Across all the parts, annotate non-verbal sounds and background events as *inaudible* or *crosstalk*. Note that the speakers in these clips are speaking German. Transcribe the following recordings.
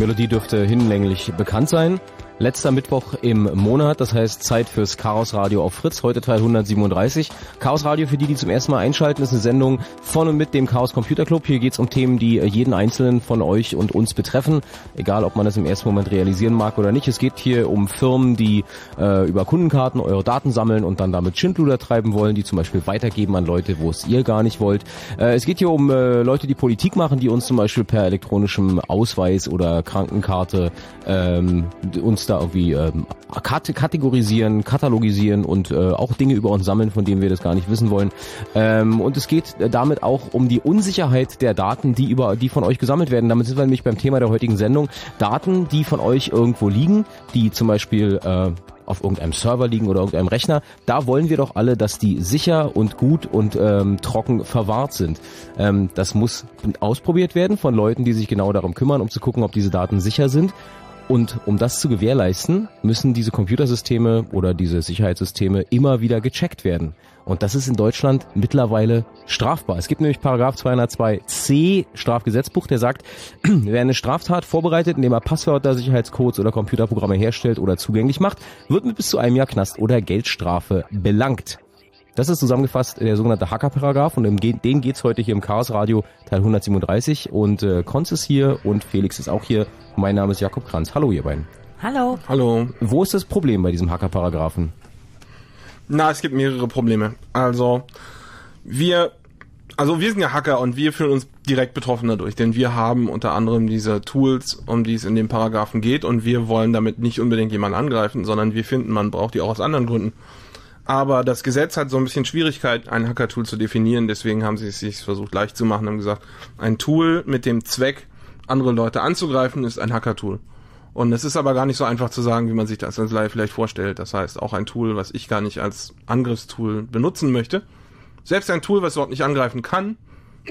Melodie dürfte hinlänglich bekannt sein. Letzter Mittwoch im Monat, das heißt Zeit fürs Chaos Radio auf Fritz, heute Teil 137. Chaos Radio, für die, die zum ersten Mal einschalten, ist eine Sendung von und mit dem Chaos Computer Club. Hier geht's um Themen, die jeden einzelnen von euch und uns betreffen, egal ob man es im ersten Moment realisieren mag oder nicht. Es geht hier um Firmen, die äh, über Kundenkarten eure Daten sammeln und dann damit Schindluder treiben wollen, die zum Beispiel weitergeben an Leute, wo es ihr gar nicht wollt. Äh, es geht hier um äh, Leute, die Politik machen, die uns zum Beispiel per elektronischem Ausweis oder Krankenkarte ähm, uns da irgendwie ähm, kategorisieren, katalogisieren und äh, auch Dinge über uns sammeln, von denen wir das gar nicht wissen wollen. Ähm, und es geht damit auch um die Unsicherheit der Daten, die über die von euch gesammelt werden. Damit sind wir nämlich beim Thema der heutigen Sendung. Daten, die von euch irgendwo liegen, die zum Beispiel äh, auf irgendeinem Server liegen oder irgendeinem Rechner. Da wollen wir doch alle, dass die sicher und gut und ähm, trocken verwahrt sind. Ähm, das muss ausprobiert werden von Leuten, die sich genau darum kümmern, um zu gucken, ob diese Daten sicher sind. Und um das zu gewährleisten, müssen diese Computersysteme oder diese Sicherheitssysteme immer wieder gecheckt werden. Und das ist in Deutschland mittlerweile strafbar. Es gibt nämlich Paragraph 202c Strafgesetzbuch, der sagt, *clears throat* wer eine Straftat vorbereitet, indem er Passwörter, Sicherheitscodes oder Computerprogramme herstellt oder zugänglich macht, wird mit bis zu einem Jahr Knast oder Geldstrafe belangt. Das ist zusammengefasst der sogenannte Hacker-Paragraph und um den geht's heute hier im Chaos Radio Teil 137 und äh, Konz ist hier und Felix ist auch hier. Mein Name ist Jakob Kranz. Hallo ihr beiden. Hallo. Hallo. Wo ist das Problem bei diesem Hacker-Paragraphen? Na, es gibt mehrere Probleme. Also wir, also wir sind ja Hacker und wir fühlen uns direkt betroffen dadurch, denn wir haben unter anderem diese Tools, um die es in dem Paragraphen geht und wir wollen damit nicht unbedingt jemanden angreifen, sondern wir finden, man braucht die auch aus anderen Gründen. Aber das Gesetz hat so ein bisschen Schwierigkeit, ein Hacker-Tool zu definieren. Deswegen haben sie es sich versucht leicht zu machen und gesagt, ein Tool mit dem Zweck, andere Leute anzugreifen, ist ein Hacker-Tool. Und es ist aber gar nicht so einfach zu sagen, wie man sich das als Laie vielleicht vorstellt. Das heißt, auch ein Tool, was ich gar nicht als Angriffstool benutzen möchte. Selbst ein Tool, was überhaupt nicht angreifen kann,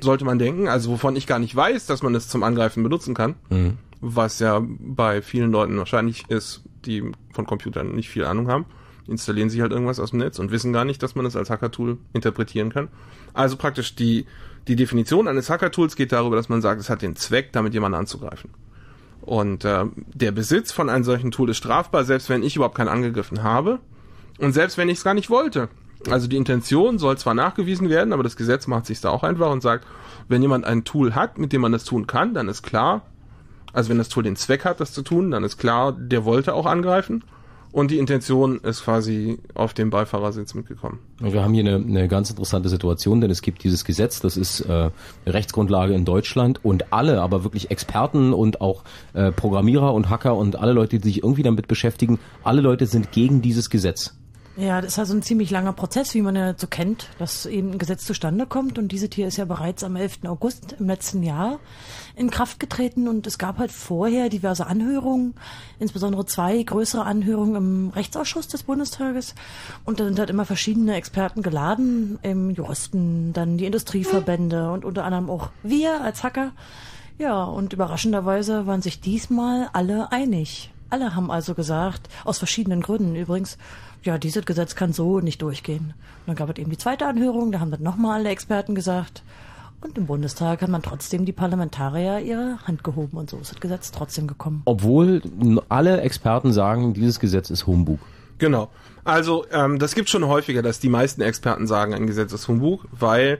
sollte man denken. Also wovon ich gar nicht weiß, dass man es zum Angreifen benutzen kann. Mhm. Was ja bei vielen Leuten wahrscheinlich ist, die von Computern nicht viel Ahnung haben installieren sich halt irgendwas aus dem Netz und wissen gar nicht, dass man es als Hacker-Tool interpretieren kann. Also praktisch die, die Definition eines Hacker-Tools geht darüber, dass man sagt, es hat den Zweck, damit jemanden anzugreifen. Und äh, der Besitz von einem solchen Tool ist strafbar, selbst wenn ich überhaupt keinen angegriffen habe und selbst wenn ich es gar nicht wollte. Also die Intention soll zwar nachgewiesen werden, aber das Gesetz macht sich da auch einfach und sagt, wenn jemand ein Tool hat, mit dem man das tun kann, dann ist klar, also wenn das Tool den Zweck hat, das zu tun, dann ist klar, der wollte auch angreifen. Und die Intention ist quasi auf dem Beifahrersitz mitgekommen. Wir haben hier eine, eine ganz interessante Situation, denn es gibt dieses Gesetz, das ist äh, Rechtsgrundlage in Deutschland und alle, aber wirklich Experten und auch äh, Programmierer und Hacker und alle Leute, die sich irgendwie damit beschäftigen, alle Leute sind gegen dieses Gesetz. Ja, das ist also ein ziemlich langer Prozess, wie man ja so kennt, dass eben ein Gesetz zustande kommt. Und diese hier ist ja bereits am 11. August im letzten Jahr in Kraft getreten. Und es gab halt vorher diverse Anhörungen, insbesondere zwei größere Anhörungen im Rechtsausschuss des Bundestages. Und da sind halt immer verschiedene Experten geladen, im Juristen, dann die Industrieverbände und unter anderem auch wir als Hacker. Ja, und überraschenderweise waren sich diesmal alle einig. Alle haben also gesagt, aus verschiedenen Gründen übrigens, ja, dieses Gesetz kann so nicht durchgehen. Und dann gab es eben die zweite Anhörung, da haben dann nochmal alle Experten gesagt. Und im Bundestag hat man trotzdem die Parlamentarier ihre Hand gehoben und so ist das Gesetz trotzdem gekommen. Obwohl alle Experten sagen, dieses Gesetz ist Humbug. Genau. Also ähm, das gibt schon häufiger, dass die meisten Experten sagen, ein Gesetz ist Humbug, weil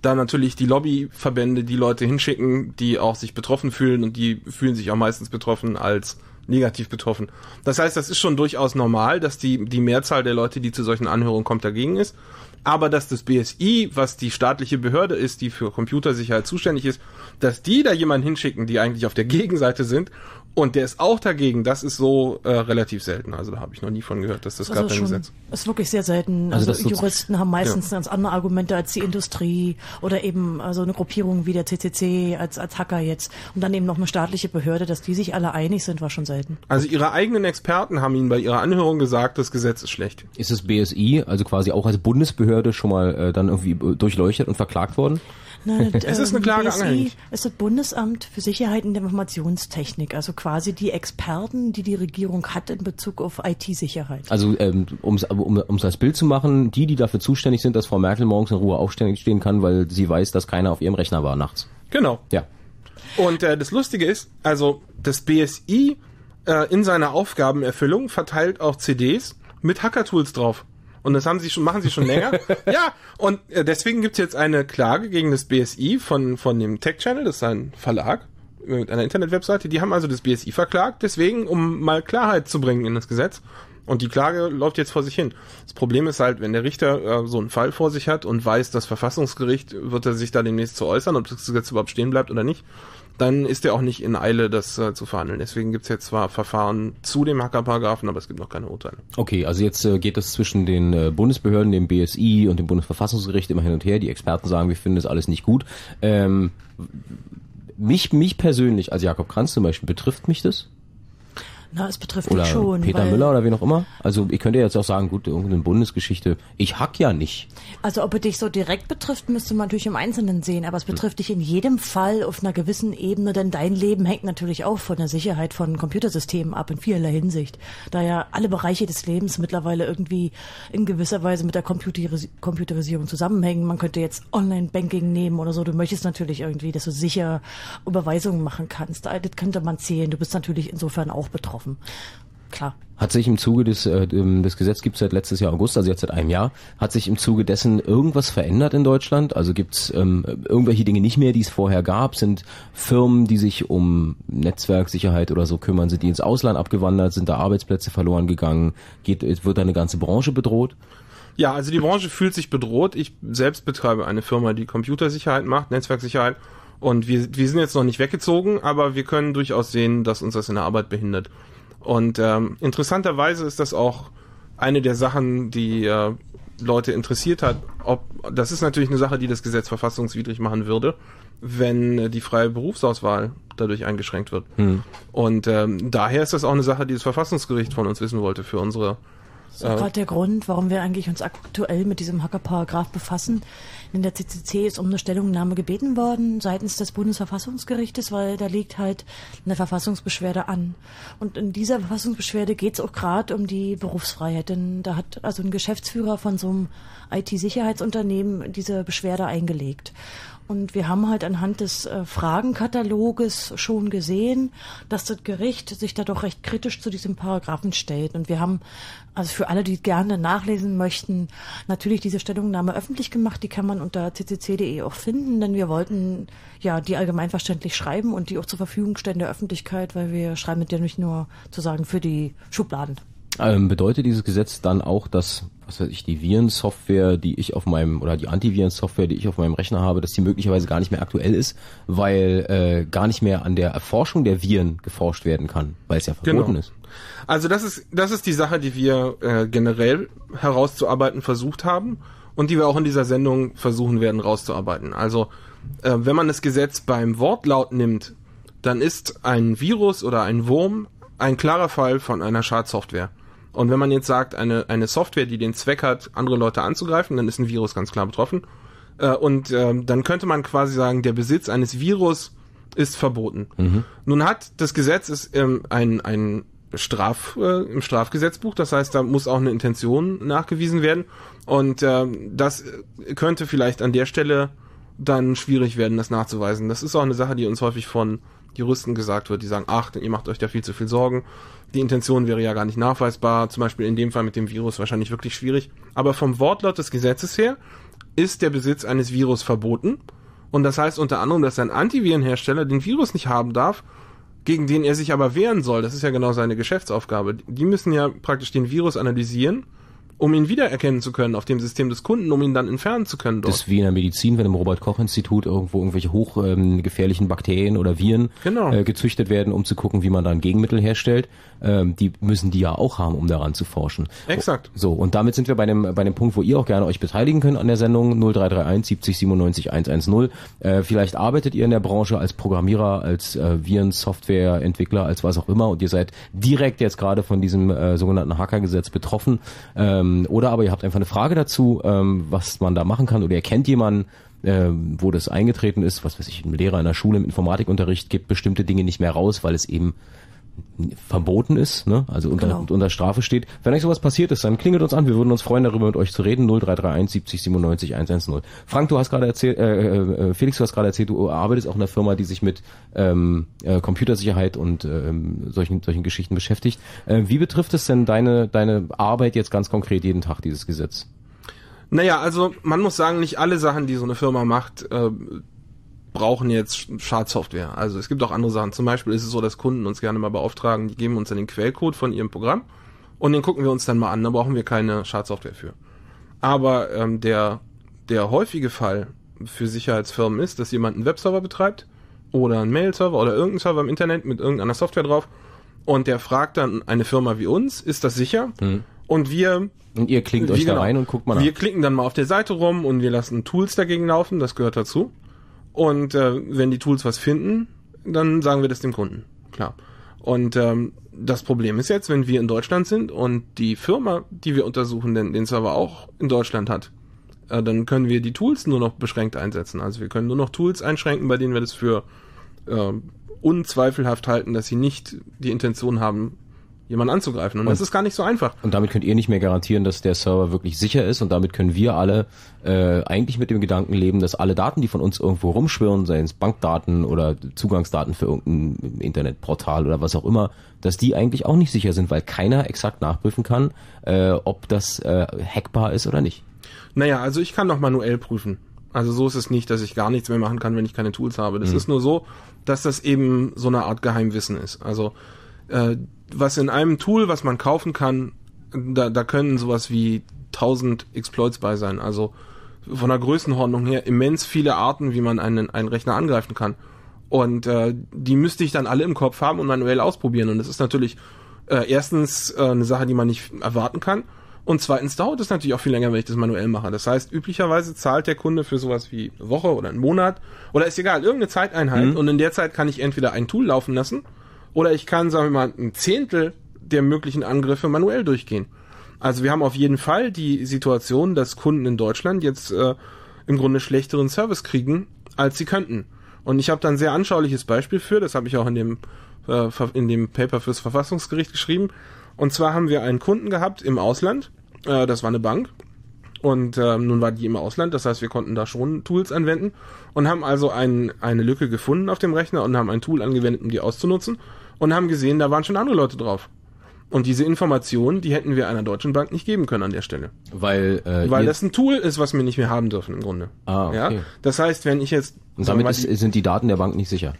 da natürlich die Lobbyverbände die Leute hinschicken, die auch sich betroffen fühlen und die fühlen sich auch meistens betroffen als negativ betroffen. Das heißt, das ist schon durchaus normal, dass die, die Mehrzahl der Leute, die zu solchen Anhörungen kommt, dagegen ist. Aber dass das BSI, was die staatliche Behörde ist, die für Computersicherheit zuständig ist, dass die da jemanden hinschicken, die eigentlich auf der Gegenseite sind und der ist auch dagegen, das ist so äh, relativ selten. Also da habe ich noch nie von gehört, dass das also gab ein Gesetz. Ist wirklich sehr selten. Also, also Juristen haben meistens ja. ganz andere Argumente als die Industrie oder eben also eine Gruppierung wie der CCC als, als Hacker jetzt. Und dann eben noch eine staatliche Behörde, dass die sich alle einig sind, war schon selten. Also ihre eigenen Experten haben ihnen bei ihrer Anhörung gesagt, das Gesetz ist schlecht. Ist das BSI, also quasi auch als Bundesbehörde, schon mal äh, dann irgendwie durchleuchtet und verklagt worden? Nein, *laughs* das, es ist eine ähm, Klage BSI anhängig. ist das Bundesamt für Sicherheit und Informationstechnik, also quasi die Experten, die die Regierung hat in Bezug auf IT-Sicherheit. Also ähm, um es um, als Bild zu machen, die, die dafür zuständig sind, dass Frau Merkel morgens in Ruhe aufstehen kann, weil sie weiß, dass keiner auf ihrem Rechner war nachts. Genau. Ja. Und äh, das Lustige ist, also das BSI äh, in seiner Aufgabenerfüllung verteilt auch CDs mit Hacker-Tools drauf. Und das haben sie schon, machen sie schon länger. *laughs* ja, und äh, deswegen gibt's jetzt eine Klage gegen das BSI von, von dem Tech Channel, das ist ein Verlag mit einer Internetwebseite. Die haben also das BSI verklagt, deswegen, um mal Klarheit zu bringen in das Gesetz. Und die Klage läuft jetzt vor sich hin. Das Problem ist halt, wenn der Richter äh, so einen Fall vor sich hat und weiß, das Verfassungsgericht wird er sich da demnächst zu äußern, ob das Gesetz überhaupt stehen bleibt oder nicht dann ist er auch nicht in Eile, das äh, zu verhandeln. Deswegen gibt es jetzt zwar Verfahren zu dem Hackerparagraphen, aber es gibt noch keine Urteile. Okay, also jetzt äh, geht es zwischen den äh, Bundesbehörden, dem BSI und dem Bundesverfassungsgericht immer hin und her. Die Experten sagen, wir finden das alles nicht gut. Ähm, mich, mich persönlich, als Jakob Kranz zum Beispiel, betrifft mich das? Na, es betrifft oder mich schon. Peter Müller oder wie noch immer. Also ich könnte jetzt auch sagen, gut, irgendeine Bundesgeschichte. Ich hack ja nicht. Also ob es dich so direkt betrifft, müsste man natürlich im Einzelnen sehen. Aber es betrifft hm. dich in jedem Fall auf einer gewissen Ebene, denn dein Leben hängt natürlich auch von der Sicherheit von Computersystemen ab in vielerlei Hinsicht. Da ja alle Bereiche des Lebens mittlerweile irgendwie in gewisser Weise mit der Computeris Computerisierung zusammenhängen. Man könnte jetzt Online-Banking nehmen oder so. Du möchtest natürlich irgendwie, dass du sicher Überweisungen machen kannst. Das könnte man zählen. Du bist natürlich insofern auch betroffen kaufen. Klar. Hat sich im Zuge des, äh, das Gesetz gibt es seit letztes Jahr August, also jetzt seit einem Jahr, hat sich im Zuge dessen irgendwas verändert in Deutschland? Also gibt es ähm, irgendwelche Dinge nicht mehr, die es vorher gab? Sind Firmen, die sich um Netzwerksicherheit oder so kümmern, sind die ins Ausland abgewandert? Sind da Arbeitsplätze verloren gegangen? Geht, wird da eine ganze Branche bedroht? Ja, also die Branche fühlt sich bedroht. Ich selbst betreibe eine Firma, die Computersicherheit macht, Netzwerksicherheit. Und wir, wir sind jetzt noch nicht weggezogen, aber wir können durchaus sehen, dass uns das in der Arbeit behindert. Und ähm, interessanterweise ist das auch eine der Sachen, die äh, Leute interessiert hat. Ob das ist natürlich eine Sache, die das Gesetz verfassungswidrig machen würde, wenn äh, die freie Berufsauswahl dadurch eingeschränkt wird. Hm. Und ähm, daher ist das auch eine Sache, die das Verfassungsgericht von uns wissen wollte für unsere das ist äh, gerade der Grund, warum wir eigentlich uns aktuell mit diesem Hackerparagraph befassen. In der CCC ist um eine Stellungnahme gebeten worden seitens des Bundesverfassungsgerichtes, weil da liegt halt eine Verfassungsbeschwerde an. Und in dieser Verfassungsbeschwerde geht es auch gerade um die Berufsfreiheit, denn da hat also ein Geschäftsführer von so einem IT-Sicherheitsunternehmen diese Beschwerde eingelegt. Und wir haben halt anhand des äh, Fragenkataloges schon gesehen, dass das Gericht sich da doch recht kritisch zu diesem Paragraphen stellt. Und wir haben, also für alle, die gerne nachlesen möchten, natürlich diese Stellungnahme öffentlich gemacht. Die kann man unter ccc.de auch finden, denn wir wollten ja die allgemeinverständlich schreiben und die auch zur Verfügung stellen der Öffentlichkeit, weil wir schreiben mit der nicht nur zu sagen für die Schubladen. Ähm, bedeutet dieses Gesetz dann auch, dass was weiß ich, die Virensoftware, die ich auf meinem, oder die Antivirensoftware, die ich auf meinem Rechner habe, dass die möglicherweise gar nicht mehr aktuell ist, weil äh, gar nicht mehr an der Erforschung der Viren geforscht werden kann, weil es ja verboten Genau. ist. Also das ist das ist die Sache, die wir äh, generell herauszuarbeiten versucht haben und die wir auch in dieser Sendung versuchen werden rauszuarbeiten. Also äh, wenn man das Gesetz beim Wortlaut nimmt, dann ist ein Virus oder ein Wurm ein klarer Fall von einer Schadsoftware. Und wenn man jetzt sagt, eine, eine Software, die den Zweck hat, andere Leute anzugreifen, dann ist ein Virus ganz klar betroffen. Äh, und ähm, dann könnte man quasi sagen, der Besitz eines Virus ist verboten. Nun hat das Gesetz ist ähm, ein, ein Straf, äh, im Strafgesetzbuch, das heißt, da muss auch eine Intention nachgewiesen werden. Und ähm, das könnte vielleicht an der Stelle dann schwierig werden, das nachzuweisen. Das ist auch eine Sache, die uns häufig von Juristen gesagt wird, die sagen, ach, ihr macht euch da viel zu viel Sorgen. Die Intention wäre ja gar nicht nachweisbar, zum Beispiel in dem Fall mit dem Virus wahrscheinlich wirklich schwierig. Aber vom Wortlaut des Gesetzes her ist der Besitz eines Virus verboten. Und das heißt unter anderem, dass ein Antivirenhersteller den Virus nicht haben darf, gegen den er sich aber wehren soll. Das ist ja genau seine Geschäftsaufgabe. Die müssen ja praktisch den Virus analysieren, um ihn wiedererkennen zu können auf dem System des Kunden, um ihn dann entfernen zu können dort. Das ist wie in der Medizin, wenn im Robert-Koch-Institut irgendwo irgendwelche hochgefährlichen ähm, Bakterien oder Viren Genau. äh, gezüchtet werden, um zu gucken, wie man da ein Gegenmittel herstellt. Ähm, die müssen die ja auch haben, um daran zu forschen. Exakt. So, und damit sind wir bei dem, bei dem Punkt, wo ihr auch gerne euch beteiligen könnt an der Sendung 0331 70 97 110. Äh, vielleicht arbeitet ihr in der Branche als Programmierer, als äh, Virensoftwareentwickler, als was auch immer und ihr seid direkt jetzt gerade von diesem äh, sogenannten Hackergesetz betroffen. Ähm, oder aber ihr habt einfach eine Frage dazu, ähm, was man da machen kann. Oder ihr kennt jemanden, ähm, wo das eingetreten ist, was weiß ich, ein Lehrer in der Schule im Informatikunterricht gibt bestimmte Dinge nicht mehr raus, weil es eben verboten ist, ne? also unter, Genau. unter Strafe steht. Wenn euch sowas passiert ist, dann klingelt uns an. Wir würden uns freuen, darüber mit euch zu reden. 0331 70 97 110. Frank, du hast gerade erzählt, äh, äh, Felix, du hast gerade erzählt, du arbeitest auch in einer Firma, die sich mit ähm, äh, Computersicherheit und ähm, solchen, solchen Geschichten beschäftigt. Äh, wie betrifft es denn deine, deine Arbeit jetzt ganz konkret jeden Tag, dieses Gesetz? Naja, also man muss sagen, nicht alle Sachen, die so eine Firma macht, äh, brauchen jetzt Schadsoftware. Also es gibt auch andere Sachen. Zum Beispiel ist es so, dass Kunden uns gerne mal beauftragen, die geben uns dann den Quellcode von ihrem Programm und den gucken wir uns dann mal an. Da brauchen wir keine Schadsoftware für. Aber ähm, der, der häufige Fall für Sicherheitsfirmen ist, dass jemand einen Webserver betreibt oder einen Mail-Server oder irgendeinen Server im Internet mit irgendeiner Software drauf und der fragt dann eine Firma wie uns, ist das sicher? Und wir Und ihr klingt euch wie da genau. rein und guckt mal nach. Wir klicken dann mal auf der Seite rum und wir lassen Tools dagegen laufen, das gehört dazu. Und äh, wenn die Tools was finden, dann sagen wir das dem Kunden. Klar. Und ähm, das Problem ist jetzt, wenn wir in Deutschland sind und die Firma, die wir untersuchen, den, den Server auch in Deutschland hat, äh, dann können wir die Tools nur noch beschränkt einsetzen. Also wir können nur noch Tools einschränken, bei denen wir das für äh, unzweifelhaft halten, dass sie nicht die Intention haben, jemanden anzugreifen. Und, das ist gar nicht so einfach. Und damit könnt ihr nicht mehr garantieren, dass der Server wirklich sicher ist. Und damit können wir alle äh, eigentlich mit dem Gedanken leben, dass alle Daten, die von uns irgendwo rumschwirren, seien es Bankdaten oder Zugangsdaten für irgendein Internetportal oder was auch immer, dass die eigentlich auch nicht sicher sind, weil keiner exakt nachprüfen kann, äh, ob das äh, hackbar ist oder nicht. Naja, also ich kann noch manuell prüfen. Also so ist es nicht, dass ich gar nichts mehr machen kann, wenn ich keine Tools habe. Das ist nur so, dass das eben so eine Art Geheimwissen ist. Also äh, was in einem Tool, was man kaufen kann, da, da können sowas wie 1000 Exploits bei sein. Also von der Größenordnung her immens viele Arten, wie man einen, einen Rechner angreifen kann. Und äh, die müsste ich dann alle im Kopf haben und manuell ausprobieren. Und das ist natürlich äh, erstens äh, eine Sache, die man nicht erwarten kann. Und zweitens dauert es natürlich auch viel länger, wenn ich das manuell mache. Das heißt, üblicherweise zahlt der Kunde für sowas wie eine Woche oder einen Monat oder ist egal, irgendeine Zeiteinheit. Und in der Zeit kann ich entweder ein Tool laufen lassen oder ich kann, sagen wir mal, ein Zehntel der möglichen Angriffe manuell durchgehen. Also wir haben auf jeden Fall die Situation, dass Kunden in Deutschland jetzt äh, im Grunde schlechteren Service kriegen, als sie könnten. Und ich habe da ein sehr anschauliches Beispiel für, das habe ich auch in dem, äh, in dem Paper fürs Verfassungsgericht geschrieben. Und zwar haben wir einen Kunden gehabt im Ausland, äh, das war eine Bank. Und äh, nun war die im Ausland, das heißt, wir konnten da schon Tools anwenden und haben also ein, eine Lücke gefunden auf dem Rechner und haben ein Tool angewendet, um die auszunutzen und haben gesehen, da waren schon andere Leute drauf. Und diese Informationen, die hätten wir einer deutschen Bank nicht geben können an der Stelle. Weil, äh, Weil das ein Tool ist, was wir nicht mehr haben dürfen im Grunde. Ah, okay. ja? Das heißt, wenn ich jetzt und damit mal, ist, sind die Daten der Bank nicht sicher.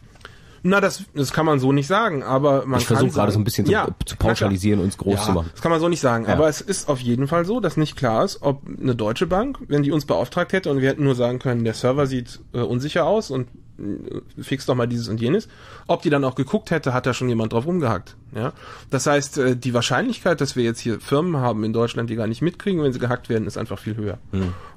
Na, das, das kann man so nicht sagen, aber man ich kann versuche gerade so ein bisschen zu, Ja, zu klar. pauschalisieren und es groß ja, zu machen. Das kann man so nicht sagen. Ja. Aber es ist auf jeden Fall so, dass nicht klar ist, ob eine deutsche Bank, wenn die uns beauftragt hätte und wir hätten nur sagen können, der Server sieht äh, unsicher aus und fix doch mal dieses und jenes, ob die dann auch geguckt hätte, hat da schon jemand drauf rumgehackt. Ja? Das heißt, äh, die Wahrscheinlichkeit, dass wir jetzt hier Firmen haben in Deutschland, die gar nicht mitkriegen, wenn sie gehackt werden, ist einfach viel höher.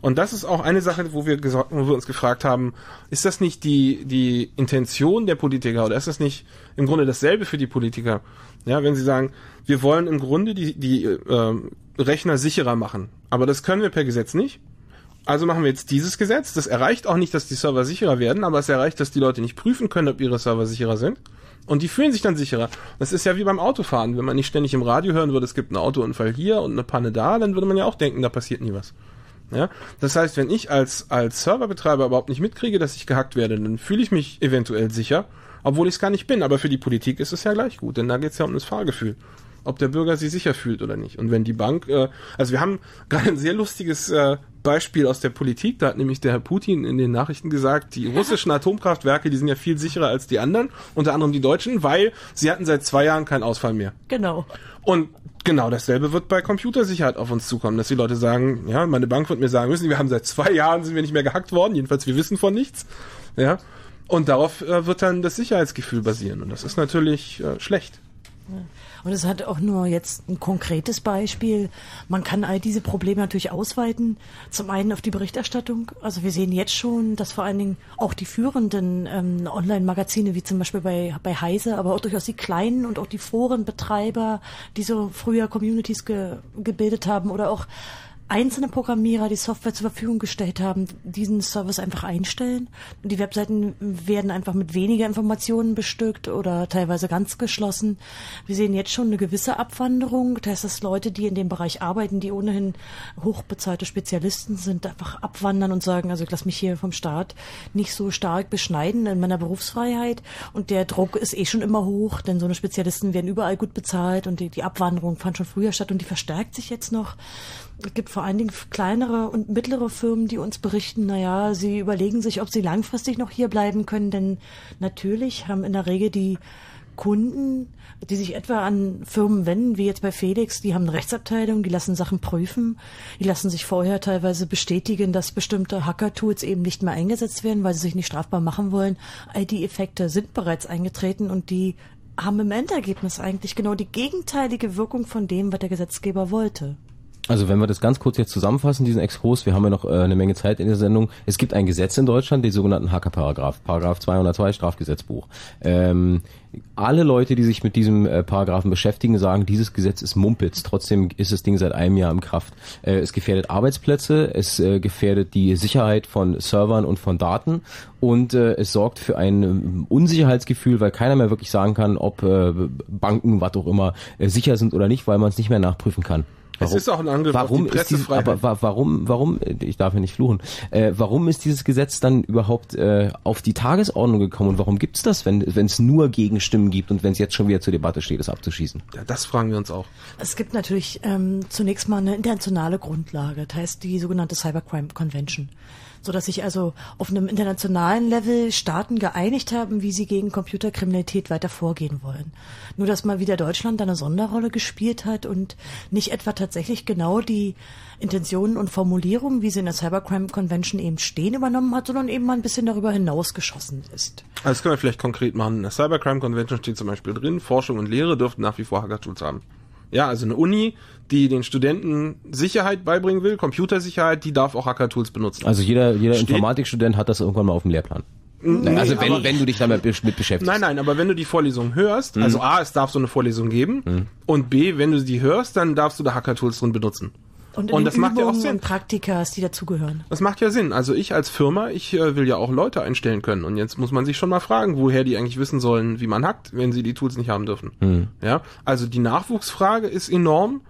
Und das ist auch eine Sache, wo wir, wo wir uns gefragt haben, ist das nicht die, die Intention der Politiker oder ist das nicht im Grunde dasselbe für die Politiker? Ja, wenn sie sagen, wir wollen im Grunde die, die ähm, Rechner sicherer machen, aber das können wir per Gesetz nicht. Also machen wir jetzt dieses Gesetz. Das erreicht auch nicht, dass die Server sicherer werden, aber es erreicht, dass die Leute nicht prüfen können, ob ihre Server sicherer sind. Und die fühlen sich dann sicherer. Das ist ja wie beim Autofahren. Wenn man nicht ständig im Radio hören würde, es gibt einen Autounfall hier und eine Panne da, dann würde man ja auch denken, da passiert nie was. Ja? Das heißt, wenn ich als, als Serverbetreiber überhaupt nicht mitkriege, dass ich gehackt werde, dann fühle ich mich eventuell sicher, obwohl ich es gar nicht bin. Aber für die Politik ist es ja gleich gut, denn da geht es ja um das Fahrgefühl ob der Bürger sich sicher fühlt oder nicht. Und wenn die Bank, äh, also wir haben *laughs* gerade ein sehr lustiges äh, Beispiel aus der Politik, da hat nämlich der Herr Putin in den Nachrichten gesagt, die russischen *laughs* Atomkraftwerke, die sind ja viel sicherer als die anderen, unter anderem die deutschen, weil sie hatten seit zwei Jahren keinen Ausfall mehr. Genau. Und genau dasselbe wird bei Computersicherheit auf uns zukommen, dass die Leute sagen, ja, meine Bank wird mir sagen müssen, wir haben seit zwei Jahren sind wir nicht mehr gehackt worden, jedenfalls wir wissen von nichts, ja. Und darauf äh, wird dann das Sicherheitsgefühl basieren und das ist natürlich äh, schlecht. Und es hat auch nur jetzt ein konkretes Beispiel. Man kann all diese Probleme natürlich ausweiten. Zum einen auf die Berichterstattung. Also wir sehen jetzt schon, dass vor allen Dingen auch die führenden ähm, Online-Magazine, wie zum Beispiel bei, bei Heise, aber auch durchaus die kleinen und auch die Forenbetreiber, die so früher Communities ge, gebildet haben oder auch einzelne Programmierer die Software zur Verfügung gestellt haben, diesen Service einfach einstellen. Und die Webseiten werden einfach mit weniger Informationen bestückt oder teilweise ganz geschlossen. Wir sehen jetzt schon eine gewisse Abwanderung. Das heißt, dass Leute, die in dem Bereich arbeiten, die ohnehin hochbezahlte Spezialisten sind, einfach abwandern und sagen, also ich lasse mich hier vom Staat nicht so stark beschneiden in meiner Berufsfreiheit. Und der Druck ist eh schon immer hoch, denn so eine Spezialisten werden überall gut bezahlt und die, die Abwanderung fand schon früher statt und die verstärkt sich jetzt noch. Es gibt vor allen Dingen kleinere und mittlere Firmen, die uns berichten, naja, sie überlegen sich, ob sie langfristig noch hier bleiben können, denn natürlich haben in der Regel die Kunden, die sich etwa an Firmen wenden, wie jetzt bei Felix, die haben eine Rechtsabteilung, die lassen Sachen prüfen, die lassen sich vorher teilweise bestätigen, dass bestimmte Hacker-Tools eben nicht mehr eingesetzt werden, weil sie sich nicht strafbar machen wollen. All die Effekte sind bereits eingetreten und die haben im Endergebnis eigentlich genau die gegenteilige Wirkung von dem, was der Gesetzgeber wollte. Also wenn wir das ganz kurz jetzt zusammenfassen, diesen Exkurs, wir haben ja noch äh, eine Menge Zeit in der Sendung. Es gibt ein Gesetz in Deutschland, den sogenannten Hacker-Paragraph, Paragraph 202 Strafgesetzbuch. Ähm, alle Leute, die sich mit diesem äh, Paragraphen beschäftigen, sagen, dieses Gesetz ist Mumpitz. Trotzdem ist das Ding seit einem Jahr in Kraft. Äh, es gefährdet Arbeitsplätze, es äh, gefährdet die Sicherheit von Servern und von Daten und äh, es sorgt für ein ähm, Unsicherheitsgefühl, weil keiner mehr wirklich sagen kann, ob äh, Banken, was auch immer, äh, sicher sind oder nicht, weil man es nicht mehr nachprüfen kann. Es ist auch ein Angriff auf warum die ist dieses, Pressefreiheit. aber wa- warum, warum, ich darf ja nicht fluchen, äh, warum ist dieses Gesetz dann überhaupt äh, auf die Tagesordnung gekommen und warum gibt's das, wenn wenn es nur Gegenstimmen gibt und wenn es jetzt schon wieder zur Debatte steht, es abzuschießen? Ja, das fragen wir uns auch. Es gibt natürlich ähm, zunächst mal eine internationale Grundlage, das heißt die sogenannte Cybercrime Convention, so dass sich also auf einem internationalen Level Staaten geeinigt haben, wie sie gegen Computerkriminalität weiter vorgehen wollen. Nur dass mal wieder Deutschland eine Sonderrolle gespielt hat und nicht etwa tatsächlich genau die Intentionen und Formulierungen, wie sie in der Cybercrime Convention eben stehen, übernommen hat, sondern eben mal ein bisschen darüber hinausgeschossen ist. Also das können wir vielleicht konkret machen. In der Cybercrime Convention steht zum Beispiel drin, Forschung und Lehre dürften nach wie vor Hackertools haben. Ja, also eine Uni, die den Studenten Sicherheit beibringen will, Computersicherheit, die darf auch Hackertools benutzen. Also jeder jeder Steht- Informatikstudent hat das irgendwann mal auf dem Lehrplan. Nee, also wenn aber- wenn du dich damit mit beschäftigst. Nein, nein, aber wenn du die Vorlesung hörst, also A, es darf so eine Vorlesung geben und B, wenn du sie hörst, dann darfst du da Hackertools drin benutzen. Und, in Und das macht ja auch Übungen Sinn. und Praktikas, die dazugehören. Das macht ja Sinn. Also ich als Firma, ich äh, will ja auch Leute einstellen können. Und jetzt muss man sich schon mal fragen, woher die eigentlich wissen sollen, wie man hackt, wenn sie die Tools nicht haben dürfen. Ja, also die Nachwuchsfrage ist enorm.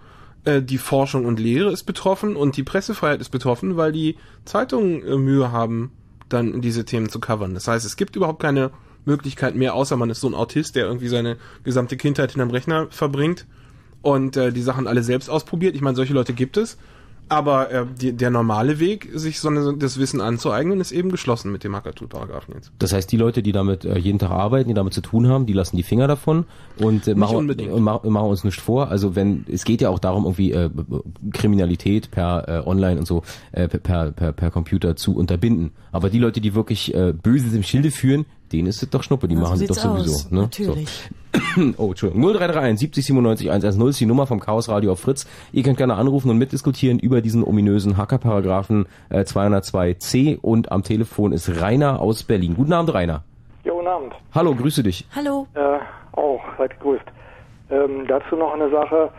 Äh, die Forschung und Lehre ist betroffen und die Pressefreiheit ist betroffen, weil die Zeitungen äh, Mühe haben, dann diese Themen zu covern. Das heißt, es gibt überhaupt keine Möglichkeit mehr, außer man ist so ein Autist, der irgendwie seine gesamte Kindheit hinterm Rechner verbringt und äh, die Sachen alle selbst ausprobiert. Ich meine, solche Leute gibt es. Aber äh, die, der normale Weg, sich so eine, das Wissen anzueignen, ist eben geschlossen mit dem Hacker-Tool-Paragraphen jetzt. Das heißt, die Leute, die damit äh, jeden Tag arbeiten, die damit zu tun haben, die lassen die Finger davon und, äh, machen, und ma machen uns nicht vor. Also wenn es geht ja auch darum, irgendwie äh, Kriminalität per äh, Online und so äh, per, per, per Computer zu unterbinden. Aber die Leute, die wirklich äh, Böses im Schilde führen, denen ist es doch Schnuppe, die Ja, so machen das doch sowieso. aus, Ne? natürlich. So. *coughs* Oh, Entschuldigung. 0331 70 97 110 ist die Nummer vom Chaos Radio auf Fritz. Ihr könnt gerne anrufen und mitdiskutieren über diesen ominösen Hacker-Paragraphen äh, 202c und am Telefon ist Rainer aus Berlin. Guten Abend, Rainer. Ja, guten Abend. Hallo, grüße dich. Hallo. Äh, auch, seid gegrüßt. Ähm, dazu noch eine Sache.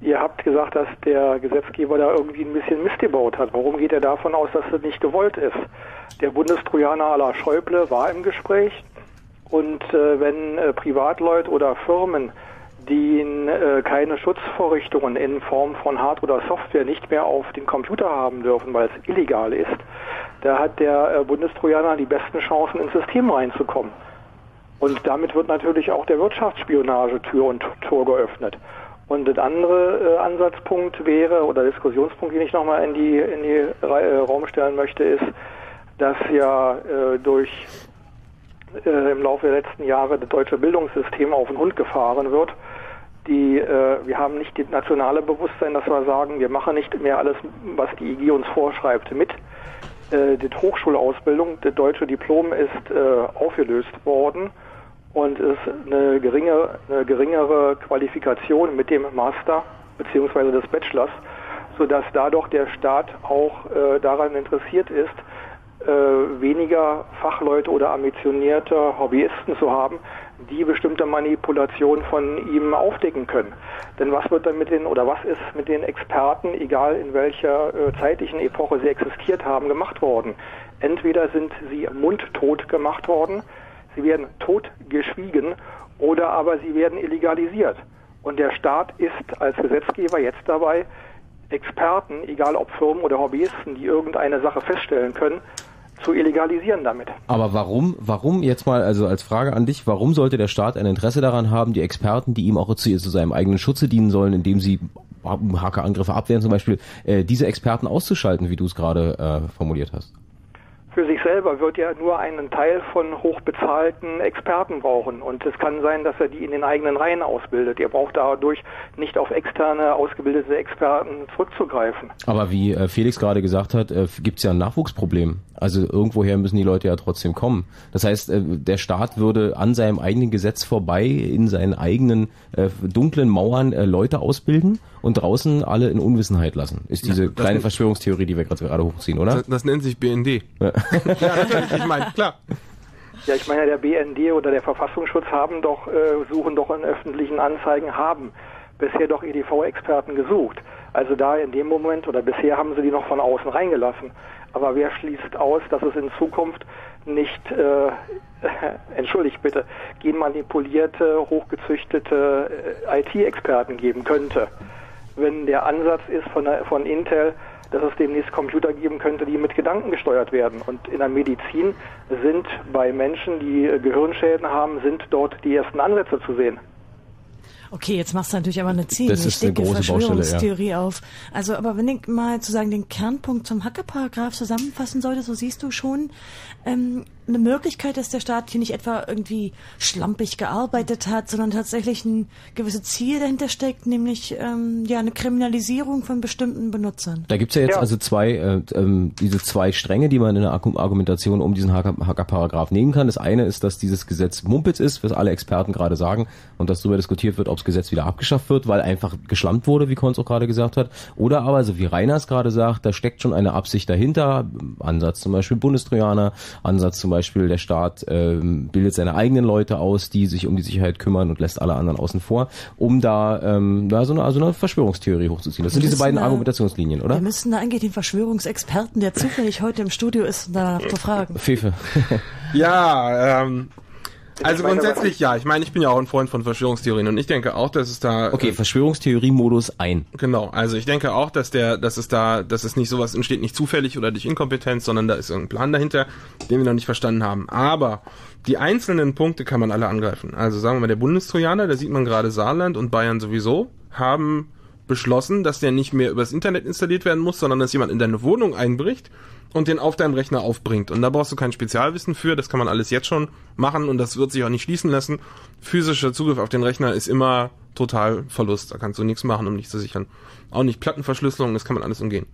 Ihr habt gesagt, dass der Gesetzgeber da irgendwie ein bisschen Mist gebaut hat. Warum geht er davon aus, dass das nicht gewollt ist? Der Bundestrojaner à la Schäuble war im Gespräch und äh, wenn äh, Privatleute oder Firmen, die äh, keine Schutzvorrichtungen in Form von Hard- oder Software nicht mehr auf den Computer haben dürfen, weil es illegal ist, da hat der äh, Bundestrojaner die besten Chancen ins System reinzukommen. Und damit wird natürlich auch der Wirtschaftsspionage Tür und Tor geöffnet. Und der andere äh, Ansatzpunkt wäre, oder Diskussionspunkt, den ich nochmal in die, in die Re äh, Raum stellen möchte, ist, dass ja äh, durch äh, im Laufe der letzten Jahre das deutsche Bildungssystem auf den Hund gefahren wird. Die, äh, wir haben nicht das nationale Bewusstsein, dass wir sagen, wir machen nicht mehr alles, was die IG uns vorschreibt, mit. Äh, die Hochschulausbildung, das deutsche Diplom ist äh, aufgelöst worden und ist eine, geringe, eine geringere Qualifikation mit dem Master beziehungsweise des Bachelors, sodass dadurch der Staat auch äh, daran interessiert ist, äh, weniger Fachleute oder ambitionierte Hobbyisten zu haben, die bestimmte Manipulationen von ihm aufdecken können. Denn was wird dann mit den oder was ist mit den Experten, egal in welcher äh, zeitlichen Epoche sie existiert haben, gemacht worden? Entweder sind sie mundtot gemacht worden, sie werden totgeschwiegen oder aber sie werden illegalisiert. Und der Staat ist als Gesetzgeber jetzt dabei, Experten, egal ob Firmen oder Hobbyisten, die irgendeine Sache feststellen können, zu illegalisieren damit. Aber warum, warum jetzt mal, also als Frage an dich, warum sollte der Staat ein Interesse daran haben, die Experten, die ihm auch zu, zu seinem eigenen Schutze dienen sollen, indem sie Hackerangriffe abwehren zum Beispiel, äh, diese Experten auszuschalten, wie du es gerade äh, formuliert hast? Für sich selber wird er nur einen Teil von hochbezahlten Experten brauchen. Und es kann sein, dass er die in den eigenen Reihen ausbildet. Er braucht dadurch nicht auf externe, ausgebildete Experten zurückzugreifen. Aber wie äh, Felix gerade gesagt hat, äh, gibt es ja ein Nachwuchsproblem. Also irgendwoher müssen die Leute ja trotzdem kommen. Das heißt, äh, der Staat würde an seinem eigenen Gesetz vorbei in seinen eigenen dunklen Mauern Leute ausbilden und draußen alle in Unwissenheit lassen. Ist diese Ja, kleine Verschwörungstheorie, die wir gerade gerade hochziehen, oder? Das, das nennt sich BND. *laughs* ja, natürlich, ich meine, klar. Ja, ich meine, der BND oder der Verfassungsschutz haben doch, äh, suchen doch in öffentlichen Anzeigen, haben bisher doch EDV-Experten gesucht. Also da in dem Moment oder bisher haben sie die noch von außen reingelassen. Aber wer schließt aus, dass es in Zukunft nicht, äh, *laughs* entschuldigt bitte, genmanipulierte, hochgezüchtete äh, IT-Experten geben könnte? Wenn der Ansatz ist von, der, von Intel, dass es demnächst Computer geben könnte, die mit Gedanken gesteuert werden. Und in der Medizin sind bei Menschen, die Gehirnschäden haben, sind dort die ersten Ansätze zu sehen. Okay, jetzt machst du natürlich aber eine ziemlich dicke große Baustelle, ja. Verschwörungstheorie auf. Also, aber wenn ich mal sozusagen den Kernpunkt zum Hackerparagraph zusammenfassen sollte, so siehst du schon ähm, eine Möglichkeit, dass der Staat hier nicht etwa irgendwie schlampig gearbeitet hat, sondern tatsächlich ein gewisses Ziel dahinter steckt, nämlich ähm, ja eine Kriminalisierung von bestimmten Benutzern. Da gibt's ja jetzt Ja. also zwei, äh, ähm, diese zwei Stränge, die man in der Argu- Argumentation um diesen Hackerparagraph nehmen kann. Das eine ist, dass dieses Gesetz Mumpitz ist, was alle Experten gerade sagen und dass darüber diskutiert wird, ob das Gesetz wieder abgeschafft wird, weil einfach geschlampt wurde, wie Konz auch gerade gesagt hat. Oder aber, so wie Reiners gerade sagt, da steckt schon eine Absicht dahinter. Ansatz zum Beispiel Bundestrojaner, Ansatz zum Beispiel der Staat ähm, bildet seine eigenen Leute aus, die sich um die Sicherheit kümmern und lässt alle anderen außen vor, um da ähm, da so eine, also eine Verschwörungstheorie hochzuziehen. Das sind Wir diese beiden da- Argumentationslinien, oder? Wir müssen da eigentlich den Verschwörungsexperten, der zufällig heute im Studio ist, da befragen. Fefe. Ja, ähm, also grundsätzlich ja. Ich meine, ich bin ja auch ein Freund von Verschwörungstheorien und ich denke auch, dass es da Okay, Verschwörungstheorie-Modus ein. Genau, also ich denke auch, dass der, dass es da, dass es nicht sowas entsteht nicht zufällig oder durch Inkompetenz, sondern da ist irgendein Plan dahinter, den wir noch nicht verstanden haben. Aber die einzelnen Punkte kann man alle angreifen. Also sagen wir mal, der Bundestrojaner, da sieht man gerade Saarland und Bayern sowieso, haben beschlossen, dass der nicht mehr übers Internet installiert werden muss, sondern dass jemand in deine Wohnung einbricht und den auf deinem Rechner aufbringt. Und da brauchst du kein Spezialwissen für, das kann man alles jetzt schon machen und das wird sich auch nicht schließen lassen. Physischer Zugriff auf den Rechner ist immer total Verlust, da kannst du nichts machen, um nicht zu sichern. Auch nicht Plattenverschlüsselung, das kann man alles umgehen.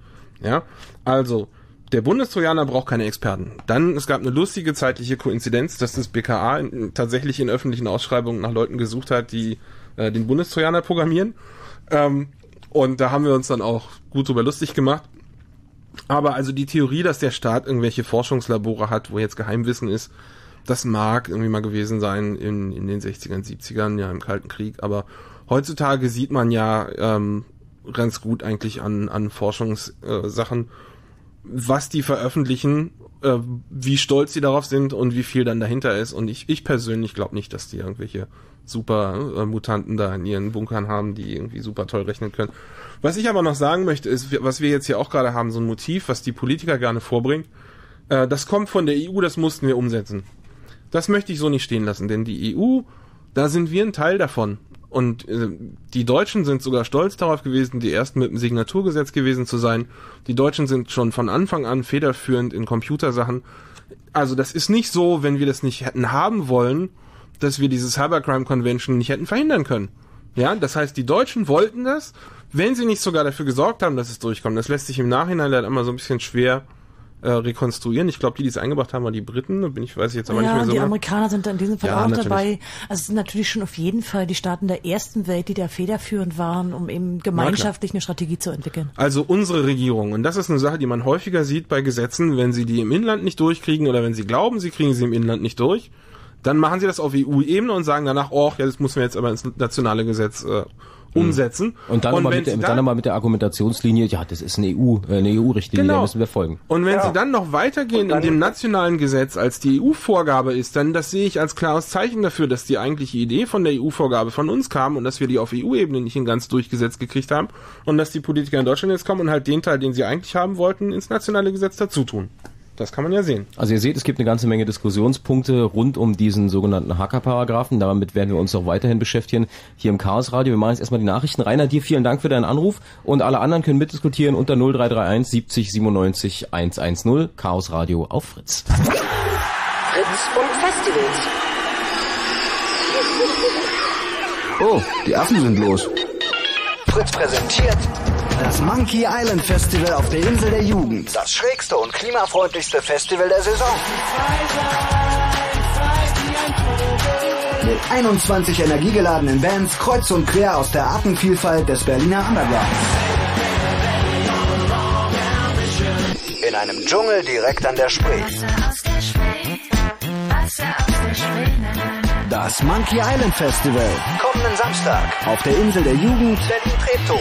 Ja, also der Bundestrojaner braucht keine Experten. Dann, es gab eine lustige zeitliche Koinzidenz, dass das BKA tatsächlich in öffentlichen Ausschreibungen nach Leuten gesucht hat, die äh, den Bundestrojaner programmieren. Ähm, und da haben wir uns dann auch gut drüber lustig gemacht. Aber also die Theorie, dass der Staat irgendwelche Forschungslabore hat, wo jetzt Geheimwissen ist, das mag irgendwie mal gewesen sein in, in den 60ern, 70ern, ja im Kalten Krieg. Aber heutzutage sieht man ja ähm, ganz gut eigentlich an, an Forschungssachen, äh, was die veröffentlichen, äh, wie stolz sie darauf sind und wie viel dann dahinter ist. Und ich, ich persönlich glaube nicht, dass die irgendwelche super Mutanten da in ihren Bunkern haben, die irgendwie super toll rechnen können. Was ich aber noch sagen möchte, ist, was wir jetzt hier auch gerade haben, so ein Motiv, was die Politiker gerne vorbringen. Äh, das kommt von der EU, das mussten wir umsetzen. Das möchte ich so nicht stehen lassen, denn die EU, da sind wir ein Teil davon. Und äh, die Deutschen sind sogar stolz darauf gewesen, die ersten mit dem Signaturgesetz gewesen zu sein. Die Deutschen sind schon von Anfang an federführend in Computersachen. Also das ist nicht so, wenn wir das nicht hätten haben wollen, dass wir diese Cybercrime Convention nicht hätten verhindern können. Ja, das heißt, die Deutschen wollten das, wenn sie nicht sogar dafür gesorgt haben, dass es durchkommt. Das lässt sich im Nachhinein leider immer so ein bisschen schwer äh, rekonstruieren. Ich glaube, die, die es eingebracht haben, waren die Briten. Da bin ich, weiß ich jetzt aber ja, nicht mehr so. die genau. Amerikaner sind in diesem Fall Ja, auch natürlich. dabei. Also es sind natürlich schon auf jeden Fall die Staaten der ersten Welt, die da federführend waren, um eben gemeinschaftlich eine Strategie zu entwickeln. Also unsere Regierung. Und das ist eine Sache, die man häufiger sieht bei Gesetzen, wenn sie die im Inland nicht durchkriegen oder wenn sie glauben, sie kriegen sie im Inland nicht durch, dann machen sie das auf EU-Ebene und sagen danach, oh, ja, das müssen wir jetzt aber ins nationale Gesetz äh, umsetzen. Und dann, aber wenn mit, der, dann aber mit der Argumentationslinie, ja, das ist eine EU, äh, eine EU-Richtlinie, Genau. da müssen wir folgen. Und wenn Ja. sie dann noch weitergehen in dem nationalen Gesetz, als die EU-Vorgabe ist, dann das sehe ich als klares Zeichen dafür, dass die eigentliche Idee von der EU-Vorgabe von uns kam und dass wir die auf EU-Ebene nicht in ganz durchgesetzt gekriegt haben und dass die Politiker in Deutschland jetzt kommen und halt den Teil, den sie eigentlich haben wollten, ins nationale Gesetz dazu tun. Das kann man ja sehen. Also ihr seht, es gibt eine ganze Menge Diskussionspunkte rund um diesen sogenannten Hacker-Paragraphen. Damit werden wir uns auch weiterhin beschäftigen hier im Chaos Radio. Wir machen jetzt erstmal die Nachrichten. Rainer, dir vielen Dank für deinen Anruf und alle anderen können mitdiskutieren unter 0331 70 97 110 Chaos Radio auf Fritz. Fritz und Festivals. Oh, die Affen sind los. Fritz präsentiert Das Monkey Island Festival auf der Insel der Jugend. das schrägste und klimafreundlichste Festival der Saison. Mit 21 energiegeladenen Bands kreuz und quer aus der Artenvielfalt des Berliner Undergrounds. In einem Dschungel direkt an der Spree. Das Monkey Island Festival Kommenden Samstag. auf der Insel der Jugend. Berlin Treptow.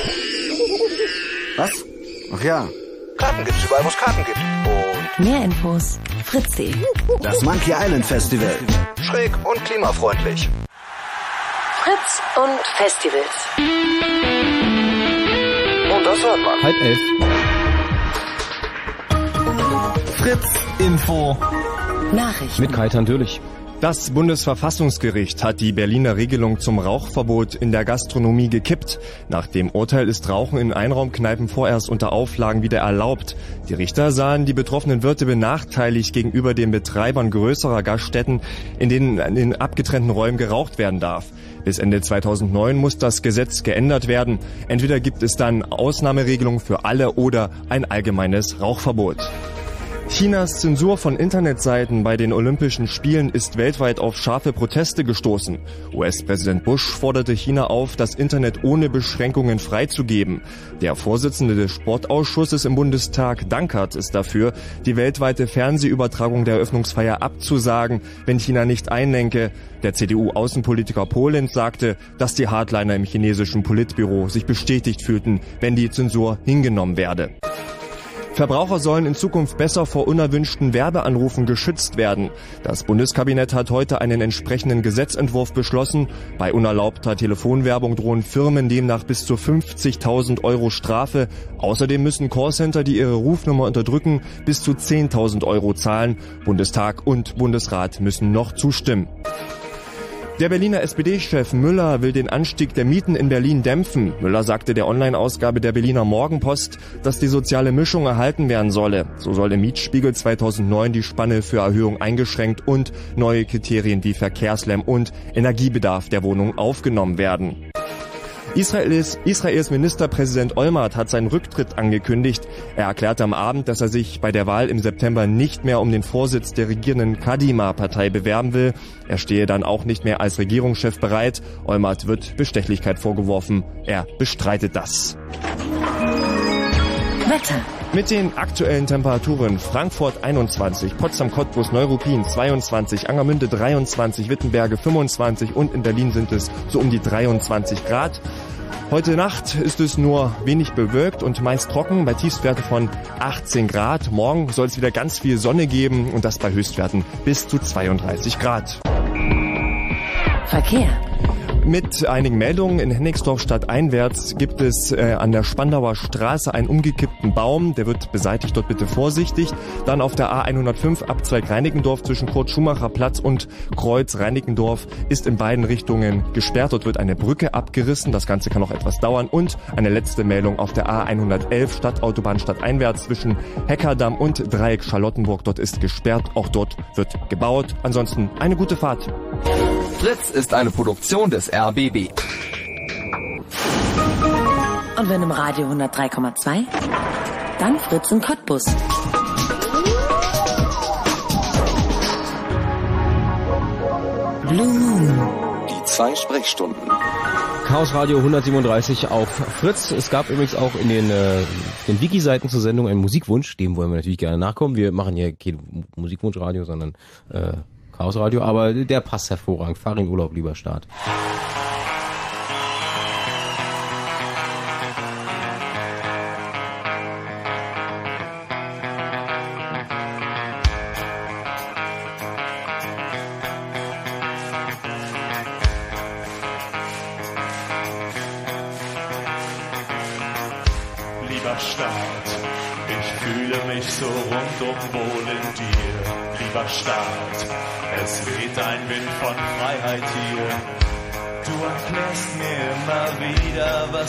Was? Ach ja, Karten gibt's überall, wo es Karten gibt. Und Mehr Infos fritz.de. das Monkey Island Festival. schräg und klimafreundlich. Fritz und Festivals. Und das hört man. Halb elf. Fritz Info. Nachrichten. Mit Kaitan Dürlich. Das Bundesverfassungsgericht hat die Berliner Regelung zum Rauchverbot in der Gastronomie gekippt. Nach dem Urteil ist Rauchen in Einraumkneipen vorerst unter Auflagen wieder erlaubt. Die Richter sahen die betroffenen Wirte benachteiligt gegenüber den Betreibern größerer Gaststätten, in denen in abgetrennten Räumen geraucht werden darf. Bis Ende 2009 muss das Gesetz geändert werden. Entweder gibt es dann Ausnahmeregelungen für alle oder ein allgemeines Rauchverbot. Chinas Zensur von Internetseiten bei den Olympischen Spielen ist weltweit auf scharfe Proteste gestoßen. US-Präsident Bush forderte China auf, das Internet ohne Beschränkungen freizugeben. Der Vorsitzende des Sportausschusses im Bundestag, Dankert, ist dafür, die weltweite Fernsehübertragung der Eröffnungsfeier abzusagen, wenn China nicht einlenke. Der CDU-Außenpolitiker Polenz sagte, dass die Hardliner im chinesischen Politbüro sich bestätigt fühlten, wenn die Zensur hingenommen werde. Verbraucher sollen in Zukunft besser vor unerwünschten Werbeanrufen geschützt werden. Das Bundeskabinett hat heute einen entsprechenden Gesetzentwurf beschlossen. Bei unerlaubter Telefonwerbung drohen Firmen demnach bis zu 50.000 Euro Strafe. Außerdem müssen Callcenter, die ihre Rufnummer unterdrücken, bis zu 10.000 Euro zahlen. Bundestag und Bundesrat müssen noch zustimmen. Der Berliner SPD-Chef Müller will den Anstieg der Mieten in Berlin dämpfen. Müller sagte der Online-Ausgabe der Berliner Morgenpost, dass die soziale Mischung erhalten werden solle. So soll im Mietspiegel 2009 die Spanne für Erhöhung eingeschränkt und neue Kriterien wie Verkehrslärm und Energiebedarf der Wohnung aufgenommen werden. Israels, Israels Ministerpräsident Olmert hat seinen Rücktritt angekündigt. Er erklärte am Abend, dass er sich bei der Wahl im September nicht mehr um den Vorsitz der regierenden Kadima-Partei bewerben will. Er stehe dann auch nicht mehr als Regierungschef bereit. Olmert wird Bestechlichkeit vorgeworfen. Er bestreitet das. Wetter. Mit den aktuellen Temperaturen Frankfurt 21, Potsdam Cottbus Neuruppin 22, Angermünde 23, Wittenberge 25 und in Berlin sind es so um die 23 Grad. Heute Nacht ist es nur wenig bewölkt und meist trocken bei Tiefstwerten von 18 Grad. Morgen soll es wieder ganz viel Sonne geben und das bei Höchstwerten bis zu 32 Grad. Verkehr. Mit einigen Meldungen in Hennigsdorf stadteinwärts gibt es äh, an der Spandauer Straße einen umgekippten Baum. Der wird beseitigt, dort bitte vorsichtig. Dann auf der A105 Abzweig Reinickendorf zwischen Kurt Schumacher Platz und Kreuz Reinickendorf ist in beiden Richtungen gesperrt. Dort wird eine Brücke abgerissen. Das Ganze kann noch etwas dauern. Und eine letzte Meldung auf der A111 Stadtautobahn stadteinwärts zwischen Heckerdamm und Dreieck Charlottenburg. Dort ist gesperrt. Auch dort wird gebaut. Ansonsten eine gute Fahrt. Fritz ist eine Produktion des RBB. Und wenn im Radio 103,2, dann Fritz in Cottbus. Blue Moon. Die zwei Sprechstunden. Chaos Radio 137 auf Fritz. Es gab übrigens auch in den, äh, den Wiki-Seiten zur Sendung einen Musikwunsch. Dem wollen wir natürlich gerne nachkommen. Wir machen hier kein Musikwunschradio, sondern äh, Chaos Radio. Aber der passt hervorragend. Fahr in Urlaub, lieber Start.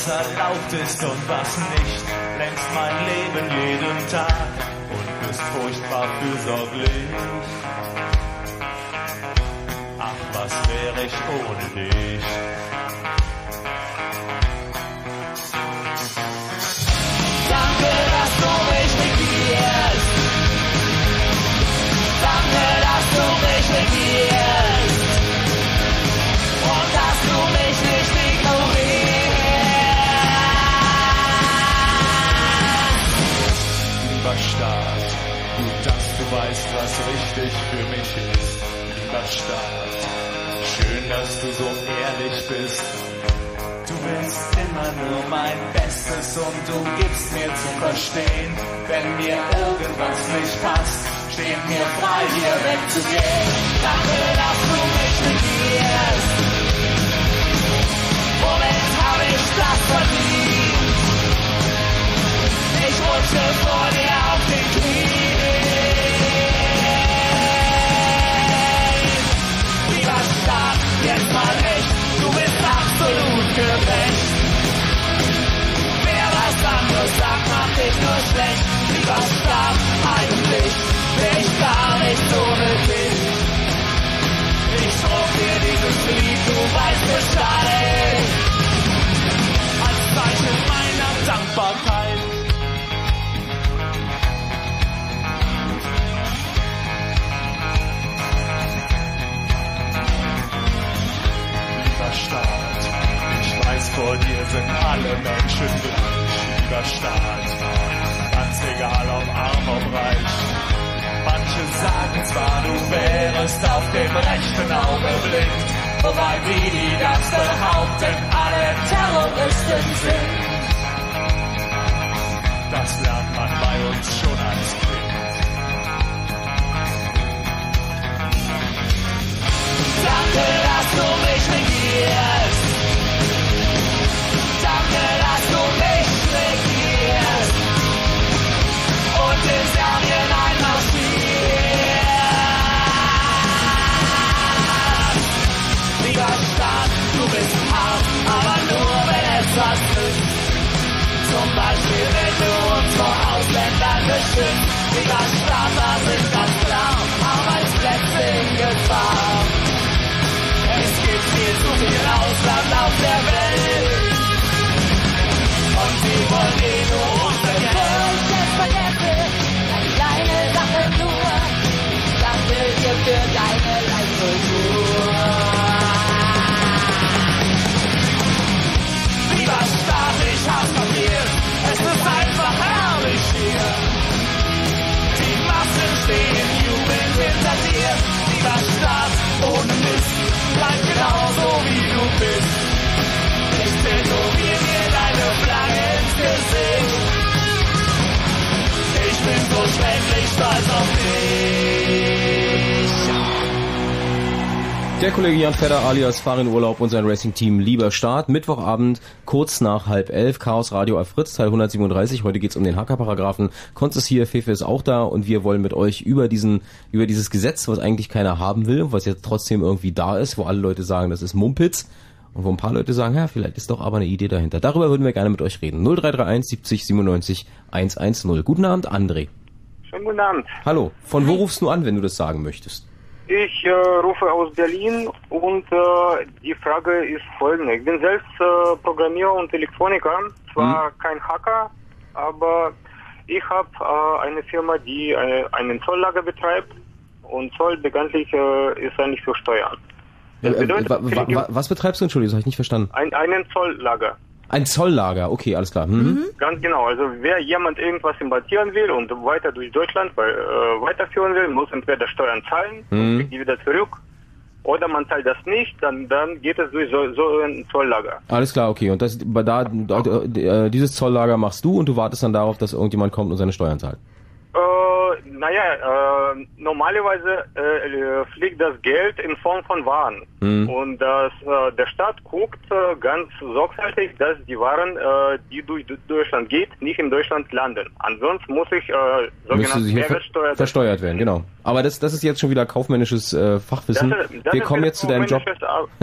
Was erlaubt ist und was nicht. Lenkst mein Leben jeden Tag und bist furchtbar fürsorglich. Ach, was wäre ich ohne dich? Richtig für mich ist. Lieber Staat, schön, dass du so ehrlich bist. Du willst immer nur mein Bestes und du gibst mir zu verstehen, wenn mir irgendwas nicht passt, steht mir frei, hier wegzugehen. Danke, dass du mich regierst. Womit habe ich das verdient? Ich rutsche vor dir auf den Knien. Sagt, macht dich nur schlecht. Lieber Staat, eigentlich wär ich gar nicht ohne dich. Ich druck dir dieses Lied, du weißt Bescheid. Als Zeichen meiner Dankbarkeit. Lieber Staat, ich weiß, vor dir sind alle Menschen Lieber Staat, ganz egal ob arm, ob reich. Manche sagen zwar, du wärst auf dem rechten Auge blind, wobei wie die das behaupten, alle Terroristen sind. Das lernt man bei uns schon als Kind. Türen nur uns vor Ausländern beschützt. Die Glasstraßen sind ganz blau, Arbeitsplätze in Gefahr. Es gibt viel zu viel Ausland. Der Kollege Jan Fedder alias Fahr in Urlaub und sein Racing-Team Lieber Start. Mittwochabend, kurz nach halb elf, Chaos Radio auf Fritz, Teil 137. Heute geht's um den Hacker-Paragraphen. Konz ist hier, Fefe ist auch da und wir wollen mit euch über diesen, über dieses Gesetz, was eigentlich keiner haben will, was jetzt trotzdem irgendwie da ist, wo alle Leute sagen, das ist Mumpitz. Und wo ein paar Leute sagen, ja, vielleicht ist doch aber eine Idee dahinter. Darüber würden wir gerne mit euch reden. 0331 70 97 110. Guten Abend, André. Schönen guten Abend. Hallo. Von wo rufst du an, wenn du das sagen möchtest? Ich äh, rufe aus Berlin und äh, die Frage ist folgende. Ich bin selbst äh, Programmierer und Elektroniker, zwar kein Hacker, aber ich habe äh, eine Firma, die äh, einen Zolllager betreibt und Zoll bekanntlich äh, ist eigentlich für Steuern. Bedeutet, wa wa wa was betreibst du? Entschuldigung, das habe ich nicht verstanden. ein, einen Zolllager. Ein Zolllager, okay, alles klar. Mhm. Ganz genau. Also wer jemand irgendwas importieren will und weiter durch Deutschland weil, äh, weiterführen will, muss entweder Steuern zahlen Mhm. kriegt die wieder zurück. Oder man zahlt das nicht, dann, dann geht es durch so, so ein Zolllager. Alles klar, okay. Und das, bei da, da, äh, dieses Zolllager machst du und du wartest dann darauf, dass irgendjemand kommt und seine Steuern zahlt. Äh, naja, äh, normalerweise äh, fliegt das Geld in Form von Waren. Mhm. Und das, äh, der Staat guckt äh, ganz sorgfältig, dass die Waren, äh, die durch Deutschland geht, nicht in Deutschland landen. Ansonsten muss ich äh, sogenannte hier ver Mehrwertsteuer versteuert werden, genau. Aber das, das ist jetzt schon wieder kaufmännisches äh, Fachwissen. Das ist- das Wir kommen jetzt zu deinem Job.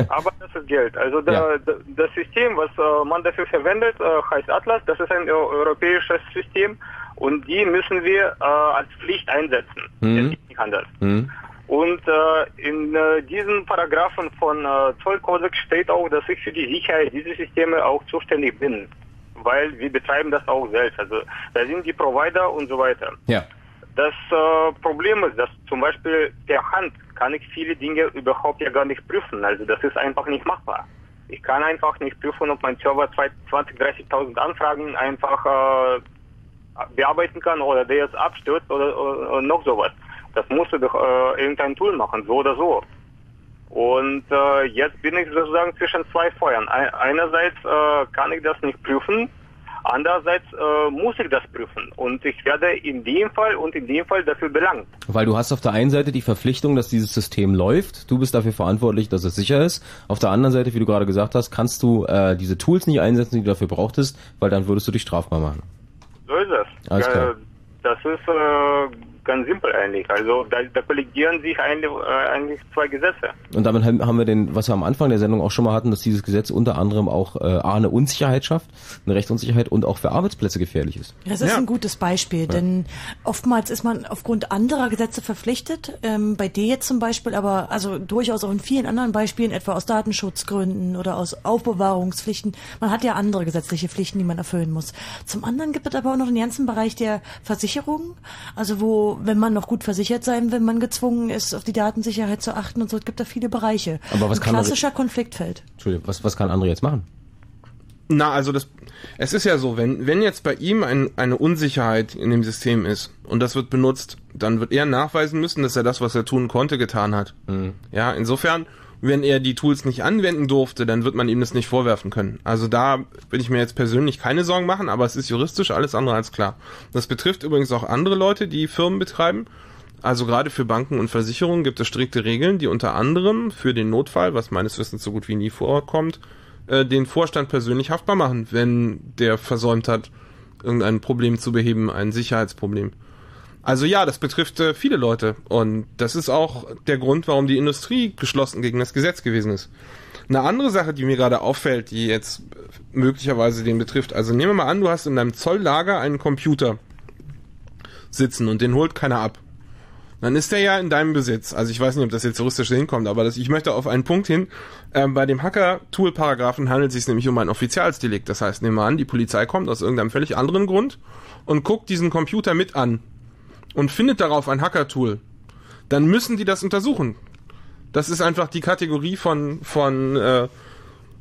Aber das ist Geld. Also da, Ja. da, das System, was äh, man dafür verwendet, äh, heißt Atlas. Das ist ein äh, europäisches System und die müssen wir äh, als Pflicht einsetzen. Mhm. Anders. Mhm. Und äh, in äh, diesen Paragraphen von äh, Zollkodex steht auch, dass ich für die Sicherheit dieser Systeme auch zuständig bin. Weil wir betreiben das auch selbst. Also da sind die Provider und so weiter. Ja. Das äh, Problem ist, dass zum Beispiel per Hand kann ich viele Dinge überhaupt ja gar nicht prüfen. Also das ist einfach nicht machbar. Ich kann einfach nicht prüfen, ob mein Server 20, 30.000 Anfragen einfach äh, bearbeiten kann oder der jetzt abstürzt oder, oder, oder noch sowas. Das musst du doch äh, irgendein Tool machen, so oder so. Und äh, jetzt bin ich sozusagen zwischen zwei Feuern. Ein, einerseits äh, kann ich das nicht prüfen, andererseits äh, muss ich das prüfen. Und ich werde in dem Fall und in dem Fall dafür belangt. Weil du hast auf der einen Seite die Verpflichtung, dass dieses System läuft. Du bist dafür verantwortlich, dass es sicher ist. Auf der anderen Seite, wie du gerade gesagt hast, kannst du äh, diese Tools nicht einsetzen, die du dafür brauchtest, weil dann würdest du dich strafbar machen. So ist es. Alles klar. Äh, das ist äh, ganz simpel eigentlich. Also da, da kollidieren sich eigentlich, äh, eigentlich zwei Gesetze. Und damit haben wir den, was wir am Anfang der Sendung auch schon mal hatten, dass dieses Gesetz unter anderem auch äh, A, eine Unsicherheit schafft, eine Rechtsunsicherheit und auch für Arbeitsplätze gefährlich ist. Das ist ein gutes Beispiel, denn oftmals ist man aufgrund anderer Gesetze verpflichtet, ähm, bei dir jetzt zum Beispiel, aber also durchaus auch in vielen anderen Beispielen, etwa aus Datenschutzgründen oder aus Aufbewahrungspflichten. Man hat ja andere gesetzliche Pflichten, die man erfüllen muss. Zum anderen gibt es aber auch noch den ganzen Bereich der Versicherung, also wo, wenn man noch gut versichert sein, wenn man gezwungen ist, auf die Datensicherheit zu achten und so, es gibt da viele Bereiche. Aber was ein kann man- klassischer Konfliktfeld. Entschuldigung, was, was kann André jetzt machen? Na, also das, es ist ja so, wenn, wenn jetzt bei ihm ein, eine Unsicherheit in dem System ist und das wird benutzt, dann wird er nachweisen müssen, dass er das, was er tun konnte, getan hat. Ja, insofern, wenn er die Tools nicht anwenden durfte, dann wird man ihm das nicht vorwerfen können. Also da will ich mir jetzt persönlich keine Sorgen machen, aber es ist juristisch alles andere als klar. Das betrifft übrigens auch andere Leute, die Firmen betreiben. Also gerade für Banken und Versicherungen gibt es strikte Regeln, die unter anderem für den Notfall, was meines Wissens so gut wie nie vorkommt, äh, den Vorstand persönlich haftbar machen, wenn der versäumt hat, irgendein Problem zu beheben, ein Sicherheitsproblem. Also ja, das betrifft äh, viele Leute und das ist auch der Grund, warum die Industrie geschlossen gegen das Gesetz gewesen ist. Eine andere Sache, die mir gerade auffällt, die jetzt möglicherweise den betrifft, also nehmen wir mal an, du hast in deinem Zolllager einen Computer sitzen und den holt keiner ab. Dann ist der ja in deinem Besitz. Also ich weiß nicht, ob das jetzt juristisch hinkommt, aber das, ich möchte auf einen Punkt hin. Ähm, bei dem Hacker-Tool-Paragraphen handelt es sich nämlich um ein Offizialsdelikt. Das heißt, nehmen wir an, die Polizei kommt aus irgendeinem völlig anderen Grund und guckt diesen Computer mit an und findet darauf ein Hacker-Tool. Dann müssen die das untersuchen. Das ist einfach die Kategorie von, von äh,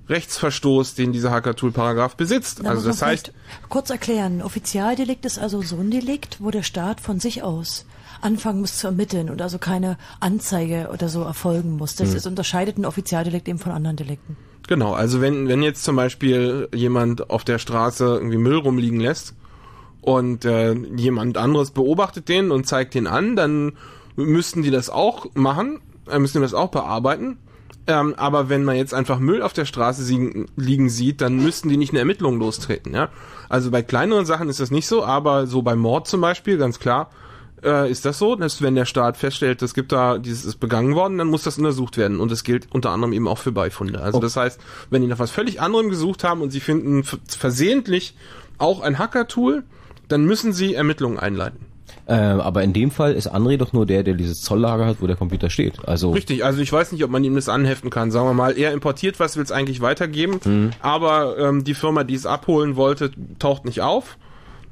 Rechtsverstoß, den dieser Hacker-Tool-Paragraph besitzt. Da also das heißt, kurz erklären, Offizialdelikt ist also so ein Delikt, wo der Staat von sich aus anfangen muss zu ermitteln und also keine Anzeige oder so erfolgen muss. Das Hm. ist, unterscheidet ein Offizialdelikt eben von anderen Delikten. Genau, also wenn, wenn jetzt zum Beispiel jemand auf der Straße irgendwie Müll rumliegen lässt und äh, jemand anderes beobachtet den und zeigt den an, dann müssten die das auch machen, äh, müssen die das auch bearbeiten. Ähm, aber wenn man jetzt einfach Müll auf der Straße liegen, liegen sieht, dann müssten die nicht eine Ermittlung lostreten. Ja? Also bei kleineren Sachen ist das nicht so, aber so bei Mord zum Beispiel, ganz klar, äh, ist das so, dass wenn der Staat feststellt, es gibt da, dieses ist begangen worden, dann muss das untersucht werden. Und das gilt unter anderem eben auch für Beifunde. Also das heißt, wenn die nach was völlig anderem gesucht haben und sie finden versehentlich auch ein Hacker-Tool, dann müssen sie Ermittlungen einleiten. Äh, aber in dem Fall ist André doch nur der, der dieses Zolllager hat, wo der Computer steht. Also Richtig, also ich weiß nicht, ob man ihm das anheften kann. Sagen wir mal, er importiert was, will es eigentlich weitergeben, Mhm. aber ähm, die Firma, die es abholen wollte, taucht nicht auf.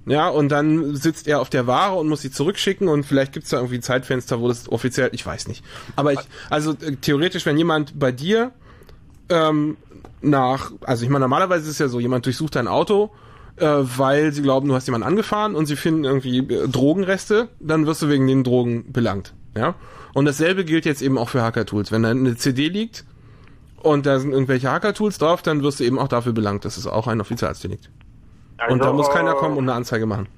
Ja, und dann sitzt er auf der Ware und muss sie zurückschicken und vielleicht gibt's da irgendwie ein Zeitfenster, wo das offiziell, ich weiß nicht. Aber ich, also äh, theoretisch, wenn jemand bei dir ähm, nach, also ich meine, normalerweise ist es ja so, jemand durchsucht dein Auto, äh, weil sie glauben, du hast jemanden angefahren und sie finden irgendwie äh, Drogenreste, dann wirst du wegen den Drogen belangt. Ja? Und dasselbe gilt jetzt eben auch für Hacker-Tools. Wenn da eine CD liegt und da sind irgendwelche Hacker-Tools drauf, dann wirst du eben auch dafür belangt. Das ist auch ein Offizialsdelikt. und da Also, muss keiner äh, kommen und eine Anzeige machen.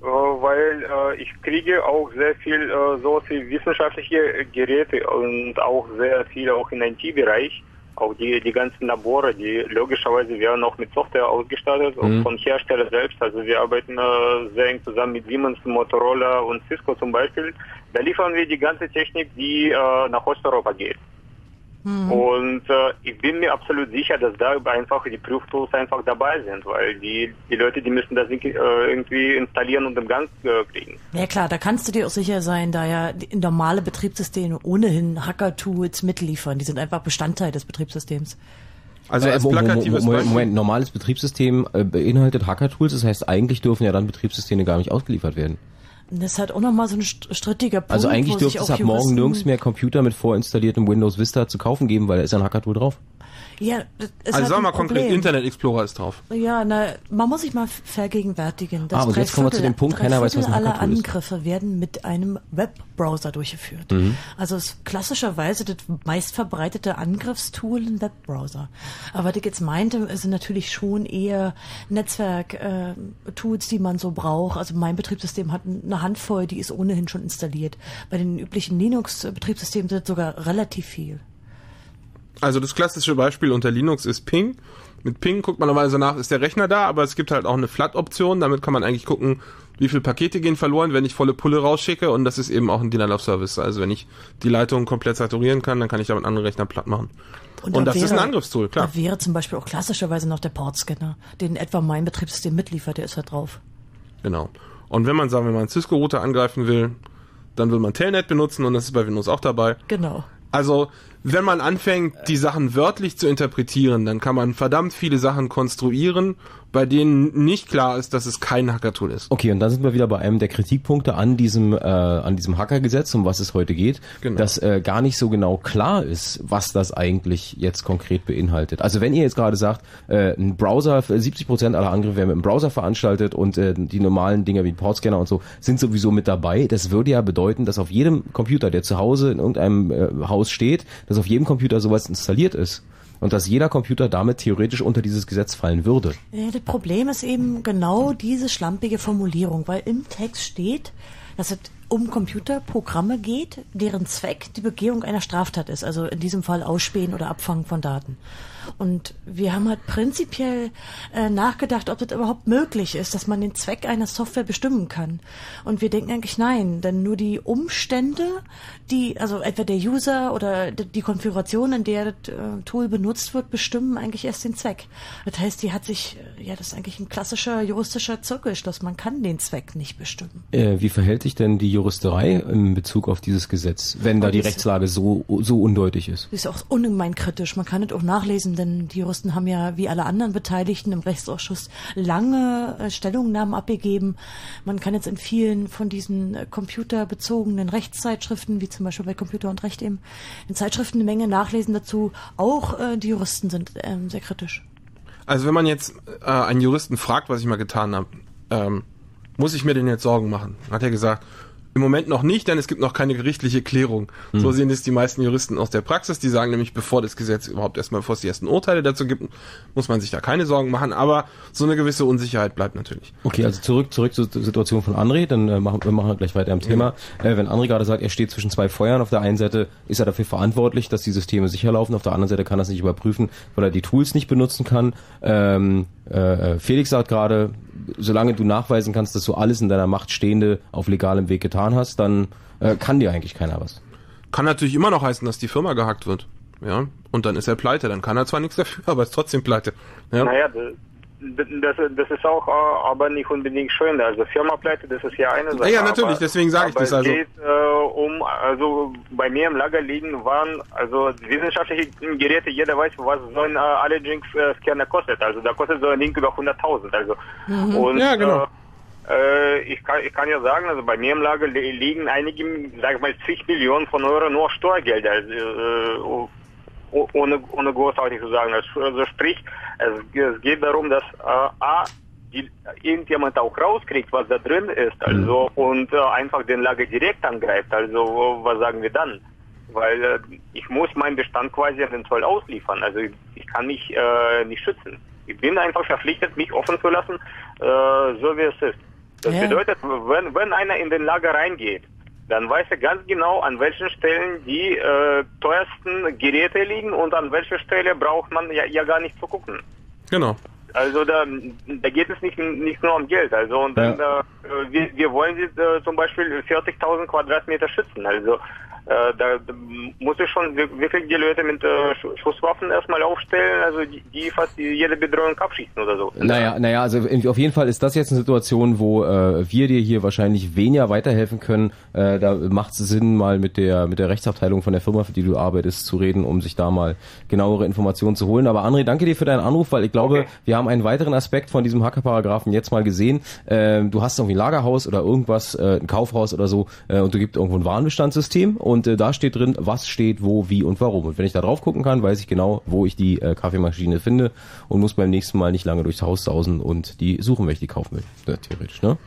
Weil äh, ich kriege auch sehr viel äh, so viel wissenschaftliche Geräte und auch sehr viele auch im IT-Bereich. Auch die, die ganzen Labore, die logischerweise werden auch mit Software ausgestattet und Mhm. vom Hersteller selbst. Also wir arbeiten äh, sehr eng zusammen mit Siemens, Motorola und Cisco zum Beispiel. Da liefern wir die ganze Technik, die äh, nach Osteuropa geht. Und äh, ich bin mir absolut sicher, dass da einfach die Prüftools einfach dabei sind, weil die, die Leute, die müssen das irgendwie, äh, irgendwie installieren und im Gang äh, kriegen. Ja klar, da kannst du dir auch sicher sein, da ja normale Betriebssysteme ohnehin Hacker-Tools mitliefern. Die sind einfach Bestandteil des Betriebssystems. Also als plakatives Moment, Moment, normales Betriebssystem äh, beinhaltet Hacker-Tools, das heißt, eigentlich dürfen ja dann Betriebssysteme gar nicht ausgeliefert werden. Das ist halt auch nochmal so ein st- strittiger Punkt. Also eigentlich dürfte es ab morgen nirgends mehr Computer mit vorinstalliertem Windows Vista zu kaufen geben, weil da ist ein Hacker-Tool drauf. Ja, Also halt sagen wir mal konkret. Internet Explorer ist drauf. Ja, na, man muss sich mal vergegenwärtigen. dass Ah, und jetzt kommen wir zu dem Punkt, keiner weiß, was ein aller Hacker-Tool ist. Angriffe werden mit einem Webbrowser durchgeführt. Mhm. Also es ist klassischerweise das meistverbreitete Angriffstool ein Webbrowser. Aber was ich jetzt meinte, sind natürlich schon eher Netzwerk-Tools, die man so braucht. Also mein Betriebssystem hat eine Handvoll, die ist ohnehin schon installiert. Bei den üblichen Linux-Betriebssystemen sind es sogar relativ viel. Also das klassische Beispiel unter Linux ist Ping. Mit Ping guckt man normalerweise nach, ist der Rechner da, aber es gibt halt auch eine Flat-Option. Damit kann man eigentlich gucken, wie viele Pakete gehen verloren, wenn ich volle Pulle rausschicke. Und das ist eben auch ein Denial-of-Service. Also wenn ich die Leitung komplett saturieren kann, dann kann ich damit einen anderen Rechner platt machen. Und, da das ist ein wäre- Angriffstool, klar. Da wäre zum Beispiel auch klassischerweise noch der Portscanner, den etwa mein Betriebssystem mitliefert, der ist halt drauf. Genau. Und wenn man, sagen wir mal, einen Cisco-Router angreifen will, dann will man Telnet benutzen und das ist bei Windows auch dabei. Genau. Also, wenn man anfängt, die Sachen wörtlich zu interpretieren, dann kann man verdammt viele Sachen konstruieren, bei denen nicht klar ist, dass es kein Hacker-Tool ist. Okay, und dann sind wir wieder bei einem der Kritikpunkte an diesem äh, an diesem Hackergesetz, um was es heute geht, Genau. dass äh, gar nicht so genau klar ist, was das eigentlich jetzt konkret beinhaltet. Also wenn ihr jetzt gerade sagt, äh, ein Browser, 70 Prozent aller Angriffe werden mit dem Browser veranstaltet und äh, die normalen Dinge wie Portscanner und so sind sowieso mit dabei, das würde ja bedeuten, dass auf jedem Computer, der zu Hause in irgendeinem äh, Haus steht, dass auf jedem Computer sowas installiert ist. Und dass jeder Computer damit theoretisch unter dieses Gesetz fallen würde. Ja, das Problem ist eben genau diese schlampige Formulierung, weil im Text steht, dass es um Computerprogramme geht, deren Zweck die Begehung einer Straftat ist, also in diesem Fall Ausspähen oder Abfangen von Daten. Und wir haben halt prinzipiell äh, nachgedacht, ob das überhaupt möglich ist, dass man den Zweck einer Software bestimmen kann. Und wir denken eigentlich nein, denn nur die Umstände, die, also etwa der User oder die Konfiguration, in der das äh, Tool benutzt wird, bestimmen eigentlich erst den Zweck. Das heißt, die hat sich, äh, ja, das ist eigentlich ein klassischer juristischer Zirkelschluss. Man kann den Zweck nicht bestimmen. Äh, wie verhält sich denn die Juristerei in Bezug auf dieses Gesetz, wenn da die Rechtslage so, so undeutlich ist? Ist auch ungemein kritisch. Man kann es auch nachlesen, denn die Juristen haben ja wie alle anderen Beteiligten im Rechtsausschuss lange äh, Stellungnahmen abgegeben. Man kann jetzt in vielen von diesen äh, computerbezogenen Rechtszeitschriften, wie zum Beispiel bei Computer und Recht eben, in Zeitschriften eine Menge nachlesen dazu. Auch äh, die Juristen sind ähm, sehr kritisch. Also wenn man jetzt einen Juristen fragt, was ich mal getan habe, ähm, muss ich mir denn jetzt Sorgen machen? Hat er gesagt, im Moment noch nicht, denn es gibt noch keine gerichtliche Klärung. Mhm. So sehen es die meisten Juristen aus der Praxis. Die sagen nämlich, bevor das Gesetz überhaupt erstmal, bevor es die ersten Urteile dazu gibt, muss man sich da keine Sorgen machen. Aber so eine gewisse Unsicherheit bleibt natürlich. Okay, also zurück, zurück zur Situation von André. Dann äh, machen wir machen gleich weiter im Thema. Ja. Äh, wenn André gerade sagt, er steht zwischen zwei Feuern. Auf der einen Seite ist er dafür verantwortlich, dass die Systeme sicher laufen. Auf der anderen Seite kann er es nicht überprüfen, weil er die Tools nicht benutzen kann. Ähm, äh, Felix sagt gerade, solange du nachweisen kannst, dass du alles in deiner Macht Stehende auf legalem Weg getan hast, dann äh, kann dir eigentlich keiner was. Kann natürlich immer noch heißen, dass die Firma gehackt wird. Ja, und dann ist er pleite. Dann kann er zwar nichts dafür, *laughs* aber ist trotzdem pleite. Ja. Naja, das, das ist auch äh, aber nicht unbedingt schön. Also Firmapleite, das ist ja eine Sache. Ja, natürlich, deswegen sage ich das also. Es geht äh, um, also bei mir im Lager liegen waren, also wissenschaftliche Geräte, jeder weiß, was so ein äh, Allerginx-Scanner kostet. Also da kostet so ein Ding über 100.000. Also mhm. und, ja, genau. Äh, ich, kann, ich kann ja sagen, also bei mir im Lager liegen einige, sag ich mal, zig Millionen von Euro nur Steuergelder. Also, äh, ohne, ohne großartig zu sagen. Also sprich, es, es geht darum, dass äh, A, die, irgendjemand auch rauskriegt, was da drin ist, mhm. also mhm. und äh, einfach den Lager direkt angreift. Also was sagen wir dann? Weil äh, ich muss meinen Bestand quasi an den Zoll ausliefern. Also ich kann mich äh, nicht schützen. Ich bin einfach verpflichtet, mich offen zu lassen, äh, so wie es ist. Das ja. bedeutet, wenn, wenn einer in den Lager reingeht dann weiß er ganz genau, an welchen Stellen die äh, teuersten Geräte liegen und an welcher Stelle braucht man ja, ja gar nicht zu gucken. Genau. Also da, da geht es nicht, nicht nur um Geld. Also und ja. dann, äh, wir, wir wollen sie äh, zum Beispiel 40.000 Quadratmeter schützen. Also da, da muss ich schon wirklich die Leute mit äh, Schusswaffen erstmal aufstellen, also die, die fast jede Bedrohung abschießen oder so. Naja, naja, also auf jeden Fall ist das jetzt eine Situation, wo äh, wir dir hier wahrscheinlich weniger weiterhelfen können. Äh, da macht es Sinn, mal mit der mit der Rechtsabteilung von der Firma, für die du arbeitest, zu reden, um sich da mal genauere Informationen zu holen. Aber André, danke dir für deinen Anruf, weil ich glaube, okay. wir haben einen weiteren Aspekt von diesem Hackerparagraphen jetzt mal gesehen. Äh, du hast irgendwie ein Lagerhaus oder irgendwas, äh, ein Kaufhaus oder so, äh, und du gibt irgendwo ein Warenbestandssystem und äh, da steht drin, was steht wo, wie und warum. Und wenn ich da drauf gucken kann, weiß ich genau, wo ich die äh, Kaffeemaschine finde und muss beim nächsten Mal nicht lange durchs Haus sausen und die suchen, wenn ich die kaufen will. Ja, theoretisch, ne?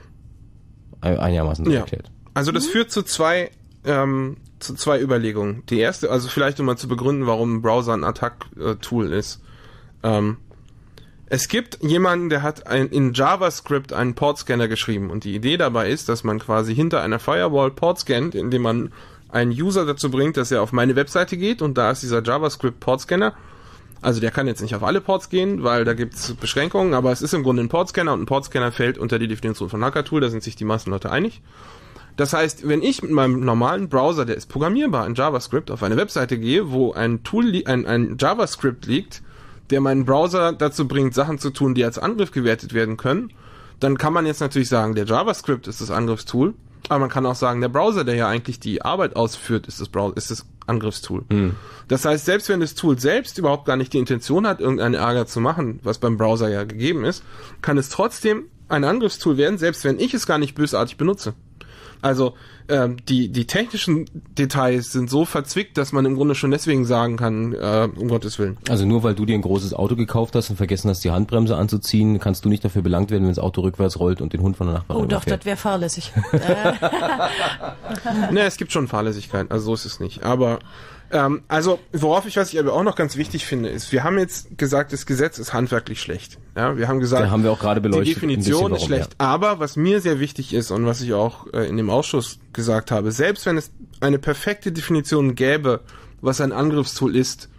Einigermaßen ja. erklärt. Also das führt zu zwei ähm, zu zwei Überlegungen. Die erste, also vielleicht um mal zu begründen, warum ein Browser ein Attack-Tool ist. Ähm, es gibt jemanden, der hat ein, in JavaScript einen Portscanner geschrieben und die Idee dabei ist, dass man quasi hinter einer Firewall Port scannt, indem man einen User dazu bringt, dass er auf meine Webseite geht und da ist dieser JavaScript Portscanner. Also der kann jetzt nicht auf alle Ports gehen, weil da gibt es Beschränkungen, aber es ist im Grunde ein Portscanner und ein Portscanner fällt unter die Definition von Hacker-Tool, da sind sich die meisten Leute einig. Das heißt, wenn ich mit meinem normalen Browser, der ist programmierbar in JavaScript, auf eine Webseite gehe, wo ein Tool, ein, ein JavaScript liegt, der meinen Browser dazu bringt, Sachen zu tun, die als Angriff gewertet werden können, dann kann man jetzt natürlich sagen, der JavaScript ist das Angriffstool, aber man kann auch sagen, der Browser, der ja eigentlich die Arbeit ausführt, ist das, Browser, ist das Angriffstool. Mhm. Das heißt, selbst wenn das Tool selbst überhaupt gar nicht die Intention hat, irgendeinen Ärger zu machen, was beim Browser ja gegeben ist, kann es trotzdem ein Angriffstool werden, selbst wenn ich es gar nicht bösartig benutze. Also ähm, die, die technischen Details sind so verzwickt, dass man im Grunde schon deswegen sagen kann, äh, um Gottes Willen. Also nur weil du dir ein großes Auto gekauft hast und vergessen hast, die Handbremse anzuziehen, kannst du nicht dafür belangt werden, wenn das Auto rückwärts rollt und den Hund von der Nachbarin Oh doch, fährt. das wäre fahrlässig. *laughs* ne, es gibt schon Fahrlässigkeit, also so ist es nicht. Aber ähm, also, worauf ich, was ich aber auch noch ganz wichtig finde, ist, wir haben jetzt gesagt, das Gesetz ist handwerklich schlecht. Ja, wir haben gesagt, da haben wir auch gerade beleuchtet, die Definition ist schlecht. Ja. Aber was mir sehr wichtig ist und was ich auch äh, in dem Ausschuss gesagt habe, selbst wenn es eine perfekte Definition gäbe, was ein Angriffstool ist,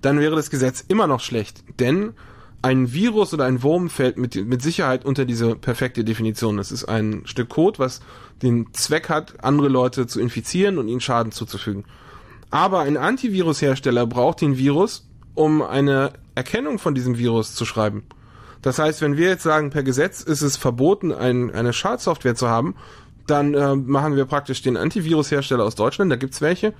dann wäre das Gesetz immer noch schlecht. Denn ein Virus oder ein Wurm fällt mit, mit Sicherheit unter diese perfekte Definition. Es ist ein Stück Code, was den Zweck hat, andere Leute zu infizieren und ihnen Schaden zuzufügen. Aber ein Antivirushersteller braucht den Virus, um eine Erkennung von diesem Virus zu schreiben. Das heißt, wenn wir jetzt sagen, per Gesetz ist es verboten, ein, eine Schadsoftware zu haben, dann äh, machen wir praktisch den Antivirushersteller aus Deutschland, da gibt's welche,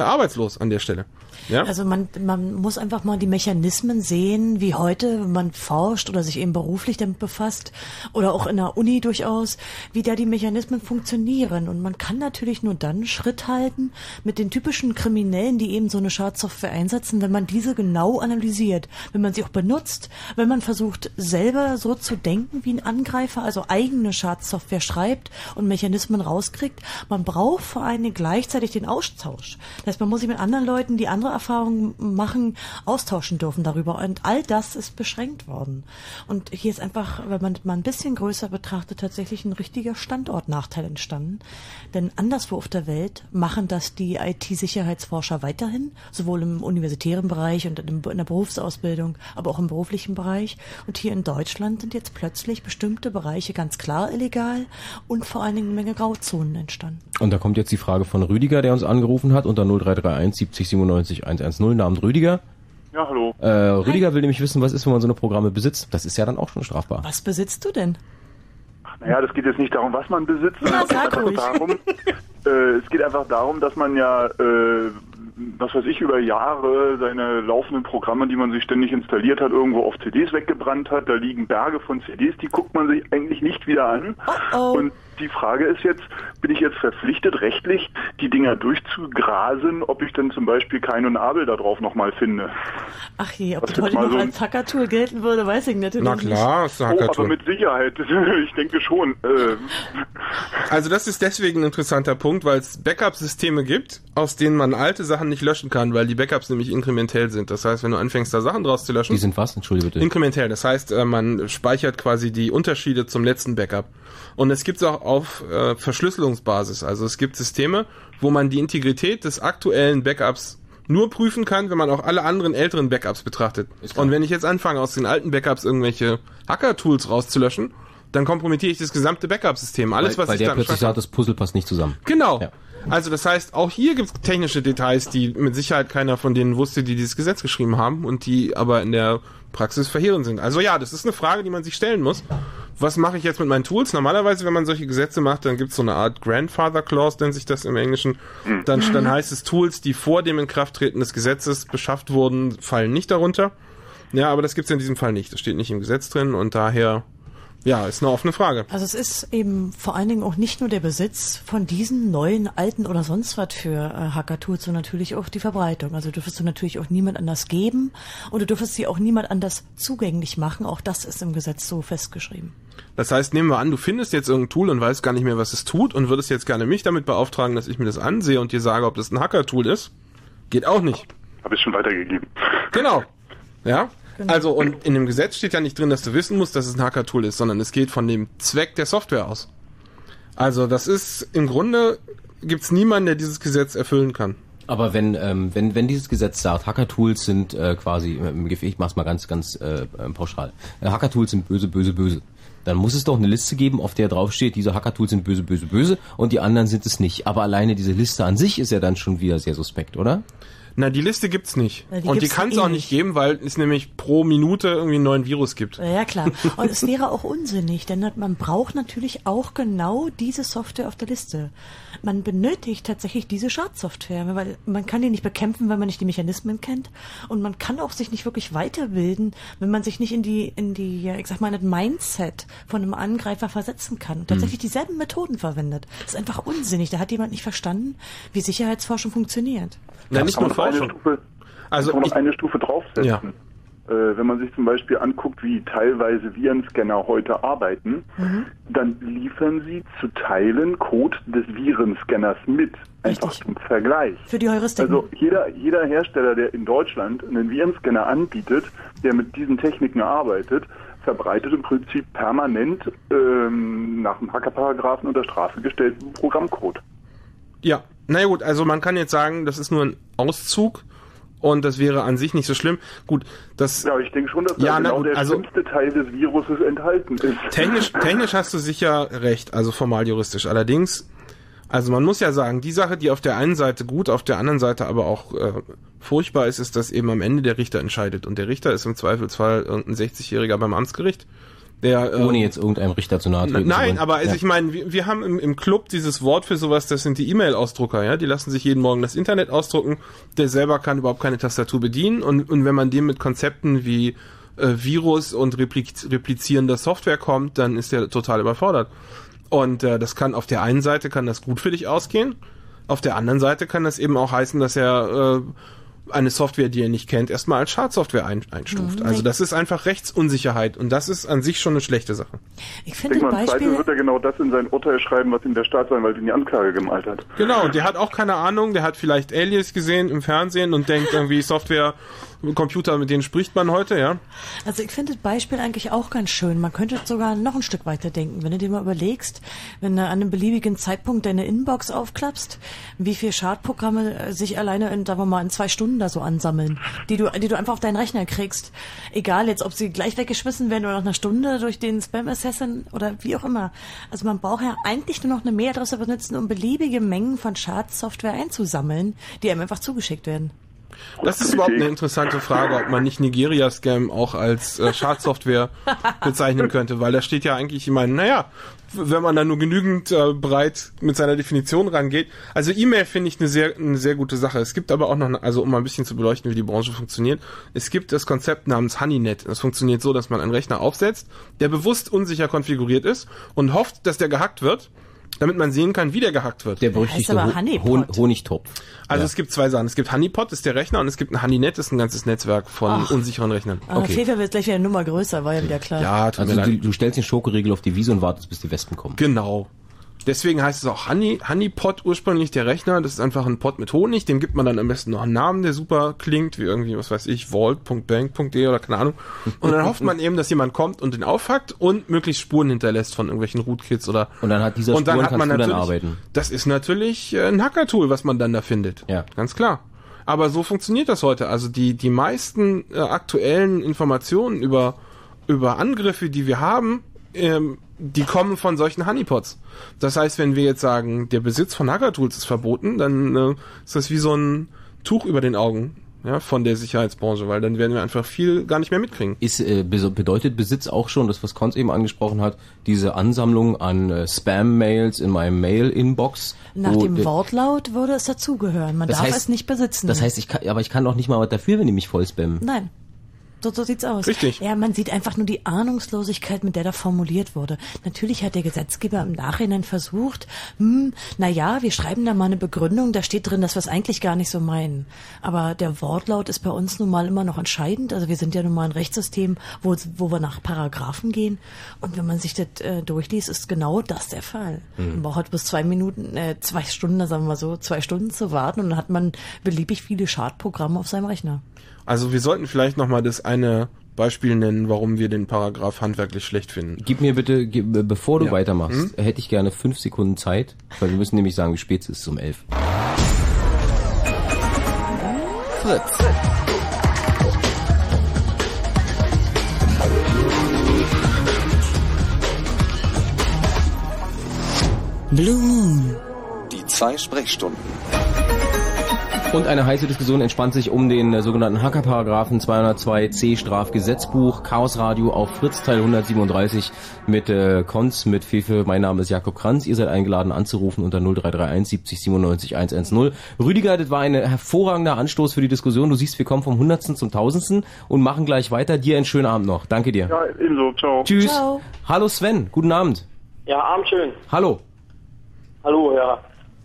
arbeitslos an der Stelle. Ja? Also man, man muss einfach mal die Mechanismen sehen, wie heute, wenn man forscht oder sich eben beruflich damit befasst oder auch in der Uni durchaus, wie da die Mechanismen funktionieren. Und man kann natürlich nur dann Schritt halten mit den typischen Kriminellen, die eben so eine Schadsoftware einsetzen, wenn man diese genau analysiert, wenn man sie auch benutzt, wenn man versucht, selber so zu denken wie ein Angreifer, also eigene Schadsoftware schreibt und Mechanismen rauskriegt. Man braucht vor Dingen gleichzeitig den Austausch. Das heißt, man muss sich mit anderen Leuten, die andere Erfahrungen machen, austauschen dürfen darüber. Und all das ist beschränkt worden. Und hier ist einfach, wenn man mal ein bisschen größer betrachtet, tatsächlich ein richtiger Standortnachteil entstanden. Denn anderswo auf der Welt machen das die IT-Sicherheitsforscher weiterhin, sowohl im universitären Bereich und in der Berufsausbildung, aber auch im beruflichen Bereich. Und hier in Deutschland sind jetzt plötzlich bestimmte Bereiche ganz klar illegal und vor allen Dingen eine Menge Grauzonen entstanden. Und da kommt jetzt die Frage von Rüdiger, der uns angerufen hat unter 0331 70 97 110. Namens Rüdiger. Ja, hallo. Äh, Rüdiger will nämlich wissen, was ist, wenn man so eine Programme besitzt. Das ist ja dann auch schon strafbar. Was besitzt du denn? Naja, das geht jetzt nicht darum, was man besitzt, Ja, sondern es geht sag einfach ruhig. darum, *laughs* äh, es geht einfach darum, dass man ja, äh, was weiß ich, über Jahre seine laufenden Programme, die man sich ständig installiert hat, irgendwo auf CDs weggebrannt hat. Da liegen Berge von CDs, die guckt man sich eigentlich nicht wieder an. Und die Frage ist jetzt, bin ich jetzt verpflichtet, rechtlich die Dinger durchzugrasen, ob ich denn zum Beispiel Kain und Abel da drauf nochmal finde? Ach je, ob das heute mal noch so ein- als Hackertool gelten würde, weiß ich natürlich Na nicht. klar, ist ein Oh, aber Hackertool. mit Sicherheit. *laughs* Ich denke schon. Äh, Also das ist deswegen ein interessanter Punkt, weil es Backup-Systeme gibt, aus denen man alte Sachen nicht löschen kann, weil die Backups nämlich inkrementell sind. Das heißt, wenn du anfängst, da Sachen draus zu löschen... Die sind was? Entschuldige bitte. Inkrementell, das heißt, äh, man speichert quasi die Unterschiede zum letzten Backup. Und es gibt auch auf äh, Verschlüsselungsbasis. Also es gibt Systeme, wo man die Integrität des aktuellen Backups nur prüfen kann, wenn man auch alle anderen älteren Backups betrachtet. Und wenn ich jetzt anfange, aus den alten Backups irgendwelche Hacker-Tools rauszulöschen, dann kompromittiere ich das gesamte Backup-System. Alles, weil, was weil ich der dann plötzlich sagt, das Puzzle passt nicht zusammen. Genau. Ja. Also das heißt, auch hier gibt es technische Details, die mit Sicherheit keiner von denen wusste, die dieses Gesetz geschrieben haben und die aber in der Praxis verheerend sind. Also ja, das ist eine Frage, die man sich stellen muss. Was mache ich jetzt mit meinen Tools? Normalerweise, wenn man solche Gesetze macht, dann gibt es so eine Art Grandfather Clause, nennt sich das im Englischen. Dann, dann heißt es, Tools, die vor dem Inkrafttreten des Gesetzes beschafft wurden, fallen nicht darunter. Ja, aber das gibt es in diesem Fall nicht. Das steht nicht im Gesetz drin und daher, ja, ist eine offene Frage. Also es ist eben vor allen Dingen auch nicht nur der Besitz von diesen neuen, alten oder sonst was für äh, Hacker-Tools, sondern natürlich auch die Verbreitung. Also dürfest du natürlich auch niemand anders geben und du dürfest sie auch niemand anders zugänglich machen. Auch das ist im Gesetz so festgeschrieben. Das heißt, nehmen wir an, du findest jetzt irgendein Tool und weißt gar nicht mehr, was es tut und würdest jetzt gerne mich damit beauftragen, dass ich mir das ansehe und dir sage, ob das ein Hacker-Tool ist. Geht auch nicht. Habe ich schon weitergegeben. *laughs* Genau. Ja? Also, und in dem Gesetz steht ja nicht drin, dass du wissen musst, dass es ein Hacker-Tool ist, sondern es geht von dem Zweck der Software aus. Also, das ist im Grunde gibt's niemanden, der dieses Gesetz erfüllen kann. Aber wenn, ähm, wenn, wenn dieses Gesetz sagt, Hacker-Tools sind äh, quasi, ich mach's mal ganz, ganz äh, äh, pauschal, äh, Hacker-Tools sind böse, böse, böse. Dann muss es doch eine Liste geben, auf der draufsteht, diese Hacker-Tools sind böse, böse, böse und die anderen sind es nicht. Aber alleine diese Liste an sich ist ja dann schon wieder sehr suspekt, oder? Na, die Liste gibt's nicht. Na, die und die kann es eh auch nicht geben, weil es nämlich pro Minute irgendwie einen neuen Virus gibt. Ja, ja, klar. Und es wäre auch unsinnig, denn man braucht natürlich auch genau diese Software auf der Liste. Man benötigt tatsächlich diese Schadsoftware, weil man kann die nicht bekämpfen, wenn man nicht die Mechanismen kennt. Und man kann auch sich nicht wirklich weiterbilden, wenn man sich nicht in die, in die, ich sag mal, in das Mindset von einem Angreifer versetzen kann. Und tatsächlich dieselben Methoden verwendet. Das ist einfach unsinnig. Da hat jemand nicht verstanden, wie Sicherheitsforschung funktioniert. Na, nicht Kann nur man noch eine Forschung. Stufe, Also kann noch eine Stufe draufsetzen. Ja. Äh, wenn man sich zum Beispiel anguckt, wie teilweise Virenscanner heute arbeiten, dann liefern sie zu Teilen Code des Virenscanners mit. Einfach zum Vergleich. Für die Heuristiken. Also jeder, jeder Hersteller, der in Deutschland einen Virenscanner anbietet, der mit diesen Techniken arbeitet, verbreitet im Prinzip permanent ähm, nach dem Hackerparagraphen unter Strafe gestellten Programmcode. Ja, na gut, also man kann jetzt sagen, das ist nur ein Auszug und das wäre an sich nicht so schlimm. Gut, das Ja, ich denke schon, dass da Ja, na genau gut, der also- schlimmste Teil des Viruses enthalten ist. technisch, technisch hast du sicher recht, also formal juristisch. Allerdings, also man muss ja sagen, die Sache, die auf der einen Seite gut, auf der anderen Seite aber auch äh, furchtbar ist, ist, dass eben am Ende der Richter entscheidet. Und der Richter ist im Zweifelsfall irgendein 60-Jähriger beim Amtsgericht, Der, Ohne ähm, jetzt irgendeinem Richter zu nahe treten Nein, aber also Ja. ich meine, wir, wir haben im, im Club dieses Wort für sowas, das sind die E-Mail-Ausdrucker, ja, die lassen sich jeden Morgen das Internet ausdrucken, der selber kann überhaupt keine Tastatur bedienen und, und wenn man dem mit Konzepten wie äh, Virus und repliz replizierender Software kommt, dann ist der total überfordert. Und äh, das kann auf der einen Seite kann das gut für dich ausgehen, auf der anderen Seite kann das eben auch heißen, dass er äh, eine Software, die er nicht kennt, erstmal als Schadsoftware ein, einstuft. Mhm. Also das ist einfach Rechtsunsicherheit und das ist an sich schon eine schlechte Sache. Ich Ich finde denke mal, im Beispiele... Zweifel wird er genau das in sein Urteil schreiben, was ihm der Staatsanwalt in die Anklage gemalt hat. Genau, und der hat auch keine Ahnung, der hat vielleicht Alias gesehen im Fernsehen und denkt irgendwie Software, Computer, mit denen spricht man heute, ja. Also ich finde das Beispiel eigentlich auch ganz schön. Man könnte sogar noch ein Stück weiter denken, wenn du dir mal überlegst, wenn du an einem beliebigen Zeitpunkt deine Inbox aufklappst, wie viel Schadprogramme äh, sich alleine in, sagen wir mal, in zwei Stunden da so ansammeln, die du, die du einfach auf deinen Rechner kriegst. Egal jetzt, ob sie gleich weggeschmissen werden oder nach einer Stunde durch den Spam Assassin oder wie auch immer. Also man braucht ja eigentlich nur noch eine Mailadresse benutzen, um beliebige Mengen von Schadsoftware einzusammeln, die einem einfach zugeschickt werden. Das ist überhaupt eine interessante Frage, ob man nicht Nigeria-Scam auch als äh, Schadsoftware bezeichnen könnte, weil da steht ja eigentlich, ich meine, naja, wenn man da nur genügend äh, breit mit seiner Definition rangeht. Also E-Mail finde ich eine sehr, eine sehr gute Sache. Es gibt aber auch noch, also um mal ein bisschen zu beleuchten, wie die Branche funktioniert, es gibt das Konzept namens Honeynet. Das funktioniert so, dass man einen Rechner aufsetzt, der bewusst unsicher konfiguriert ist und hofft, dass der gehackt wird, damit man sehen kann, wie der gehackt wird. Der berüchtigte aber. Hon Honigtopf. Also Ja. es gibt zwei Sachen. Es gibt Honeypot, das ist der Rechner, und es gibt ein Honeynet, das ist ein ganzes Netzwerk von Ach. unsicheren Rechnern. Ah, Okay. Fefe wird gleich wieder eine Nummer größer, war ja wieder klar. Ja, tut Also mir du, leid. du stellst den Schokoriegel auf die Wiese und wartest, bis die Wespen kommen. Genau. Deswegen heißt es auch Honey, Honeypot ursprünglich der Rechner. Das ist einfach ein Pot mit Honig. Dem gibt man dann am besten noch einen Namen, der super klingt, wie irgendwie, was weiß ich, vault.bank.de oder keine Ahnung. Und dann hofft man eben, dass jemand kommt und den aufhackt und möglichst Spuren hinterlässt von irgendwelchen Rootkits oder. Und dann hat dieser und dann Spuren hat man natürlich, arbeiten. Das ist natürlich äh, ein Hacker-Tool, was man dann da findet. Ja. Ganz klar. Aber so funktioniert das heute. Also die, die meisten äh, aktuellen Informationen über, über Angriffe, die wir haben, ähm, die kommen von solchen Honeypots. Das heißt, wenn wir jetzt sagen, der Besitz von Hacker-Tools ist verboten, dann äh, ist das wie so ein Tuch über den Augen ja, von der Sicherheitsbranche, weil dann werden wir einfach viel gar nicht mehr mitkriegen. Ist, äh, bedeutet Besitz auch schon, das was Konz eben angesprochen hat, diese Ansammlung an äh, Spam-Mails in meinem Mail-Inbox? Nach dem de- Wortlaut würde es dazugehören. Man darf heißt- es nicht besitzen. Das heißt, ich kann, aber ich kann doch nicht mal was dafür, wenn die mich voll spammen. Nein. So, so sieht's aus. Richtig. Ja, man sieht einfach nur die Ahnungslosigkeit, mit der da formuliert wurde. Natürlich hat der Gesetzgeber im Nachhinein versucht, hm, na ja, wir schreiben da mal eine Begründung, da steht drin, dass wir es eigentlich gar nicht so meinen. Aber der Wortlaut ist bei uns nun mal immer noch entscheidend. Also wir sind ja nun mal ein Rechtssystem, wo, wo wir nach Paragraphen gehen. Und wenn man sich das äh, durchliest, ist genau das der Fall. Man braucht halt bloß zwei Minuten, äh, zwei Stunden, sagen wir mal so, zwei Stunden zu warten und dann hat man beliebig viele Schadprogramme auf seinem Rechner. Also wir sollten vielleicht nochmal das eine Beispiel nennen, warum wir den Paragraph handwerklich schlecht finden. Gib mir bitte, gib, be- bevor du Ja. weitermachst, hätte ich gerne fünf Sekunden Zeit, weil wir müssen nämlich sagen, wie spät es ist, um elf. Fritz. Blue Moon. Die zwei Sprechstunden. Und eine heiße Diskussion entspannt sich um den äh, sogenannten Hackerparagraphen 202c Strafgesetzbuch, Chaos Radio auf Fritz Teil 137 mit äh, Konz, mit Fefe. Mein Name ist Jakob Kranz. Ihr seid eingeladen anzurufen unter 0331 70 97 110. Rüdiger, das war ein hervorragender Anstoß für die Diskussion. Du siehst, wir kommen vom Hundertsten zum Tausendsten und machen gleich weiter. Dir einen schönen Abend noch. Danke dir. Ja, ebenso. Ciao. Tschüss. Ciao. Hallo Sven, guten Abend. Ja, Abend schön. Hallo. Hallo, ja.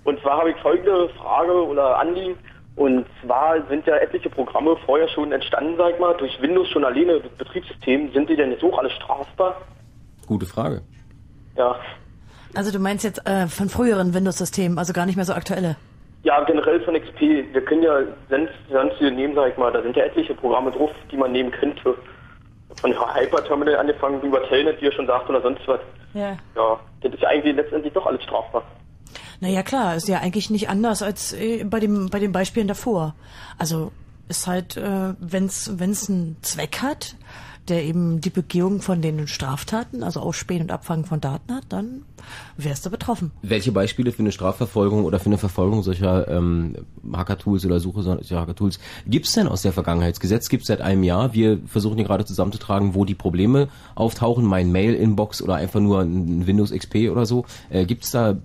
Und zwar habe ich folgende Frage oder Anliegen. Und zwar sind ja etliche Programme vorher schon entstanden, sag ich mal, durch Windows schon alleine, Betriebssystem. Sind die denn jetzt auch alle strafbar? Gute Frage. Ja. Also du meinst jetzt äh, von früheren Windows-Systemen, also gar nicht mehr so aktuelle. Ja, generell von XP. Wir können ja sonst, sonst nehmen, sag ich mal, da sind ja etliche Programme drauf, die man nehmen könnte. Von Hyper-Terminal angefangen, über Telnet, wie ihr schon sagt, oder sonst was. Ja. Ja, das ist ja eigentlich letztendlich doch alles strafbar. Naja, klar, ist ja eigentlich nicht anders als äh, bei, dem, bei den Beispielen davor. Also ist halt, äh, wenn's wenn's einen Zweck hat, der eben die Begehung von den Straftaten, also Ausspähen und Abfangen von Daten hat, dann wärst du betroffen. Welche Beispiele für eine Strafverfolgung oder für eine Verfolgung solcher ähm, Hacker-Tools oder Suche solcher Hacker-Tools gibt's denn aus der Vergangenheit? Das Gesetz gibt's seit einem Jahr. Wir versuchen hier gerade zusammenzutragen, wo die Probleme auftauchen. Mein Mail-Inbox oder einfach nur ein Windows XP oder so. Äh, gibt's da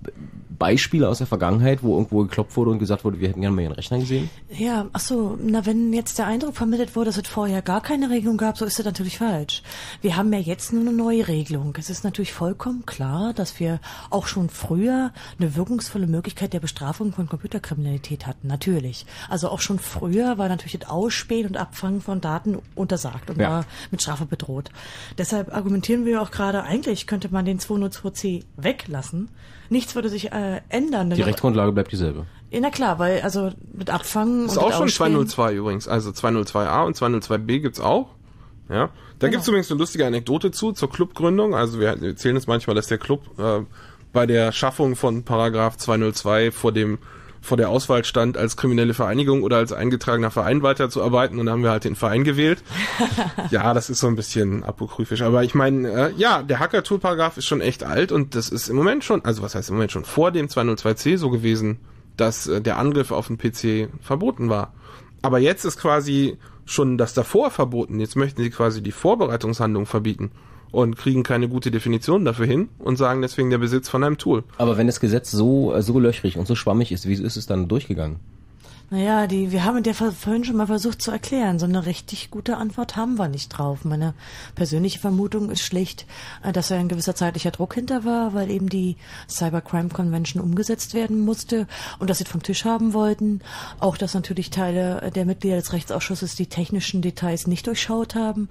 Beispiele aus der Vergangenheit, wo irgendwo geklopft wurde und gesagt wurde, wir hätten gerne mal Ihren Rechner gesehen? Ja, ach so, na wenn jetzt der Eindruck vermittelt wurde, dass es vorher gar keine Regelung gab, so ist das natürlich falsch. Wir haben ja jetzt nur eine neue Regelung. Es ist natürlich vollkommen klar, dass wir auch schon früher eine wirkungsvolle Möglichkeit der Bestrafung von Computerkriminalität hatten, natürlich. Also auch schon früher war natürlich das Ausspähen und Abfangen von Daten untersagt und ja. war mit Strafe bedroht. Deshalb argumentieren wir auch gerade, eigentlich könnte man den 202c weglassen. Nichts würde sich äh, ändern. Die Rechtsgrundlage bleibt dieselbe. Ja, na klar, weil also mit Abfangen ist auch schon 202 übrigens. Also 202a und 202b gibt's auch. Ja, da genau. gibt's übrigens eine lustige Anekdote zu zur Clubgründung. Also wir erzählen uns manchmal, dass der Club äh, bei der Schaffung von Paragraph 202 vor dem vor der Auswahl stand, als kriminelle Vereinigung oder als eingetragener Verein weiterzuarbeiten und dann haben wir halt den Verein gewählt. *laughs* ja, das ist so ein bisschen apokryphisch, aber ich meine, äh, ja, der Hacker-Tool-Paragraph ist schon echt alt und das ist im Moment schon, also was heißt im Moment schon vor dem 202c so gewesen, dass äh, der Angriff auf den PC verboten war. Aber jetzt ist quasi schon das davor verboten. Jetzt möchten sie quasi die Vorbereitungshandlung verbieten und kriegen keine gute Definition dafür hin und sagen deswegen der Besitz von einem Tool. Aber wenn das Gesetz so, so löchrig und so schwammig ist, wie ist es dann durchgegangen? Naja, die, wir haben der vorhin schon mal versucht zu erklären. So eine richtig gute Antwort haben wir nicht drauf. Meine persönliche Vermutung ist schlicht, äh, dass ja ein gewisser zeitlicher Druck hinter war, weil eben die Cybercrime Convention umgesetzt werden musste und dass sie vom Tisch haben wollten. Auch, dass natürlich Teile der Mitglieder des Rechtsausschusses die technischen Details nicht durchschaut haben.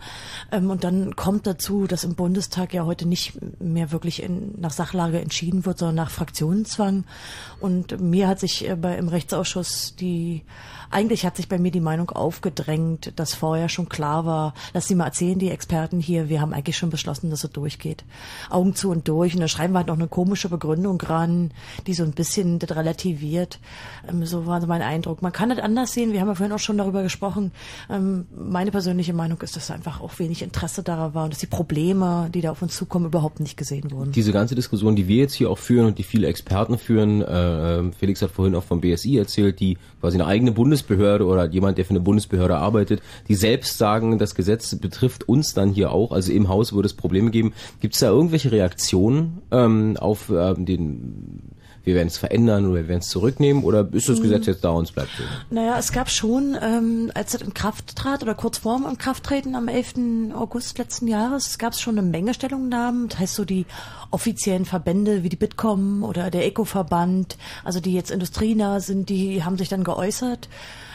Ähm, und dann kommt dazu, dass im Bundestag ja heute nicht mehr wirklich in, nach Sachlage entschieden wird, sondern nach Fraktionenzwang. Und mir hat sich äh, bei, im Rechtsausschuss die be eigentlich hat sich bei mir die Meinung aufgedrängt, dass vorher schon klar war, lass sie mal erzählen, die Experten hier, wir haben eigentlich schon beschlossen, dass es durchgeht. Augen zu und durch. Und da schreiben wir halt noch eine komische Begründung ran, die so ein bisschen das relativiert. Ähm, so war mein Eindruck. Man kann das anders sehen. Wir haben ja vorhin auch schon darüber gesprochen. Ähm, meine persönliche Meinung ist, dass einfach auch wenig Interesse daran war und dass die Probleme, die da auf uns zukommen, überhaupt nicht gesehen wurden. Diese ganze Diskussion, die wir jetzt hier auch führen und die viele Experten führen, äh, Felix hat vorhin auch vom BSI erzählt, die quasi eine eigene Bundesbehörde oder jemand, der für eine Bundesbehörde arbeitet, die selbst sagen, das Gesetz betrifft uns dann hier auch, also im Haus würde es Probleme geben. Gibt es da irgendwelche Reaktionen ähm, auf äh, den wir werden es verändern oder wir werden es zurücknehmen oder ist das Gesetz jetzt da und es bleibt so? Naja, es gab schon, ähm, als es in Kraft trat oder kurz vor dem Krafttreten am 11. August letzten Jahres, gab es schon eine Menge Stellungnahmen. Das heißt so die offiziellen Verbände wie die Bitkom oder der Eco-Verband, also die jetzt industrienah sind, die haben sich dann geäußert.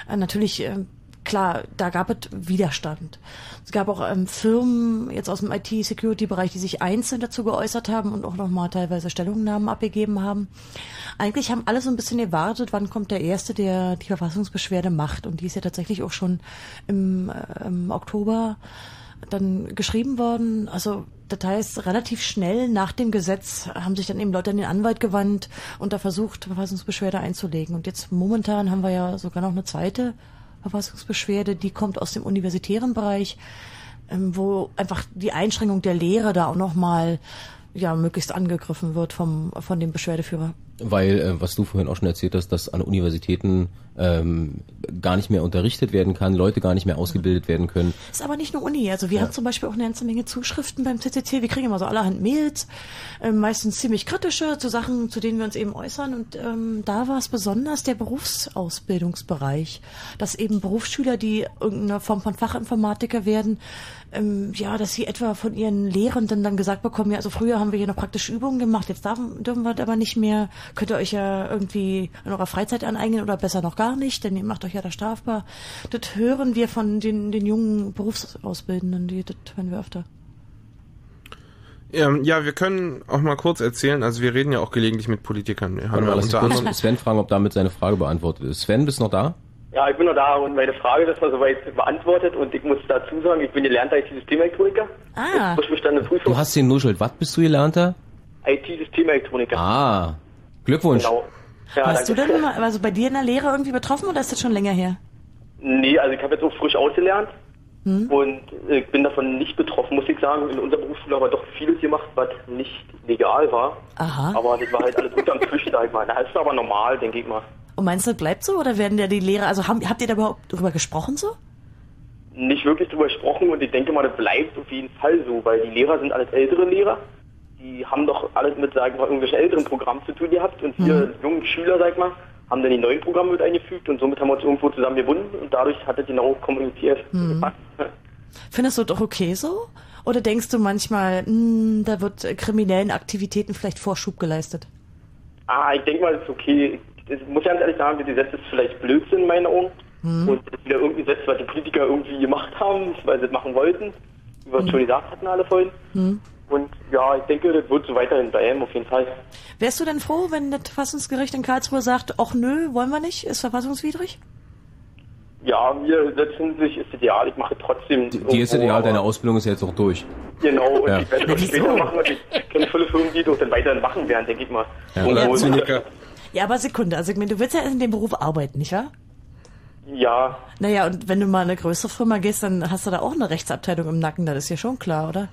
Äh, natürlich äh, klar, da gab es Widerstand. Es gab auch ähm, Firmen jetzt aus dem IT-Security-Bereich, die sich einzeln dazu geäußert haben und auch nochmal teilweise Stellungnahmen abgegeben haben. Eigentlich haben alle so ein bisschen gewartet, wann kommt der Erste, der die Verfassungsbeschwerde macht. Und die ist ja tatsächlich auch schon im, äh, im Oktober dann geschrieben worden. Also das heißt, relativ schnell nach dem Gesetz haben sich dann eben Leute an den Anwalt gewandt und da versucht, Verfassungsbeschwerde einzulegen. Und jetzt momentan haben wir ja sogar noch eine zweite Verfassungsbeschwerde, die kommt aus dem universitären Bereich, ähm, wo einfach die Einschränkung der Lehre da auch nochmal ja, möglichst angegriffen wird vom, von dem Beschwerdeführer. Weil, äh, was du vorhin auch schon erzählt hast, dass an Universitäten ähm, gar nicht mehr unterrichtet werden kann, Leute gar nicht mehr ausgebildet werden können. Ist aber nicht nur Uni. Also wir ja. haben zum Beispiel auch eine ganze Menge Zuschriften beim CCC. Wir kriegen immer so allerhand Mails, äh, meistens ziemlich kritische zu Sachen, zu denen wir uns eben äußern. Und ähm, da war es besonders der Berufsausbildungsbereich, dass eben Berufsschüler, die irgendeine Form von Fachinformatiker werden, ähm, ja, dass sie etwa von ihren Lehrenden dann gesagt bekommen, ja, also früher haben wir hier noch praktische Übungen gemacht, jetzt darf, dürfen wir aber nicht mehr. Könnt ihr euch ja irgendwie in eurer Freizeit aneignen oder besser noch gar nicht, denn ihr macht euch ja da strafbar. Das hören wir von den, den jungen Berufsausbildenden, die, das hören wir öfter. Ähm, ja, wir können auch mal kurz erzählen, also wir reden ja auch gelegentlich mit Politikern. Wir haben ja unter anderem Sven fragen, ob damit seine Frage beantwortet ist. Sven, bist du noch da? Ja, ich bin noch da und meine Frage ist mal soweit beantwortet und ich muss dazu sagen, ich bin gelernter IT-Systemelektroniker. Ah. Du hast den Nuschelt. Was bist du gelernter? IT-Systemelektroniker. Ah. Glückwunsch. Genau. Ja, Warst du denn also bei dir in der Lehre irgendwie betroffen oder ist das schon länger her? Nee, also ich habe jetzt auch frisch ausgelernt Hm? Und äh, bin davon nicht betroffen, muss ich sagen. In unserer Berufsschule haben wir doch vieles gemacht, was nicht legal war. Aha. Aber das war halt alles unterm Tisch, sag ich mal. Das ist aber normal, denke ich mal. Und meinst du, das bleibt so oder werden ja die Lehrer, also haben, habt ihr da überhaupt drüber gesprochen so? Nicht wirklich drüber gesprochen und ich denke mal, das bleibt auf jeden Fall so, weil die Lehrer sind alles ältere Lehrer. Die haben doch alles mit, sag ich mal, irgendwelchen älteren Programmen zu tun gehabt und wir Mhm. jungen Schüler, sag ich mal, haben dann die neuen Programme mit eingefügt und somit haben wir uns irgendwo zusammen gebunden und dadurch hat es genau kommuniziert. Mhm. Findest du doch okay so? Oder denkst du manchmal, mh, da wird kriminellen Aktivitäten vielleicht Vorschub geleistet? Ah, ich denke mal, das ist okay. Ich muss ganz ehrlich sagen, das Gesetz ist vielleicht Blödsinn in meinen Augen. Mhm. Und das ist wieder irgendwie Gesetz, was die Politiker irgendwie gemacht haben, weil sie es machen wollten. Wie wir es schon gesagt hatten alle vorhin. Hm. Und ja, ich denke, das wird so weiterhin bleiben, auf jeden Fall. Wärst du denn froh, wenn das Verfassungsgericht in Karlsruhe sagt, ach nö, wollen wir nicht, ist verfassungswidrig? Ja, mir setzen sich ist ideal, ich mache trotzdem. Die ist ideal, deine Ausbildung ist jetzt auch durch. Genau, und Ja. ich werde das später machen und ich kenne viele Firmen, die das dann weiterhin machen werden, denke ich mal. Ja. Zyniker. Ja, aber Sekunde, also ich meine, du willst ja in dem Beruf arbeiten, nicht wahr? Ja, Naja, und wenn du mal in eine größere Firma gehst, dann hast du da auch eine Rechtsabteilung im Nacken, das ist ja schon klar, oder?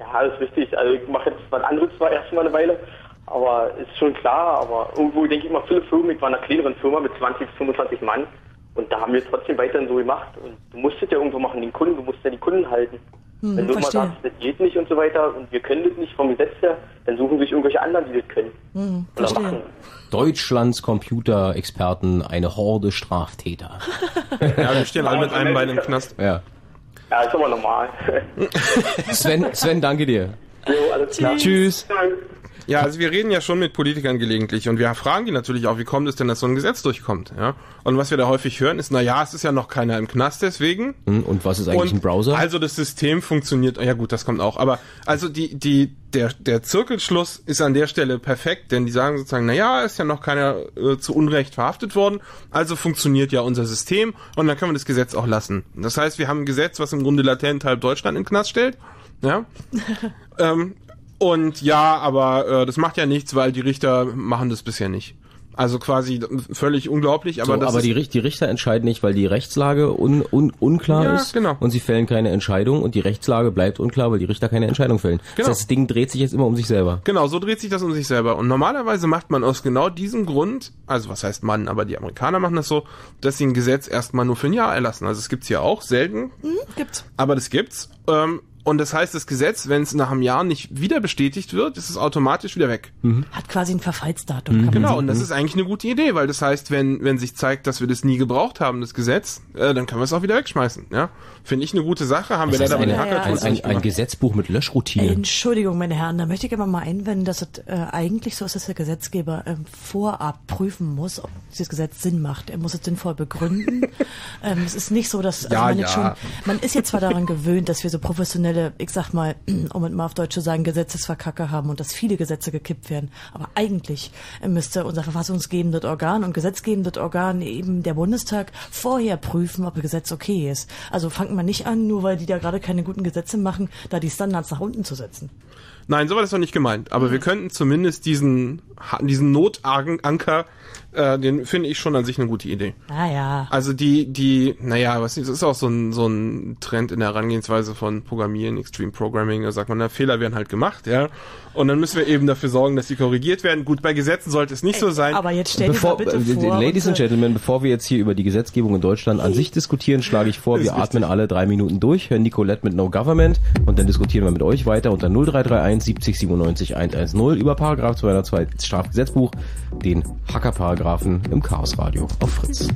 Ja, das ist richtig. Also ich mache jetzt was anderes zwar erstmal eine Weile, aber ist schon klar, aber irgendwo denke ich mal, viele Firmen, ich war in einer kleineren Firma mit 20 bis 25 Mann und da haben wir es trotzdem weiterhin so gemacht und du musst es ja irgendwo machen, den Kunden, du musst ja die Kunden halten. Hm, Wenn du immer verstehe. sagst, das geht nicht und so weiter und wir können das nicht vom Gesetz her, dann suchen sich irgendwelche anderen, die das können. Hm, Oder verstehe. machen. Deutschlands Computerexperten, eine Horde Straftäter. *laughs* Ja, wir stehen alle mit einem Bein im Knast. Ja. Ja, ist aber normal. Sven, Sven, danke dir. jo, alles klar. Tschüss. Ja, also wir reden ja schon mit Politikern gelegentlich und wir fragen die natürlich auch, wie kommt es denn, dass so ein Gesetz durchkommt, ja? Und was wir da häufig hören ist, na ja, es ist ja noch keiner im Knast deswegen. Hm, Und was ist eigentlich und ein Browser? Also das System funktioniert, ja gut, das kommt auch, aber also die die der der Zirkelschluss ist an der Stelle perfekt, denn die sagen sozusagen, na ja, ist ja noch keiner äh, zu Unrecht verhaftet worden, also funktioniert ja unser System und dann können wir das Gesetz auch lassen. Das heißt, wir haben ein Gesetz, was im Grunde latent halb Deutschland in den Knast stellt, ja? *laughs* ähm, und ja, aber äh, das macht ja nichts, weil die Richter machen das bisher nicht. Also quasi völlig unglaublich, aber so, das aber die, die Richter entscheiden nicht, weil die Rechtslage un, un, unklar Ja, ist genau. und sie fällen keine Entscheidung und die Rechtslage bleibt unklar, weil die Richter keine Entscheidung fällen. Genau. Das heißt, das Ding dreht sich jetzt immer um sich selber. Genau, so dreht sich das um sich selber. Und normalerweise macht man aus genau diesem Grund, also was heißt Mann, aber die Amerikaner machen das so, dass sie ein Gesetz erstmal nur für ein Jahr erlassen. Also es gibt's hier auch, selten, Hm, gibt's. aber das gibt's. Ähm, und das heißt, das Gesetz, wenn es nach einem Jahr nicht wieder bestätigt wird, ist es automatisch wieder weg. Hat quasi ein Verfallsdatum. Mhm. kann man Genau, und das ist eigentlich eine gute Idee, weil das heißt, wenn, wenn sich zeigt, dass wir das nie gebraucht haben, das Gesetz, äh, dann können wir es auch wieder wegschmeißen. Ja, Finde ich eine gute Sache, haben wir Das ist leider bei den Hackertools ein, ein, ein. Gesetzbuch mit Löschroutinen. Entschuldigung, meine Herren, da möchte ich aber mal einwenden, dass es äh, eigentlich so ist, dass der Gesetzgeber ähm, vorab prüfen muss, ob dieses Gesetz Sinn macht. Er muss es sinnvoll begründen. *laughs* ähm, es ist nicht so, dass also Ja, man jetzt ja. schon, man ist jetzt zwar daran gewöhnt, dass wir so professionelle, ich sag mal, *clears throat* um es mal auf Deutsch zu sagen, Gesetzesverkacke haben und dass viele Gesetze gekippt werden. Aber eigentlich äh, müsste unser verfassungsgebendes Organ und gesetzgebendes Organ eben der Bundestag vorher prüfen, ob ein Gesetz okay ist. Also fangt man nicht an, nur weil die da gerade keine guten Gesetze machen, da die Standards nach unten zu setzen. Nein, so war das doch nicht gemeint. Aber wir Mhm. könnten zumindest diesen, diesen Notanker, äh, den finde ich schon an sich eine gute Idee. Ah ja. Also die, die, naja, was ist, das ist auch so ein, so ein Trend in der Herangehensweise von Programmieren, Extreme Programming, da sagt man, na, Fehler werden halt gemacht, ja. Und dann müssen wir eben dafür sorgen, dass sie korrigiert werden. Gut, bei Gesetzen sollte es nicht so sein. Aber jetzt stell dir Bevor, mal bitte äh, vor. Ladies and unsere- Gentlemen, bevor wir jetzt hier über die Gesetzgebung in Deutschland an sich diskutieren, schlage ich vor, wir atmen alle drei Minuten durch, hören Nicolette mit No Government und dann diskutieren wir mit euch weiter unter 0331 70 97 110 über Paragraph 202 Strafgesetzbuch, den Hackerparagraphen im Chaosradio auf Fritz.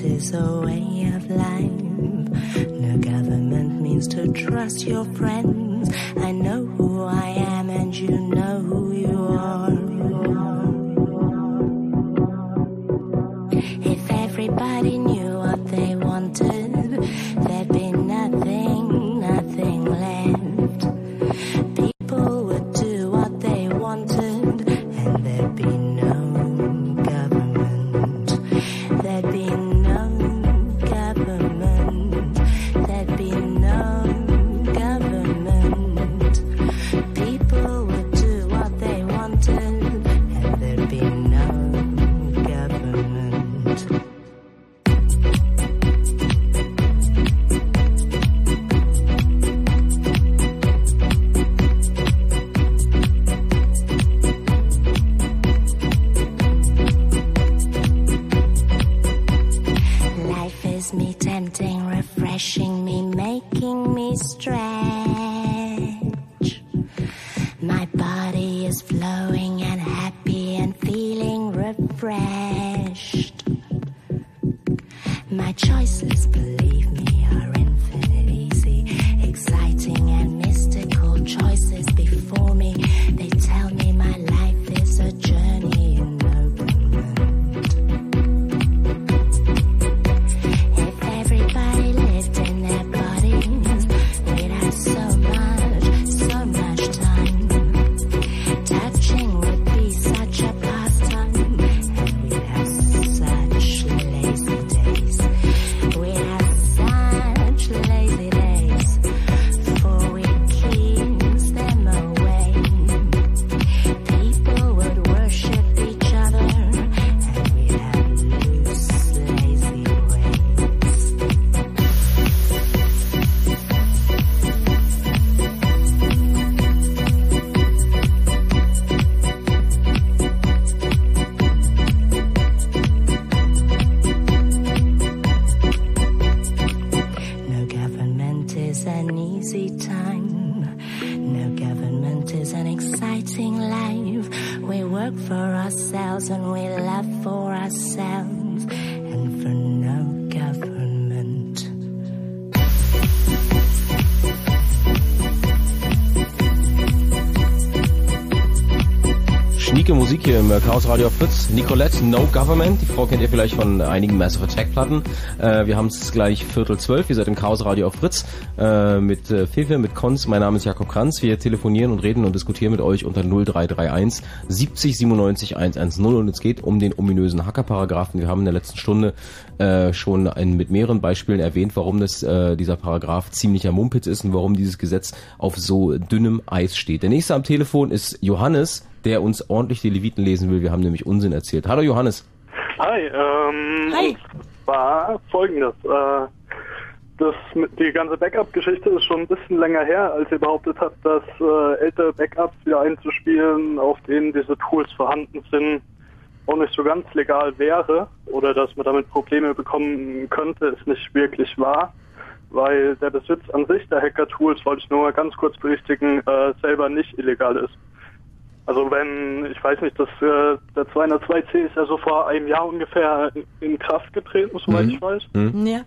Is a way of life. To trust your friends. I know who I am and you know Chaos Radio Fritz. Nicolette, No Government. Die Frau kennt ihr vielleicht von einigen Massive Attack Platten. Äh, wir haben es gleich Viertel zwölf. Ihr seid im Chaos Radio auf Fritz äh, mit äh, Fefe, mit Konz. Mein Name ist Jakob Kranz. Wir telefonieren und reden und diskutieren mit euch unter 0331 70 97 110 und es geht um den ominösen Hackerparagraphen. Wir haben in der letzten Stunde äh, schon ein, mit mehreren Beispielen erwähnt, warum das äh, dieser Paragraph ziemlicher Mumpitz ist und warum dieses Gesetz auf so dünnem Eis steht. Der nächste am Telefon ist Johannes, der uns ordentlich die Leviten lesen will. Wir haben nämlich Unsinn erzählt. Hallo Johannes. Hi, ähm, Hi. zwar folgendes, äh, das, mit- die ganze Backup-Geschichte ist schon ein bisschen länger her, als ihr behauptet habt, dass äh, ältere Backups wieder einzuspielen, auf denen diese Tools vorhanden sind, auch nicht so ganz legal wäre oder dass man damit Probleme bekommen könnte, ist nicht wirklich wahr, weil der Besitz an sich der Hacker-Tools, wollte ich nur mal ganz kurz berichtigen, äh, selber nicht illegal ist. Also wenn, ich weiß nicht, das, äh, der 202C ist ja so vor einem Jahr ungefähr in, in Kraft getreten, soweit Mhm. ich weiß. Ja.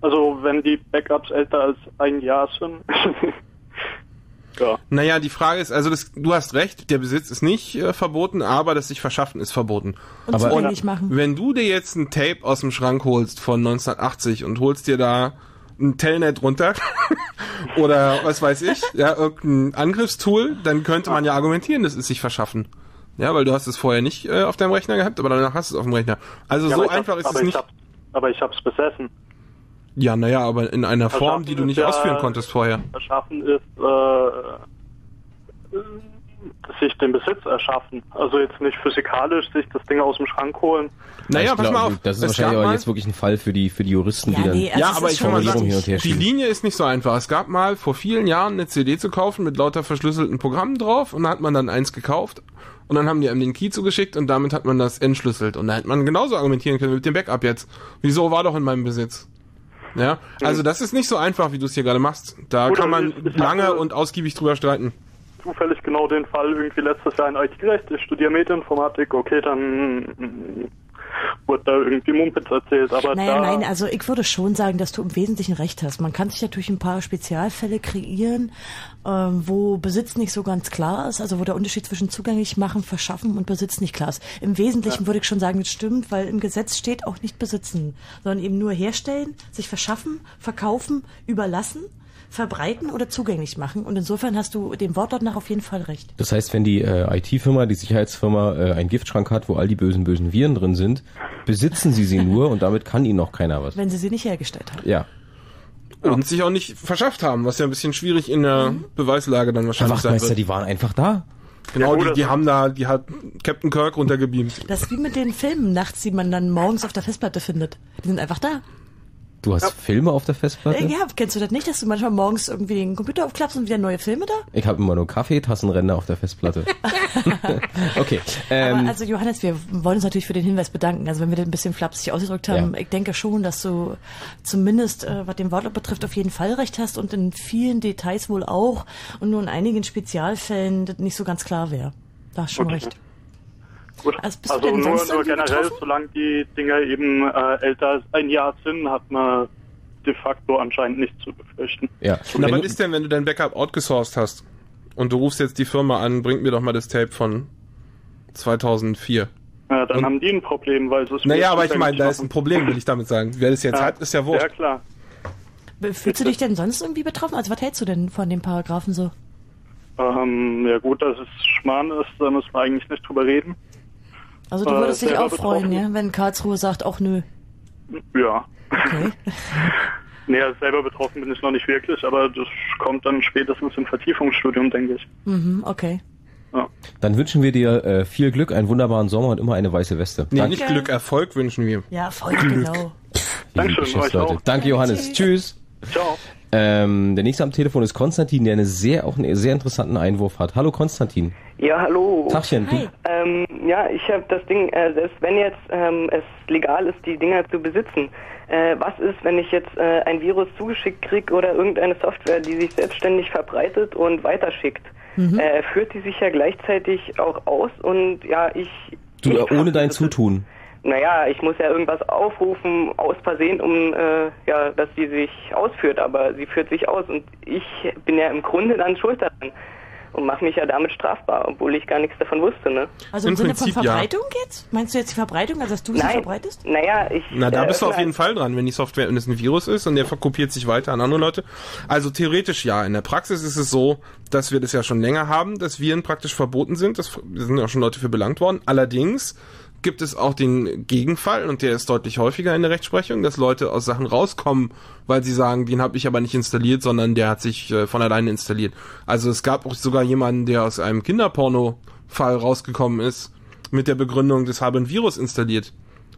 Also wenn die Backups älter als ein Jahr sind. *laughs* ja. Naja, die Frage ist, also das, du hast recht, der Besitz ist nicht äh, verboten, aber das sich verschaffen ist verboten. Und aber zugänglich machen. wenn du dir jetzt ein Tape aus dem Schrank holst von 1980 und holst dir da ein Telnet runter *laughs* oder was weiß ich, ja, irgendein Angriffstool, dann könnte man ja argumentieren, das ist sich verschaffen. Ja, weil du hast es vorher nicht äh, auf deinem Rechner gehabt, aber danach hast du es auf dem Rechner. Also Ja, so einfach ist es ich nicht. Hab, aber ich hab's besessen. Ja, naja, aber in einer Form, die du nicht ausführen konntest vorher. Erschaffen ist, äh, sich den Besitz erschaffen. Also jetzt nicht physikalisch sich das Ding aus dem Schrank holen. Naja, ich pass mal auf. Das ist wahrscheinlich aber jetzt wirklich ein Fall für die, für die Juristen, Ja, die dann nee, also ja, aber ich kann mal sagen, hin und her die. Linie ist nicht so einfach. Es gab mal vor vielen Jahren eine CD zu kaufen mit lauter verschlüsselten Programmen drauf und da hat man dann eins gekauft und dann haben die einem den Key zugeschickt und damit hat man das entschlüsselt und da hätte man genauso argumentieren können mit dem Backup jetzt. Wieso war doch in meinem Besitz? Ja, also das ist nicht so einfach, wie du es hier gerade machst. Da Gut, kann man lange und ausgiebig drüber streiten. Zufällig genau den Fall irgendwie letztes Jahr in IT-Recht. Ich studiere Medieninformatik. Okay, dann wurde da irgendwie Mumpitz erzählt. Aber Naja, nein, also ich würde schon sagen, dass du im Wesentlichen recht hast. Man kann sich natürlich ein paar Spezialfälle kreieren, ähm, wo Besitz nicht so ganz klar ist, also wo der Unterschied zwischen zugänglich machen, verschaffen und Besitz nicht klar ist. Im Wesentlichen würde ich schon sagen, das stimmt, weil im Gesetz steht auch nicht besitzen, sondern eben nur herstellen, sich verschaffen, verkaufen, überlassen, verbreiten oder zugänglich machen. Und insofern hast du dem Wortlaut nach auf jeden Fall recht. Das heißt, wenn die äh, IT-Firma, die Sicherheitsfirma äh, einen Giftschrank hat, wo all die bösen, bösen Viren drin sind, besitzen sie sie nur und damit kann ihnen noch keiner was. Wenn sie sie nicht hergestellt haben. Ja. Und sich auch nicht verschafft haben, was ja ein bisschen schwierig in der Beweislage dann wahrscheinlich sein wird. die waren einfach da. Genau, Ja, die, die haben da, die hat Captain Kirk runtergebeamt. Das ist wie mit den Filmen nachts, die man dann morgens auf der Festplatte findet. Die sind einfach da. Du hast Filme auf der Festplatte? Äh, Ja, kennst du das nicht, dass du manchmal morgens irgendwie den Computer aufklappst und wieder neue Filme da? Ich habe immer nur Kaffeetassenränder auf der Festplatte. *laughs* okay. Ähm, Aber also Johannes, wir wollen uns natürlich für den Hinweis bedanken. Also wenn wir das ein bisschen flapsig ausgedrückt haben, Ja. ich denke schon, dass du zumindest, äh, was den Wortlaut betrifft, auf jeden Fall recht hast und in vielen Details wohl auch und nur in einigen Spezialfällen das nicht so ganz klar wäre. Da hast du schon Okay. recht. Gut. Also bist du Also denn nur, sonst nur generell, solange die Dinger eben äh, älter als ein Jahr sind, hat man de facto anscheinend nichts zu befürchten. Ja. Na, was ist denn, wenn du dein Backup outgesourced hast und du rufst jetzt die Firma an, bringt mir doch mal das Tape von 2004. Ja, dann Und- haben die ein Problem, weil es Naja, mir aber ich meine, da ist ein. Problem, will ich damit sagen. Wer das jetzt Ja. hat, ist ja wurscht. Ja, klar. Fühlst du dich denn sonst irgendwie betroffen? Also was hältst du denn von den Paragraphen so? Ähm, ja gut, dass es Schmarrn ist, da müssen wir eigentlich nicht drüber reden. Also du Äh, würdest dich selber auch freuen, ja, wenn Karlsruhe sagt, auch nö. Ja. Okay. *laughs* Nee, also selber betroffen bin ich noch nicht wirklich, aber das kommt dann spätestens im Vertiefungsstudium, denke ich. Mhm, okay. Dann wünschen wir dir äh, viel Glück, einen wunderbaren Sommer und immer eine weiße Weste. Nee, Danke. nicht Glück, Erfolg wünschen wir. Ja, voll Glück. genau. Dankeschön, Geschäftsleute. euch auch. Danke, Johannes. Tschüss. Ciao. Ähm, der nächste am Telefon ist Konstantin, der eine sehr, auch einen sehr interessanten Einwurf hat. Hallo Konstantin. Ja, hallo. Tagchen. Du, Ähm, ja, ich habe das Ding, äh, selbst wenn jetzt ähm, es legal ist, die Dinger zu besitzen, äh, was ist, wenn ich jetzt äh, ein Virus zugeschickt kriege oder irgendeine Software, die sich selbstständig verbreitet und weiterschickt? Mhm. Äh, führt die sich ja gleichzeitig auch aus und ja, ich, du äh, ohne dein Zutun. Naja, ich muss ja irgendwas aufrufen aus Versehen, um äh, ja, dass die sich ausführt, aber sie führt sich aus und ich bin ja im Grunde dann schuld daran und mache mich ja damit strafbar, obwohl ich gar nichts davon wusste, ne? Also im, Im Sinne Prinzip von ja. Verbreitung jetzt? Meinst du jetzt die Verbreitung, also dass du sie Nein. verbreitest? Naja, ich. Na, da äh, bist du auf jeden Fall dran, wenn die Software, wenn es ein Virus ist und der verkopiert sich weiter an andere Leute. Also theoretisch ja. In der Praxis ist es so, dass wir das ja schon länger haben, dass Viren praktisch verboten sind. Das da sind ja auch schon Leute für belangt worden. Allerdings gibt es auch den Gegenfall und der ist deutlich häufiger in der Rechtsprechung, dass Leute aus Sachen rauskommen, weil sie sagen, den habe ich aber nicht installiert, sondern der hat sich äh, von alleine installiert. Also es gab auch sogar jemanden, der aus einem Kinderporno-Fall rausgekommen ist mit der Begründung, das habe ein Virus installiert.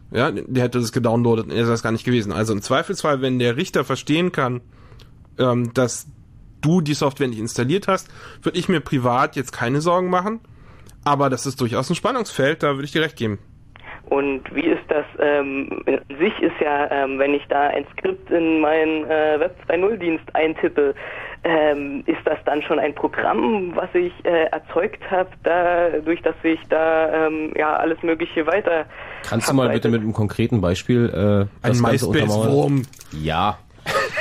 Ja, der hätte das gedownloadet er ist das gar nicht gewesen. Also im Zweifelsfall, wenn der Richter verstehen kann, ähm, dass du die Software nicht installiert hast, würde ich mir privat jetzt keine Sorgen machen. Aber das ist durchaus ein Spannungsfeld, da würde ich dir recht geben. Und wie ist das? Ähm, in sich ist ja, ähm, wenn ich da ein Skript in meinen äh, Web 2.0 Dienst eintippe, ähm, ist das dann schon ein Programm, was ich äh, erzeugt habe, dadurch, dass ich da ähm, ja alles Mögliche weiter. Kannst du mal bitte mit einem konkreten Beispiel äh, das Ein Ganze untermauern? Ja.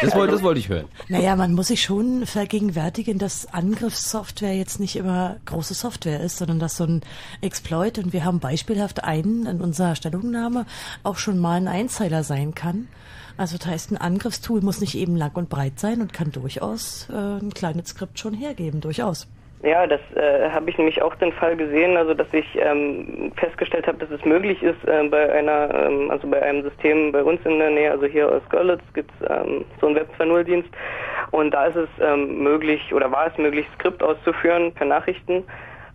Das wollte, das wollte ich hören. Naja, man muss sich schon vergegenwärtigen, dass Angriffssoftware jetzt nicht immer große Software ist, sondern dass so ein Exploit, und wir haben beispielhaft einen in unserer Stellungnahme, auch schon mal ein Einzeiler sein kann. Also das heißt, ein Angriffstool muss nicht eben lang und breit sein und kann durchaus äh, ein kleines Skript schon hergeben, durchaus. Ja, das äh, habe ich nämlich auch den Fall gesehen, also dass ich ähm, festgestellt habe, dass es möglich ist, äh, bei einer, ähm, also bei einem System bei uns in der Nähe, also hier aus Görlitz gibt es ähm, so einen Web 2.0 Dienst und da ist es ähm, möglich oder war es möglich, Skript auszuführen per Nachrichten.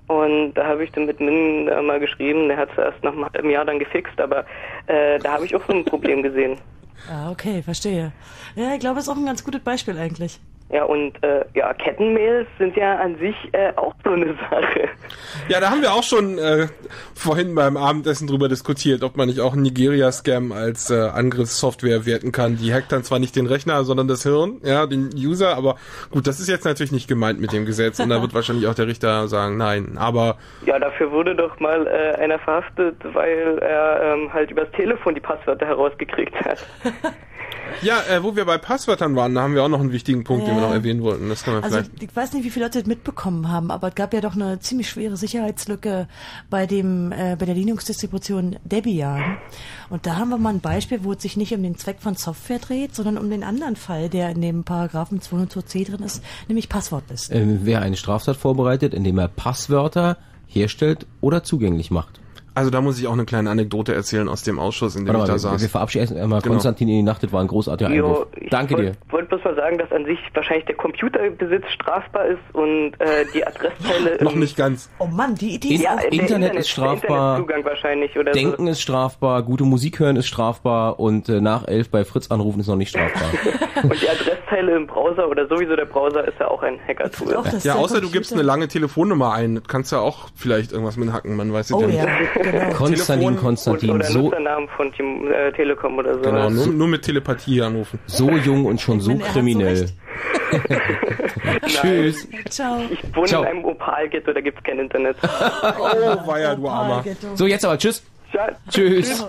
Und da habe ich dann mit Min äh, mal geschrieben, der hat es erst nach einem Jahr dann gefixt, aber äh, da habe ich auch so ein Problem gesehen. *laughs* Ah, okay, verstehe. Ja, ich glaube, das ist auch ein ganz gutes Beispiel eigentlich. Ja, und äh, ja, Kettenmails sind ja an sich äh, auch so eine Sache. Ja, da haben wir auch schon äh, vorhin beim Abendessen drüber diskutiert, ob man nicht auch einen Nigeria-Scam als äh, Angriffssoftware werten kann. Die hackt dann zwar nicht den Rechner, sondern das Hirn, ja, den User, aber gut, das ist jetzt natürlich nicht gemeint mit dem Gesetz und da wird wahrscheinlich auch der Richter sagen, nein, aber Ja, dafür wurde doch mal äh, einer verhaftet, weil er ähm, halt übers Telefon die Passwörter herausgekriegt hat. *laughs* ja, äh, wo wir bei Passwörtern waren, da haben wir auch noch einen wichtigen Punkt, den wir Ja. noch erwähnen wollten. Das können wir Also vielleicht. ich weiß nicht, wie viele Leute das mitbekommen haben, aber es gab ja doch eine ziemlich schwere Sicherheitslücke bei dem äh, bei der Linux-Distribution Debian. Und da haben wir mal ein Beispiel, wo es sich nicht um den Zweck von Software dreht, sondern um den anderen Fall, der in dem Paragraphen 202c drin ist, nämlich Passwortlisten. Ähm, wer eine Straftat vorbereitet, indem er Passwörter herstellt oder zugänglich macht. Also da muss ich auch eine kleine Anekdote erzählen aus dem Ausschuss, in dem Warte ich da wir, saß. wir verabschieden erst einmal Genau. Konstantin in die Nacht, das war ein großartiger Einwurf. ich Danke dir. wollte wollt bloß mal sagen, dass an sich wahrscheinlich der Computerbesitz strafbar ist und äh, die Adressteile... *laughs* Noch nicht ganz. Oh Mann, die Idee In- Ja, der Internet ist strafbar. Internetzugang wahrscheinlich oder Denken ist strafbar, gute Musik hören ist strafbar und äh, nach elf bei Fritz anrufen ist noch nicht strafbar. so. *laughs* Und die Adressteile im Browser oder sowieso der Browser ist ja auch ein Hacker-Tool. Ja, außer du gibst eine lange Telefonnummer ein. Das kannst du ja auch vielleicht irgendwas mit hacken, man weiß es Oh ja nicht. ja, *laughs* genau. Konstantin, Telefon- Konstantin, oder so, Nutzernamen von Team, äh, Telekom oder so. Genau, nur, nur mit Telepathie anrufen. so jung und schon so so kriminell. recht. *laughs* Tschüss. Ciao. Ich wohne Ciao. in einem Opal-Ghetto, da gibt's kein Internet. *laughs* Oh, weia, du Armer. So, jetzt aber tschüss. Ja, Tschüss.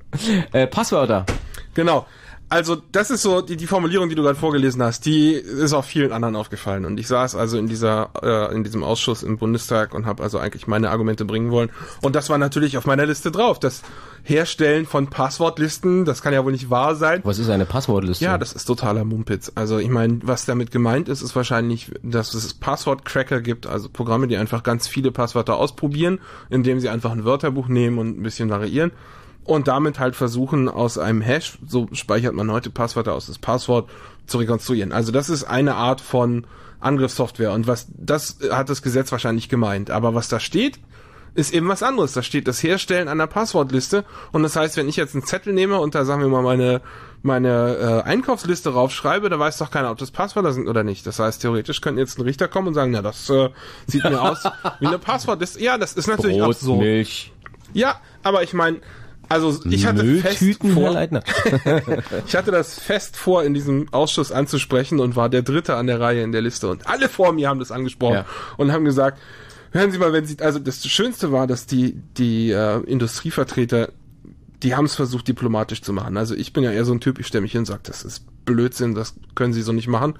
*laughs* äh, Passwörter. Genau. Also das ist so die, die Formulierung, die du gerade vorgelesen hast, die ist auch vielen anderen aufgefallen. Und ich saß also in dieser äh, in diesem Ausschuss im Bundestag und habe also eigentlich meine Argumente bringen wollen. Und das war natürlich auf meiner Liste drauf. Das Herstellen von Passwortlisten, das kann ja wohl nicht wahr sein. Was ist eine Passwortliste? Ja, das ist totaler Mumpitz. Also ich meine, was damit gemeint ist, ist wahrscheinlich, dass es Passwortcracker gibt, also Programme, die einfach ganz viele Passwörter ausprobieren, indem sie einfach ein Wörterbuch nehmen und ein bisschen variieren und damit halt versuchen, aus einem Hash, so speichert man heute Passwörter aus das Passwort, zu rekonstruieren. Also das ist eine Art von Angriffssoftware und was das hat das Gesetz wahrscheinlich gemeint. Aber was da steht, ist eben was anderes. Da steht das Herstellen einer Passwortliste und das heißt, wenn ich jetzt einen Zettel nehme und da sagen wir mal meine meine äh, Einkaufsliste raufschreibe, da weiß doch keiner, ob das Passwörter sind oder nicht. Das heißt, theoretisch könnte jetzt ein Richter kommen und sagen, na, das äh, sieht mir *laughs* aus wie eine Passwortliste. Ja, das ist natürlich Brot, auch so. Milch. Ja, aber ich meine, also ich hatte fest Mülltüten, vor, *laughs* ich hatte das fest vor, in diesem Ausschuss anzusprechen und war der Dritte an der Reihe in der Liste und alle vor mir haben das angesprochen Ja. und haben gesagt, hören Sie mal, wenn Sie, also das Schönste war, dass die die äh, Industrievertreter, die haben es versucht diplomatisch zu machen. Also ich bin ja eher so ein Typ, ich stelle mich hin und sage, das ist Blödsinn, das können Sie so nicht machen,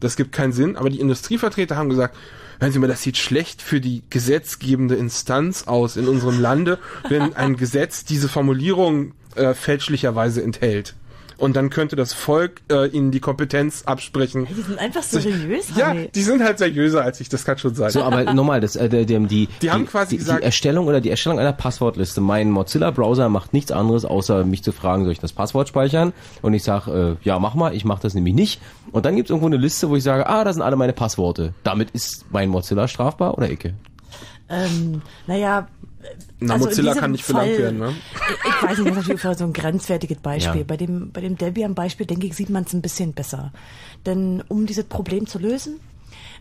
das gibt keinen Sinn. Aber die Industrievertreter haben gesagt, hören Sie mal, das sieht schlecht für die gesetzgebende Instanz aus in unserem Lande, wenn ein Gesetz diese Formulierung äh, fälschlicherweise enthält. Und dann könnte das Volk äh, ihnen die Kompetenz absprechen. Die sind einfach seriös, Ja, Harry. die sind halt seriöser als ich, das kann schon sein. So, aber nochmal, das, äh, dem, die, Die haben quasi die, gesagt- die Erstellung oder die Erstellung einer Passwortliste. Mein Mozilla-Browser macht nichts anderes, außer mich zu fragen, soll ich das Passwort speichern? Und ich sage, äh, ja, mach mal, ich mache das nämlich nicht. Und dann gibt's irgendwo eine Liste, wo ich sage, ah, da sind alle meine Passworte. Damit ist mein Mozilla strafbar oder Icke? Ähm, naja. Na, also Mozilla kann nicht verlangt Fall- werden, ne? Ich, ich weiß nicht, das ist natürlich für so ein grenzwertiges Beispiel. Ja. Bei dem, bei dem Debian-Beispiel, denke ich, sieht man es ein bisschen besser. Denn um dieses Problem zu lösen,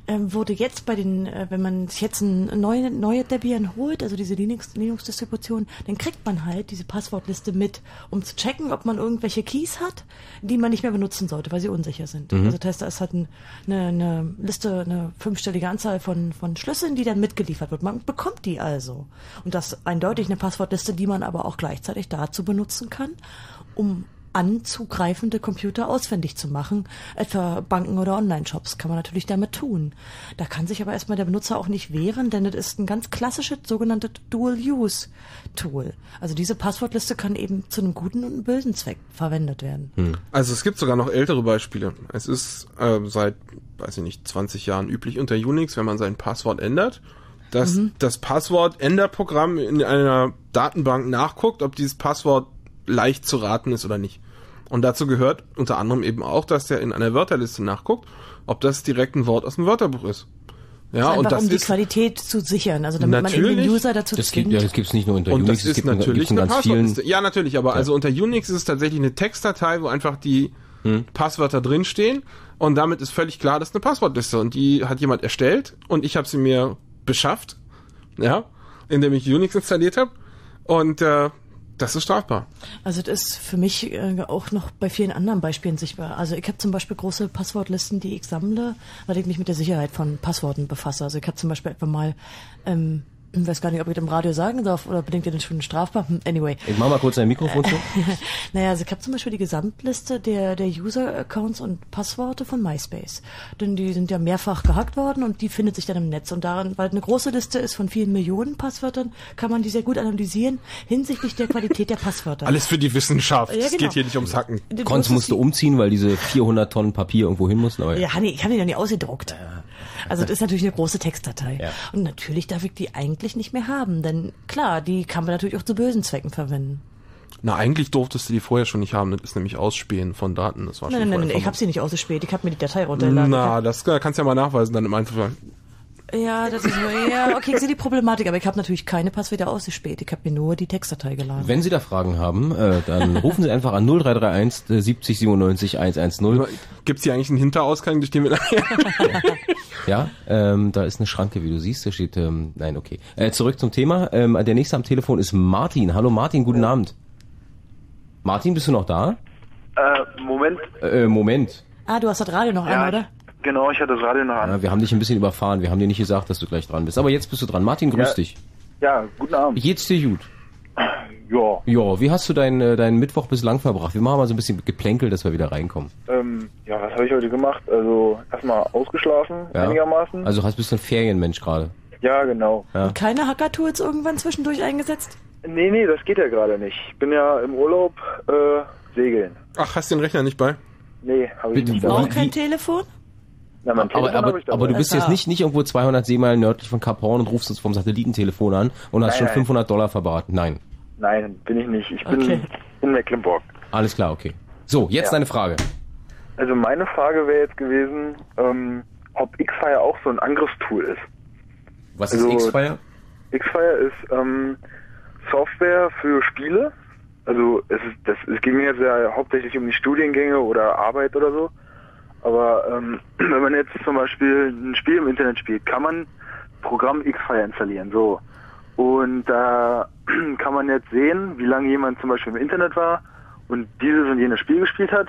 wurde jetzt bei den, äh, wenn man sich jetzt ein neue, neue Debian holt, also diese Linux, Linux-Distribution, dann kriegt man halt diese Passwortliste mit, um zu checken, ob man irgendwelche Keys hat, die man nicht mehr benutzen sollte, weil sie unsicher sind. Mhm. Also das heißt, ist halt ein, eine, eine Liste, eine fünfstellige Anzahl von, von Schlüsseln, die dann mitgeliefert wird. Man bekommt die also. Und das eindeutig eine Passwortliste, die man aber auch gleichzeitig dazu benutzen kann, um anzugreifende Computer ausfindig zu machen. Etwa Banken oder Online-Shops kann man natürlich damit tun. Da kann sich aber erstmal der Benutzer auch nicht wehren, denn das ist ein ganz klassisches sogenanntes Dual-Use-Tool. Also diese Passwortliste kann eben zu einem guten und einem bösen Zweck verwendet werden. Also es gibt sogar noch ältere Beispiele. Es ist äh, seit, weiß ich nicht, 20 Jahren üblich unter Unix, wenn man sein Passwort ändert, dass Mhm. das Passwort-Änderprogramm in einer Datenbank nachguckt, ob dieses Passwort leicht zu raten ist oder nicht. Und dazu gehört unter anderem eben auch, dass der in einer Wörterliste nachguckt, ob das direkt ein Wort aus dem Wörterbuch ist. Ja, einfach und das um die ist Qualität zu sichern, also damit man eben den. User dazu Das gibt, zwingt. ja, das gibt's nicht nur unter und Unix, das es ist gibt, in- natürlich eine ganz vielen. Passwortliste. Ja, natürlich, aber Ja. also unter Unix ist es tatsächlich eine Textdatei, wo einfach die Hm. Passwörter drinstehen und damit ist völlig klar, das ist eine Passwortliste und die hat jemand erstellt und ich habe sie mir beschafft, ja, indem ich Unix installiert habe und äh, das ist strafbar. Also das ist für mich äh, auch noch bei vielen anderen Beispielen sichtbar. Also ich habe zum Beispiel große Passwortlisten, die ich sammle, weil ich mich mit der Sicherheit von Passworten befasse. Also ich habe zum Beispiel etwa mal, ähm, ich weiß gar nicht, ob ich das im Radio sagen darf oder bedingt ihr das schon strafbar? Hm, Anyway. Ich mach mal kurz dein Mikrofon zu. *laughs* naja, also ich habe zum Beispiel die Gesamtliste der, der User-Accounts und Passworte von MySpace. Denn die sind ja mehrfach gehackt worden und die findet sich dann im Netz. Und daran, weil eine große Liste ist von vielen Millionen Passwörtern, kann man die sehr gut analysieren hinsichtlich der Qualität der Passwörter. *laughs* Alles für die Wissenschaft. Ja, Es genau. geht hier nicht ums Hacken. Konz musst musste umziehen, weil diese 400 Tonnen Papier irgendwo hin mussten. Aber Ja, Hanni, ich habe die noch nie ausgedruckt. Also das ist natürlich eine große Textdatei. Ja. Und natürlich darf ich die eigentlich nicht mehr haben, denn klar, die kann man natürlich auch zu bösen Zwecken verwenden. Na, eigentlich durftest du die vorher schon nicht haben, das ist nämlich Ausspähen von Daten. Das war schon Nein, nein, nein, nein, ich habe sie nicht ausgespäht, ich habe mir die Datei runtergeladen. Na, das kannst du ja mal nachweisen dann im Einzelfall. Ja, das ist so, *laughs* ja, okay, ich sehe die Problematik, aber ich habe natürlich keine Passwörter ausgespäht. Ich habe mir nur die Textdatei geladen. Wenn Sie da Fragen haben, äh, dann *laughs* rufen Sie einfach an 0331 äh, 70 97 110. Gibt's hier eigentlich einen Hinterausgang, durch den wir *laughs* Ja, ähm, da ist eine Schranke, wie du siehst. Da steht, ähm, nein, okay. Äh, zurück zum Thema. Ähm, der nächste am Telefon ist Martin. Hallo Martin, guten Abend. Martin, bist du noch da? Äh, Moment. Äh, Moment. Ah, du hast das Radio noch Ja, an, oder? Genau, ich hatte das Radio noch an. Ja, wir haben dich ein bisschen überfahren. Wir haben dir nicht gesagt, dass du gleich dran bist. Aber jetzt bist du dran. Martin, grüß Ja. dich. Ja, guten Abend. Wie geht's dir gut? Ja. Ja, wie hast du deinen, äh, deinen Mittwoch bislang verbracht? Wir machen mal so ein bisschen Geplänkel, dass wir wieder reinkommen. Ähm, ja, was habe ich heute gemacht? Also erstmal ausgeschlafen, Ja? einigermaßen. Also hast bist du ein Ferienmensch gerade. Ja, genau. Ja. Keine Hacker-Tools irgendwann zwischendurch eingesetzt? Nee, nee, das geht ja gerade nicht. Ich bin ja im Urlaub äh, segeln. Ach, hast den Rechner nicht bei? Nee, habe ich nicht Auch kein Telefon? Na, mein Aber, Telefon aber, aber du bist jetzt nicht, nicht irgendwo 200 Seemeilen nördlich von Cap Horn und rufst uns vom Satellitentelefon an und hast Nein, schon nein. 500 Dollar verbraten. Nein. Nein, bin ich nicht. Ich bin Okay. in Mecklenburg. Alles klar, okay. So, jetzt Ja. deine Frage. Also meine Frage wäre jetzt gewesen, ähm, ob Xfire auch so ein Angriffstool ist. Was Also- ist X-Fire? Xfire ist ähm, Software für Spiele. Also es ist, das, es ging jetzt ja hauptsächlich um die Studiengänge oder Arbeit oder so. Aber ähm, *clears throat* wenn man jetzt zum Beispiel ein Spiel im Internet spielt, kann man Programm Xfire installieren. So. Und da *clears throat* kann man jetzt sehen, wie lange jemand zum Beispiel im Internet war und dieses und jenes Spiel gespielt hat.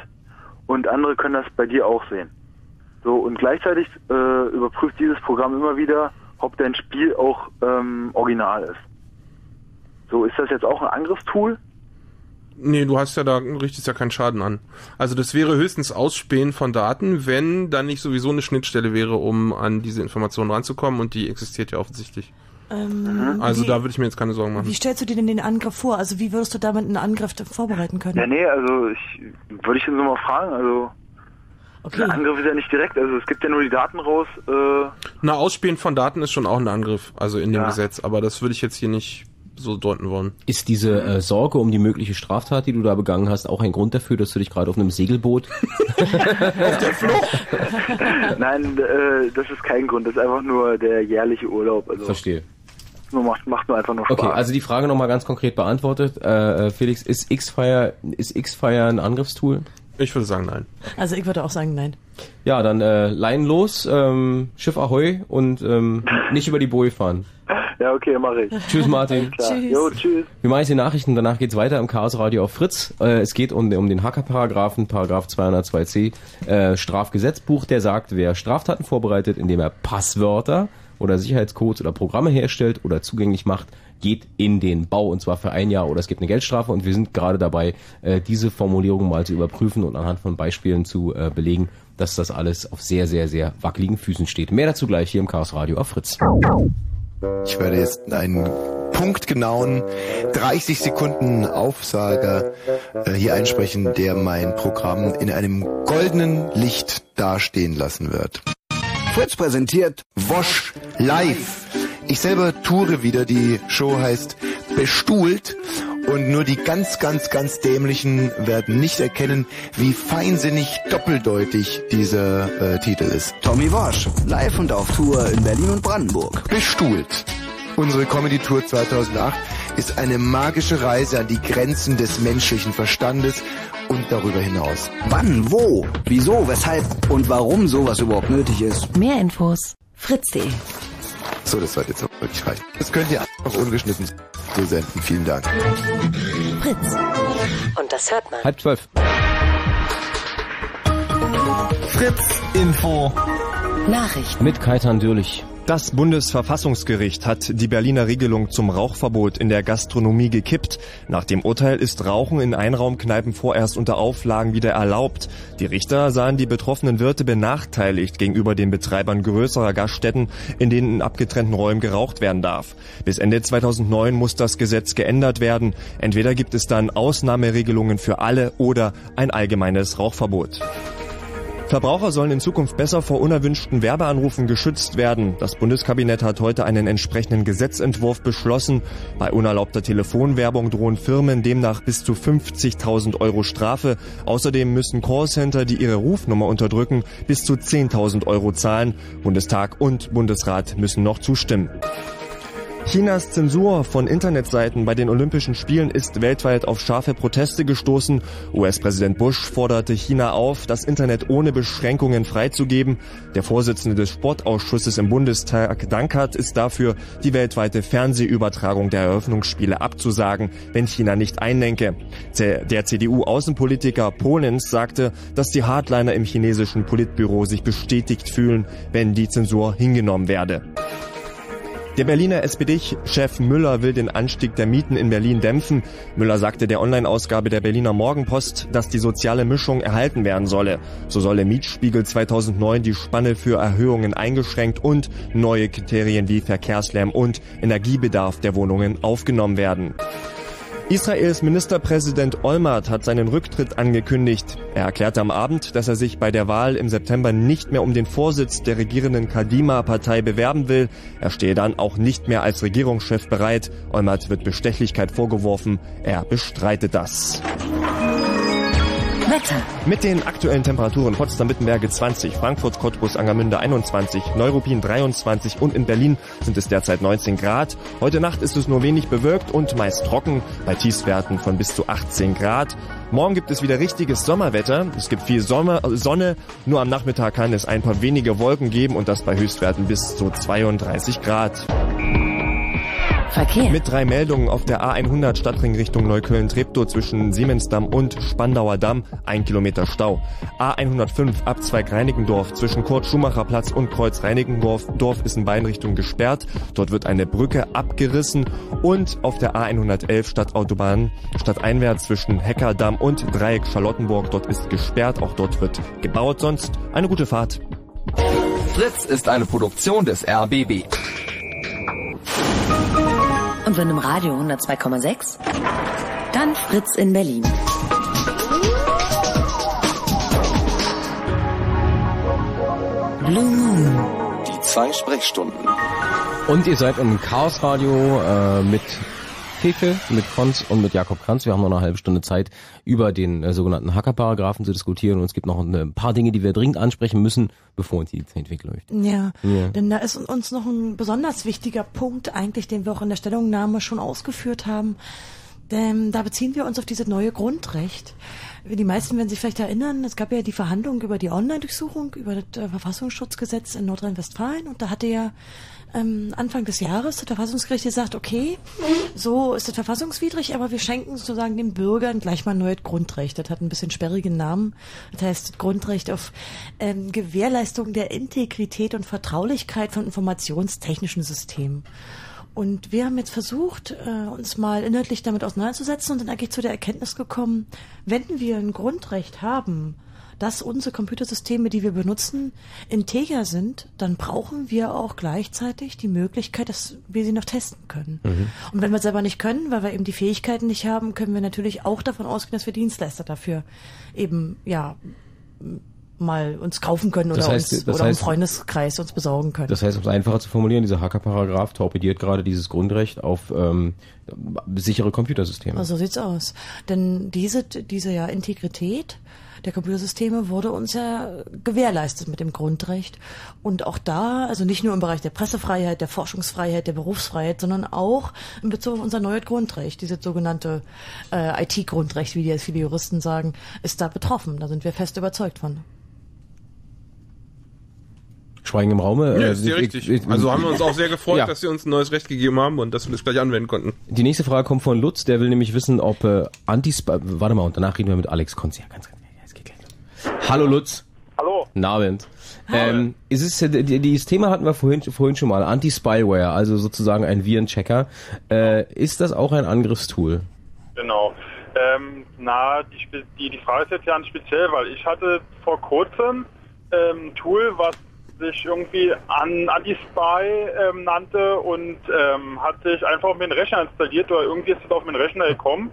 Und andere können das bei dir auch sehen. So, und gleichzeitig äh, überprüft dieses Programm immer wieder, ob dein Spiel auch ähm, original ist. So, ist das jetzt auch ein Angriffstool? Nee, du hast ja da, richtest ja keinen Schaden an. Also das wäre höchstens Ausspähen von Daten, wenn dann nicht sowieso eine Schnittstelle wäre, um an diese Informationen ranzukommen und die existiert ja offensichtlich. Ähm, Also wie, da würde ich mir jetzt keine Sorgen machen. Wie stellst du dir denn den Angriff vor? Also wie würdest du damit einen Angriff vorbereiten können? Ja, nee, also ich würde ich jetzt nur mal fragen, also der Angriff ist ja nicht direkt, also es gibt ja nur die Daten raus, äh, Na, Ausspähen von Daten ist schon auch ein Angriff, also in dem Ja. Gesetz, aber das würde ich jetzt hier nicht so deuten wollen. Ist diese äh, Sorge um die mögliche Straftat, die du da begangen hast, auch ein Grund dafür, dass du dich gerade auf einem Segelboot *laughs* nein, äh, das ist kein Grund, das ist einfach nur der jährliche Urlaub, also Verstehe. nur macht, macht nur einfach nur Spaß. Okay, also die Frage nochmal ganz konkret beantwortet. Äh, äh, Felix, ist X-Fire ist X-Fire ein Angriffstool? Ich würde sagen nein. Also ich würde auch sagen, nein. Ja, dann äh, Leinen los, ähm, Schiff Ahoi und ähm, nicht über die Boje fahren. *laughs* Ja, okay, mache ich. Tschüss, Martin. Klar. Jo, tschüss. Wir machen jetzt die Nachrichten, danach geht's weiter im Chaos Radio auf Fritz. Äh, es geht um, um den Hacker-Paragraphen, Paragraph 202c äh, Strafgesetzbuch, der sagt, wer Straftaten vorbereitet, indem er Passwörter oder Sicherheitscodes oder Programme herstellt oder zugänglich macht, geht in den Bau und zwar für ein Jahr oder es gibt eine Geldstrafe und wir sind gerade dabei, äh, diese Formulierung mal zu überprüfen und anhand von Beispielen zu äh, belegen, dass das alles auf sehr, sehr, sehr wackeligen Füßen steht. Mehr dazu gleich hier im Chaos Radio auf Fritz. Ich werde jetzt einen punktgenauen 30 Sekunden Aufsager äh, hier einsprechen, der mein Programm in einem goldenen Licht dastehen lassen wird. Fritz präsentiert Wosch live. Ich selber toure wieder. Die Show heißt Bestuhlt. Und nur die ganz, ganz, ganz Dämlichen werden nicht erkennen, wie feinsinnig doppeldeutig dieser äh, Titel ist. Tommy Wosch, live und auf Tour in Berlin und Brandenburg. Bestuhlt. Unsere Comedy-Tour 2008 ist eine magische Reise an die Grenzen des menschlichen Verstandes und darüber hinaus. Wann, wo, wieso, weshalb und warum sowas überhaupt nötig ist. Mehr Infos fritz.de. So, das sollte jetzt auch wirklich reichen. Das könnt ihr einfach ungeschnitten so senden. Vielen Dank. Fritz. Und das hört man. Halb zwölf. Fritz Info. Nachrichten. Mit Kaitan Dürlich. Das Bundesverfassungsgericht hat die Berliner Regelung zum Rauchverbot in der Gastronomie gekippt. Nach dem Urteil ist Rauchen in Einraumkneipen vorerst unter Auflagen wieder erlaubt. Die Richter sahen die betroffenen Wirte benachteiligt gegenüber den Betreibern größerer Gaststätten, in denen in abgetrennten Räumen geraucht werden darf. Bis Ende 2009 muss das Gesetz geändert werden. Entweder gibt es dann Ausnahmeregelungen für alle oder ein allgemeines Rauchverbot. Verbraucher sollen in Zukunft besser vor unerwünschten Werbeanrufen geschützt werden. Das Bundeskabinett hat heute einen entsprechenden Gesetzentwurf beschlossen. Bei unerlaubter Telefonwerbung drohen Firmen demnach bis zu 50.000 Euro Strafe. Außerdem müssen Callcenter, die ihre Rufnummer unterdrücken, bis zu 10.000 Euro zahlen. Bundestag und Bundesrat müssen noch zustimmen. Chinas Zensur von Internetseiten bei den Olympischen Spielen ist weltweit auf scharfe Proteste gestoßen. US-Präsident Bush forderte China auf, das Internet ohne Beschränkungen freizugeben. Der Vorsitzende des Sportausschusses im Bundestag, Dankert, ist dafür, die weltweite Fernsehübertragung der Eröffnungsspiele abzusagen, wenn China nicht einlenke. Der, CDU-Außenpolitiker Polens sagte, dass die Hardliner im chinesischen Politbüro sich bestätigt fühlen, wenn die Zensur hingenommen werde. Der Berliner SPD-Chef Müller will den Anstieg der Mieten in Berlin dämpfen. Müller sagte der Online-Ausgabe der Berliner Morgenpost, dass die soziale Mischung erhalten werden solle. So solle Mietspiegel 2009 die Spanne für Erhöhungen eingeschränkt und neue Kriterien wie Verkehrslärm und Energiebedarf der Wohnungen aufgenommen werden. Israels Ministerpräsident Olmert hat seinen Rücktritt angekündigt. Er erklärte am Abend, dass er sich bei der Wahl im September nicht mehr um den Vorsitz der regierenden Kadima-Partei bewerben will. Er stehe dann auch nicht mehr als Regierungschef bereit. Olmert wird Bestechlichkeit vorgeworfen. Er bestreitet das. Wetter. Mit den aktuellen Temperaturen Potsdam-Wittenberge 20, Frankfurt, Cottbus, Angermünde 21, Neuruppin 23 und in Berlin sind es derzeit 19 Grad. Heute Nacht ist es nur wenig bewölkt und meist trocken, bei Tiefstwerten von bis zu 18 Grad. Morgen gibt es wieder richtiges Sommerwetter. Es gibt viel Sommer, äh, Sonne, nur am Nachmittag kann es ein paar wenige Wolken geben und das bei Höchstwerten bis zu 32 Grad. Verkehr. Mit drei Meldungen auf der A100 Stadtring Richtung Neukölln-Treptow zwischen Siemensdamm und Spandauer Damm, ein Kilometer Stau. A105 Abzweig Reinickendorf zwischen Kurt-Schumacher-Platz und Kreuz Reinickendorf Dorf ist in beiden Richtungen gesperrt. Dort wird eine Brücke abgerissen und auf der A111 Stadtautobahn stadteinwärts zwischen Heckerdamm und Dreieck Charlottenburg. Dort ist gesperrt, auch dort wird gebaut. Sonst eine gute Fahrt. Fritz ist eine Produktion des RBB. Und wenn im Radio 102,6, dann Fritz in Berlin. Blue Moon. Die zwei Sprechstunden. Und ihr seid im Chaos Radio äh, mit Fefe, mit Konz und mit Jakob Kranz. Wir haben noch eine halbe Stunde Zeit, über den äh, sogenannten Hacker-Paragraphen zu diskutieren. Und es gibt noch ein paar Dinge, die wir dringend ansprechen müssen, bevor uns die Zeit läuft. Ja, Ja. denn da ist uns noch ein besonders wichtiger Punkt eigentlich, den wir auch in der Stellungnahme schon ausgeführt haben. Denn da beziehen wir uns auf diese neue Grundrecht. Die meisten werden sich vielleicht erinnern, es gab ja die Verhandlung über die Online-Durchsuchung, über das äh, Verfassungsschutzgesetz in Nordrhein-Westfalen und da hatte ja ähm, Anfang des Jahres das Verfassungsgericht gesagt, okay, so ist das verfassungswidrig, aber wir schenken sozusagen den Bürgern gleich mal ein neues Grundrecht. Das hat ein bisschen sperrigen Namen. Das heißt das Grundrecht auf ähm, Gewährleistung der Integrität und Vertraulichkeit von informationstechnischen Systemen. Und wir haben jetzt versucht, äh, uns mal inhaltlich damit auseinanderzusetzen und sind eigentlich zu der Erkenntnis gekommen, wenn wir ein Grundrecht haben, dass unsere Computersysteme, die wir benutzen, integer sind, dann brauchen wir auch gleichzeitig die Möglichkeit, dass wir sie noch testen können. Und wenn wir es selber nicht können, weil wir eben die Fähigkeiten nicht haben, können wir natürlich auch davon ausgehen, dass wir Dienstleister dafür eben, ja, mal uns kaufen können oder, Das heißt- uns, oder im heißt- Freundeskreis uns besorgen können. Das heißt, um es einfacher zu formulieren, dieser Hacker-Paragraph torpediert gerade dieses Grundrecht auf ähm, sichere Computersysteme. So sieht's aus. Denn diese, diese ja Integrität der Computersysteme wurde uns ja gewährleistet mit dem Grundrecht. Und auch da, also nicht nur im Bereich der Pressefreiheit, der Forschungsfreiheit, der Berufsfreiheit, sondern auch in Bezug auf unser neues Grundrecht, dieses sogenannte äh, IT-Grundrecht, wie die jetzt viele Juristen sagen, ist da betroffen. Da sind wir fest überzeugt von. Schweigen im Raume. Ja, äh, ist ja ich- richtig. ich- Also haben wir uns auch sehr gefreut, *laughs* Ja. dass sie uns ein neues Recht gegeben haben und dass wir das gleich anwenden konnten. Die nächste Frage kommt von Lutz, der will nämlich wissen, ob äh, Antispy... Warte mal, und danach reden wir mit Alex Konz. Ja, ganz, ganz, ja, es geht gleich los. Hallo Lutz. Hallo. Guten Abend. Ähm, ist es, äh, die- dieses Thema hatten wir vorhin, vorhin schon mal. Anti-Spyware, also sozusagen ein Virenchecker. Äh, ist das auch ein Angriffstool? Genau. Ähm, na, die, die, die Frage ist jetzt ganz speziell, weil ich hatte vor kurzem ähm, ein Tool, was sich irgendwie an Anti-Spy ähm, nannte und ähm, hat sich einfach auf meinen Rechner installiert oder irgendwie ist es auf meinen Rechner gekommen,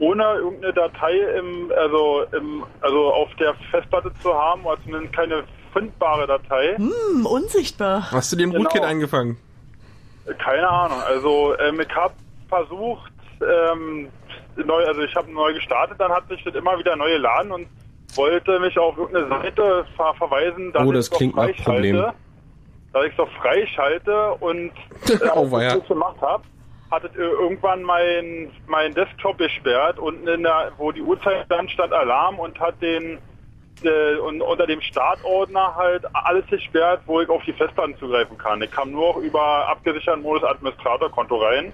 ohne irgendeine Datei im, also, im, also auf der Festplatte zu haben oder zumindest keine findbare Datei. Hm, unsichtbar. Hast du den Genau. Rootkit eingefangen? Keine Ahnung. Also ähm, ich habe versucht, ähm, neu, also ich habe neu gestartet, dann hat sich das immer wieder neu geladen und wollte mich auf irgendeine Seite ver verweisen, dass Oh, das klingt nach freischalte. Problem. dass ich es auf freischalte und *laughs* äh, Oh, als ich das gemacht habe, hat es äh, irgendwann mein, mein Desktop gesperrt und in der, wo die Uhrzeit stand, stand Alarm und hat den äh, und unter dem Startordner halt alles gesperrt, wo ich auf die Festplatten zugreifen kann. Ich kam nur auch über abgesicherten Modus Administratorkonto rein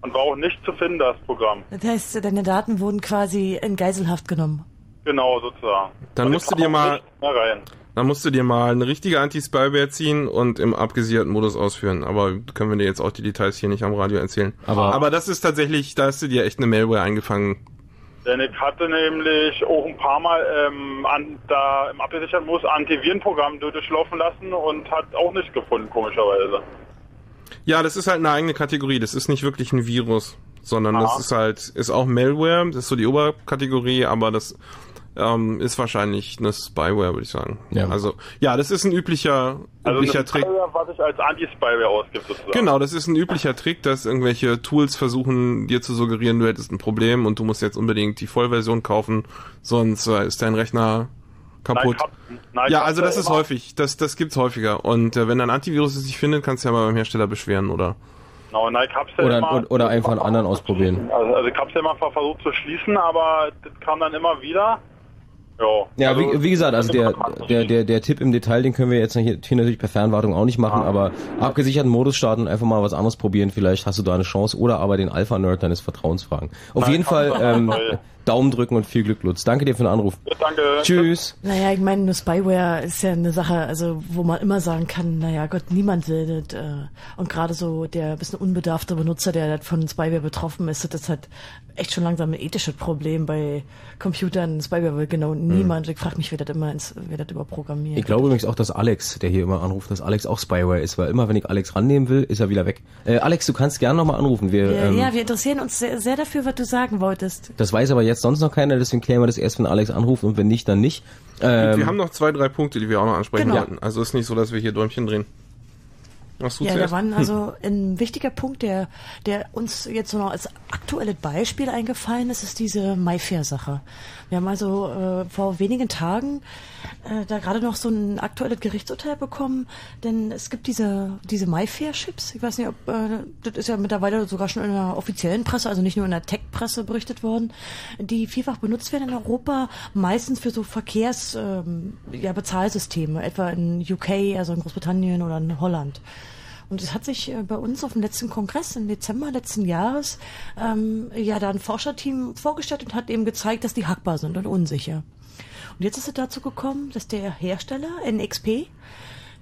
und war auch nicht zu finden, das Programm. Das heißt, deine Daten wurden quasi in Geiselhaft genommen. Genau, sozusagen. Dann musst du dir mal, rein. Dann musst du dir mal eine richtige Anti-Spyware ziehen und im abgesicherten Modus ausführen. Aber können wir dir jetzt auch die Details hier nicht am Radio erzählen. Aber- Aber das ist tatsächlich, da hast du dir echt eine Malware eingefangen. Denn ich hatte nämlich auch ein paar Mal ähm, an, da im abgesicherten Modus Antivirenprogramm durchschlaufen lassen und hat auch nicht gefunden, komischerweise. Ja, das ist halt eine eigene Kategorie. Das ist nicht wirklich ein Virus, sondern das Aha. ist halt, ist auch Malware. Das ist so die Oberkategorie, aber das ähm, ist wahrscheinlich eine Spyware, würde ich sagen. Ja. Also, ja, das ist ein üblicher, Also üblicher eine Trick. Spyware, was ich als Anti-Spyware ausgibt, sozusagen. Genau, das ist ein üblicher Trick, dass irgendwelche Tools versuchen, dir zu suggerieren, du hättest ein Problem und du musst jetzt unbedingt die Vollversion kaufen, sonst äh, ist dein Rechner kaputt. Nein, hab- nein, ja, also das ist immer- häufig, das, das gibt's häufiger. Und äh, wenn ein Antivirus es nicht findet, kannst du ja mal beim Hersteller beschweren, oder? Genau, nein, ich hab's ja Oder, immer, oder, oder einfach einen anderen ausprobieren. also, also ich hab's ja immer versucht zu schließen, aber das kam dann immer wieder. Ja, Ja, also, wie, wie gesagt, also der, der, der, der Tipp im Detail, den können wir jetzt hier, hier natürlich per Fernwartung auch nicht machen, aber abgesicherten Modus starten, einfach mal was anderes probieren, vielleicht hast du da eine Chance oder aber den Alpha-Nerd deines Vertrauens fragen. Auf Nein, jeden Fall ähm. Daumen drücken und viel Glück, Lutz. Danke dir für den Anruf. danke. Tschüss. Naja, ich meine, eine Spyware ist ja eine Sache, also wo man immer sagen kann, naja Gott, niemand will das. Äh, und gerade so der bisschen unbedarfte Benutzer, der das von Spyware betroffen ist, das ist halt echt schon langsam ein ethisches Problem bei Computern. Spyware will genau niemand. Ich frage mich, wer das immer ins, wer das überprogrammiert. Ich glaube übrigens auch, dass Alex, der hier immer anruft, dass Alex auch Spyware ist, weil immer wenn ich Alex rannehmen will, ist er wieder weg. Äh, Alex, du kannst gerne nochmal anrufen. Wir, wir, ähm, ja, wir interessieren uns sehr, sehr dafür, was du sagen wolltest. das weiß aber jetzt sonst noch keiner, deswegen klären wir das erst, wenn Alex anruft und wenn nicht, dann nicht. Ähm, wir haben noch zwei, drei Punkte, die wir auch noch ansprechen Genau. wollten. Also ist nicht so, dass wir hier Däumchen drehen. Ja, da zuerst? waren also ein wichtiger Punkt, der, der uns jetzt so noch als aktuelles Beispiel eingefallen ist, ist diese MyFair-Sache. Wir haben also äh, vor wenigen Tagen äh, da gerade noch so ein aktuelles Gerichtsurteil bekommen, denn es gibt diese, diese MyFair-Chips. Ich weiß nicht, ob äh, das ist ja mittlerweile sogar schon in der offiziellen Presse, also nicht nur in der Tech-Presse berichtet worden, die vielfach benutzt werden in Europa, meistens für so Verkehrs, ähm, ja, Bezahlsysteme, etwa in UK, also in Großbritannien oder in Holland. Und es hat sich äh, bei uns auf dem letzten Kongress im Dezember letzten Jahres ähm, ja da ein Forscherteam vorgestellt und hat eben gezeigt, dass die hackbar sind und unsicher. Und jetzt ist es dazu gekommen, dass der Hersteller NXP,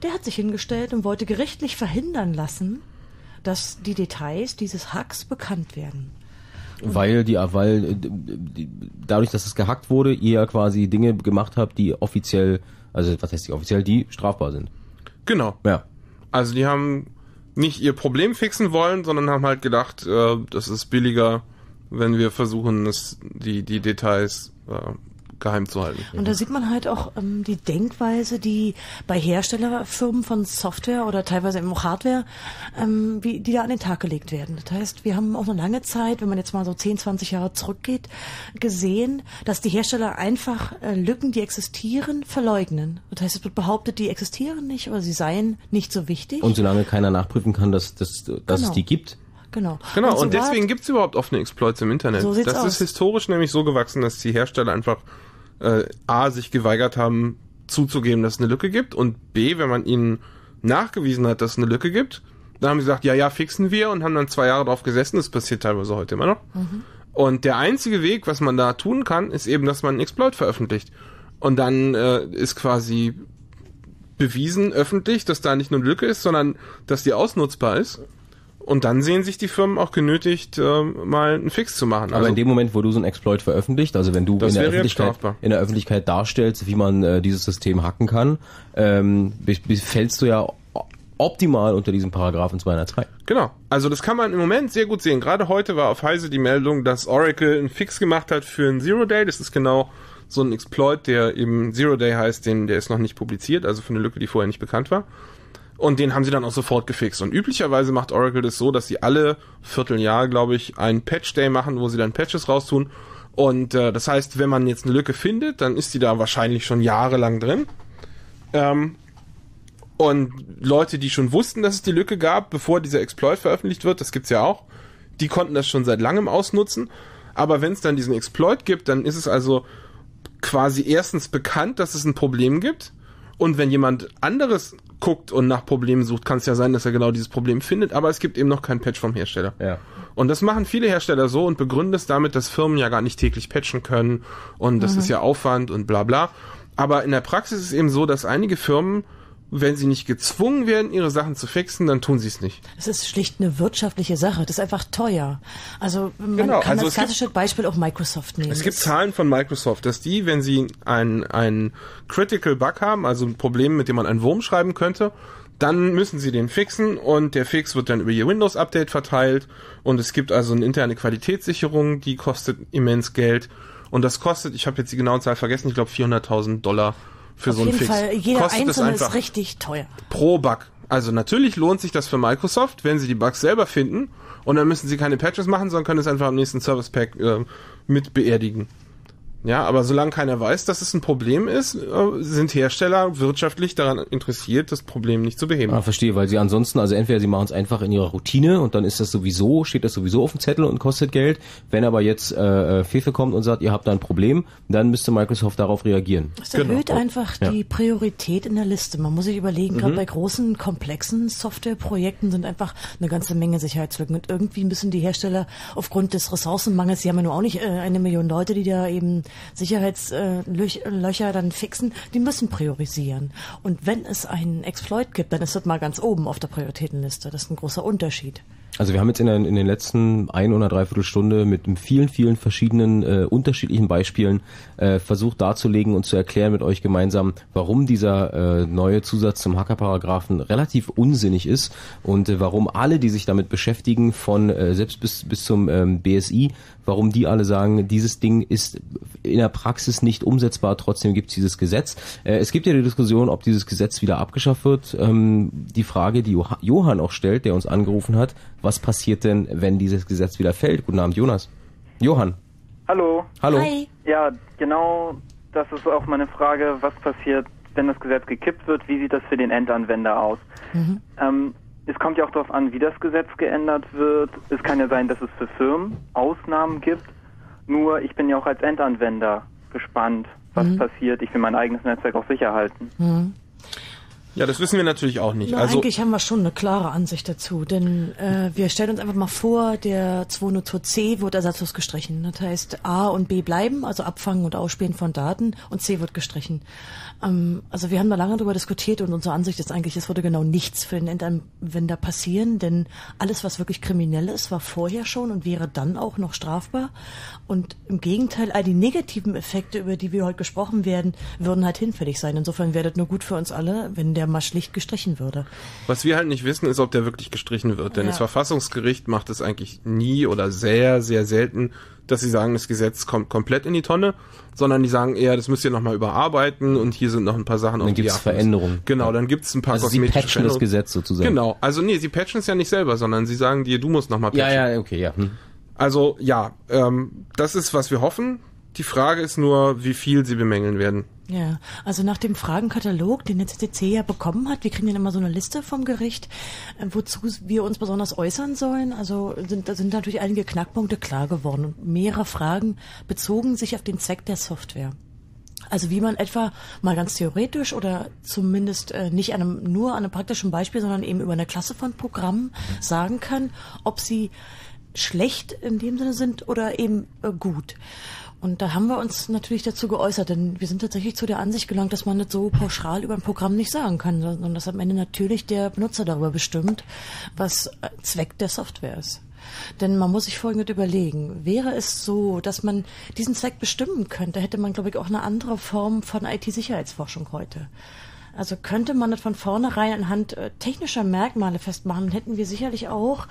der hat sich hingestellt und wollte gerichtlich verhindern lassen, dass die Details dieses Hacks bekannt werden. Weil die, weil äh, dadurch, dass es gehackt wurde, ihr ja quasi Dinge gemacht habt, die offiziell, also was heißt die offiziell, die strafbar sind. Genau. Ja. Also die haben nicht ihr Problem fixen wollen, sondern haben halt gedacht, äh, das ist billiger, wenn wir versuchen, es, die, die Details äh, geheim zu halten. Und da sieht man halt auch ähm, die Denkweise, die bei Herstellerfirmen von Software oder teilweise eben auch Hardware, ähm, wie, die da an den Tag gelegt werden. Das heißt, wir haben auch eine lange Zeit, wenn man jetzt mal so 10, 20 Jahre zurückgeht, gesehen, dass die Hersteller einfach äh, Lücken, die existieren, verleugnen. Das heißt, es wird behauptet, die existieren nicht oder sie seien nicht so wichtig. Und solange keiner nachprüfen kann, dass, dass, dass es Genau. die gibt. genau. Genau, und, war- deswegen gibt's überhaupt offene Exploits im Internet. So sieht's das aus. ist historisch nämlich so gewachsen, dass die Hersteller einfach äh, A, sich geweigert haben, zuzugeben, dass es eine Lücke gibt und B, wenn man ihnen nachgewiesen hat, dass es eine Lücke gibt, dann haben sie gesagt, ja, ja, fixen wir und haben dann zwei Jahre drauf gesessen. Das passiert teilweise heute immer noch. Mhm. Und der einzige Weg, was man da tun kann, ist eben, dass man einen Exploit veröffentlicht. Und dann äh, ist quasi bewiesen öffentlich, dass da nicht nur eine Lücke ist, sondern dass die ausnutzbar ist. Und dann sehen sich die Firmen auch genötigt, äh, mal einen Fix zu machen. Aber in dem Moment, wo du so einen Exploit veröffentlicht, also wenn du in der, Öffentlichkeit, in der Öffentlichkeit darstellst, wie man äh, dieses System hacken kann, ähm, fällst du ja optimal unter diesem Paragraphen 203. Genau. Also das kann man im Moment sehr gut sehen. Gerade heute war auf Heise die Meldung, dass Oracle einen Fix gemacht hat für einen Zero Day. Das ist genau so ein Exploit, der eben Zero Day heißt, den, der ist noch nicht publiziert, also für eine Lücke, die vorher nicht bekannt war. Und den haben sie dann auch sofort gefixt. Und üblicherweise macht Oracle das so, dass sie alle Vierteljahr, glaube ich, einen Patch Day machen, wo sie dann Patches raustun. Und äh, das heißt, wenn man jetzt eine Lücke findet, dann ist die da wahrscheinlich schon jahrelang drin. Ähm, Und Leute, die schon wussten, dass es die Lücke gab, bevor dieser Exploit veröffentlicht wird, das gibt's ja auch, die konnten das schon seit langem ausnutzen. Aber wenn es dann diesen Exploit gibt, dann ist es also quasi erstens bekannt, dass es ein Problem gibt. Und wenn jemand anderes guckt und nach Problemen sucht, kann es ja sein, dass er genau dieses Problem findet, aber es gibt eben noch keinen Patch vom Hersteller. Ja. Und das machen viele Hersteller so und begründen es damit, dass Firmen ja gar nicht täglich patchen können und das Mhm. ist ja Aufwand und bla bla. Aber in der Praxis ist es eben so, dass einige Firmen, wenn sie nicht gezwungen werden, ihre Sachen zu fixen, dann tun sie es nicht. Es ist schlicht eine wirtschaftliche Sache. Das ist einfach teuer. Also man Genau, kann also das es gibt- klassische Beispiel auch Microsoft nehmen. Es gibt Zahlen von Microsoft, dass die, wenn sie ein, ein Critical Bug haben, also ein Problem, mit dem man einen Wurm schreiben könnte, dann müssen sie den fixen und der Fix wird dann über ihr Windows-Update verteilt und es gibt also eine interne Qualitätssicherung, die kostet immens Geld und das kostet, ich habe jetzt die genaue Zahl vergessen, ich glaube 400.000 Dollar für Auf so einen jeden Fix. Fall, jeder kostet einzelne ist richtig teuer. pro Bug. Also natürlich lohnt sich das für Microsoft, wenn sie die Bugs selber finden und dann müssen sie keine Patches machen, sondern können es einfach am nächsten Service Pack äh, mit beerdigen. Ja, aber solange keiner weiß, dass es ein Problem ist, äh, sind Hersteller wirtschaftlich daran interessiert, das Problem nicht zu beheben. Ah, verstehe, weil sie ansonsten, also entweder sie machen es einfach in ihrer Routine und dann ist das sowieso, steht das sowieso auf dem Zettel und kostet Geld. Wenn aber jetzt äh, äh, Fefe kommt und sagt, ihr habt da ein Problem, dann müsste Microsoft darauf reagieren. Es erhöht einfach Ja. die Priorität in der Liste. Man muss sich überlegen, gerade Mhm. bei großen, komplexen Softwareprojekten sind einfach eine ganze Menge Sicherheitslücken. Und irgendwie müssen die Hersteller aufgrund des Ressourcenmangels, die haben ja nur auch nicht äh, eine Million Leute, die da eben Sicherheitslöcher dann fixen, die müssen priorisieren. Und wenn es einen Exploit gibt, dann ist das mal ganz oben auf der Prioritätenliste. Das ist ein großer Unterschied. Also wir haben jetzt in, den- in den letzten ein oder dreiviertel Stunde mit vielen, vielen verschiedenen äh, unterschiedlichen Beispielen äh, versucht darzulegen und zu erklären mit euch gemeinsam, warum dieser äh, neue Zusatz zum Hackerparagraphen relativ unsinnig ist und äh, warum alle, die sich damit beschäftigen, von äh, selbst bis, bis zum ähm, BSI, warum die alle sagen, dieses Ding ist in der Praxis nicht umsetzbar, trotzdem gibt es dieses Gesetz. Äh, es gibt ja die Diskussion, ob dieses Gesetz wieder abgeschafft wird. Ähm, die Frage, die Joha- Johann auch stellt, der uns angerufen hat, was passiert denn, wenn dieses Gesetz wieder fällt? Guten Abend, Jonas. Johann. Hallo. Hallo. Hi. Ja, genau das ist auch meine Frage, was passiert, wenn das Gesetz gekippt wird, wie sieht das für den Endanwender aus? Ähm, es kommt ja auch darauf an, wie das Gesetz geändert wird. Es kann ja sein, dass es für Firmen Ausnahmen gibt. Nur ich bin ja auch als Endanwender gespannt, was Mhm. passiert. Ich will mein eigenes Netzwerk auch sicher halten. Mhm. Ja, das wissen wir natürlich auch nicht. Na, also eigentlich haben wir schon eine klare Ansicht dazu, denn äh, wir stellen uns einfach mal vor, der 202c wird ersatzlos gestrichen. Das heißt, A und B bleiben, also Abfangen und Ausspielen von Daten, und C wird gestrichen. Ähm, also wir haben da lange darüber diskutiert und unsere Ansicht ist eigentlich, es würde genau nichts für den Endanwender passieren, denn alles, was wirklich kriminell ist, war vorher schon und wäre dann auch noch strafbar. Und im Gegenteil, all die negativen Effekte, über die wir heute gesprochen werden, würden halt hinfällig sein. Insofern wäre das nur gut für uns alle, wenn der mal schlicht gestrichen würde. Was wir halt nicht wissen, ist, ob der wirklich gestrichen wird. Denn Ja. das Verfassungsgericht macht es eigentlich nie oder sehr, sehr selten, dass sie sagen, das Gesetz kommt komplett in die Tonne, sondern die sagen eher, das müsst ihr nochmal überarbeiten und hier sind noch ein paar Sachen, Dann achten müsst. Veränderungen. Genau, dann gibt's ein paar Also sie kosmetische patchen das. Gesetz sozusagen. Genau, also nee, sie patchen es ja nicht selber, sondern sie sagen dir, du musst nochmal patchen. Ja, ja, okay, ja. Hm. Also ja, ähm, das ist, was wir hoffen. Die Frage ist nur, wie viel sie bemängeln werden. Ja, also nach dem Fragenkatalog, den der CCC ja bekommen hat, wir kriegen dann immer so eine Liste vom Gericht, äh, wozu wir uns besonders äußern sollen. Also sind, da sind natürlich einige Knackpunkte klar geworden und mehrere Fragen bezogen sich auf den Zweck der Software. Also wie man etwa mal ganz theoretisch oder zumindest äh, nicht einem, nur an einem praktischen Beispiel, sondern eben über eine Klasse von Programmen sagen kann, ob sie schlecht in dem Sinne sind oder eben äh, gut. Und da haben wir uns natürlich dazu geäußert, denn wir sind tatsächlich zu der Ansicht gelangt, dass man nicht so pauschal über ein Programm nicht sagen kann, sondern dass am Ende natürlich der Benutzer darüber bestimmt, was Zweck der Software ist. Denn man muss sich Folgendes überlegen. Wäre es so, dass man diesen Zweck bestimmen könnte, hätte man, glaube ich, auch eine andere Form von IT-Sicherheitsforschung heute. Also könnte man das von vornherein anhand äh, technischer Merkmale festmachen, dann hätten wir sicherlich auch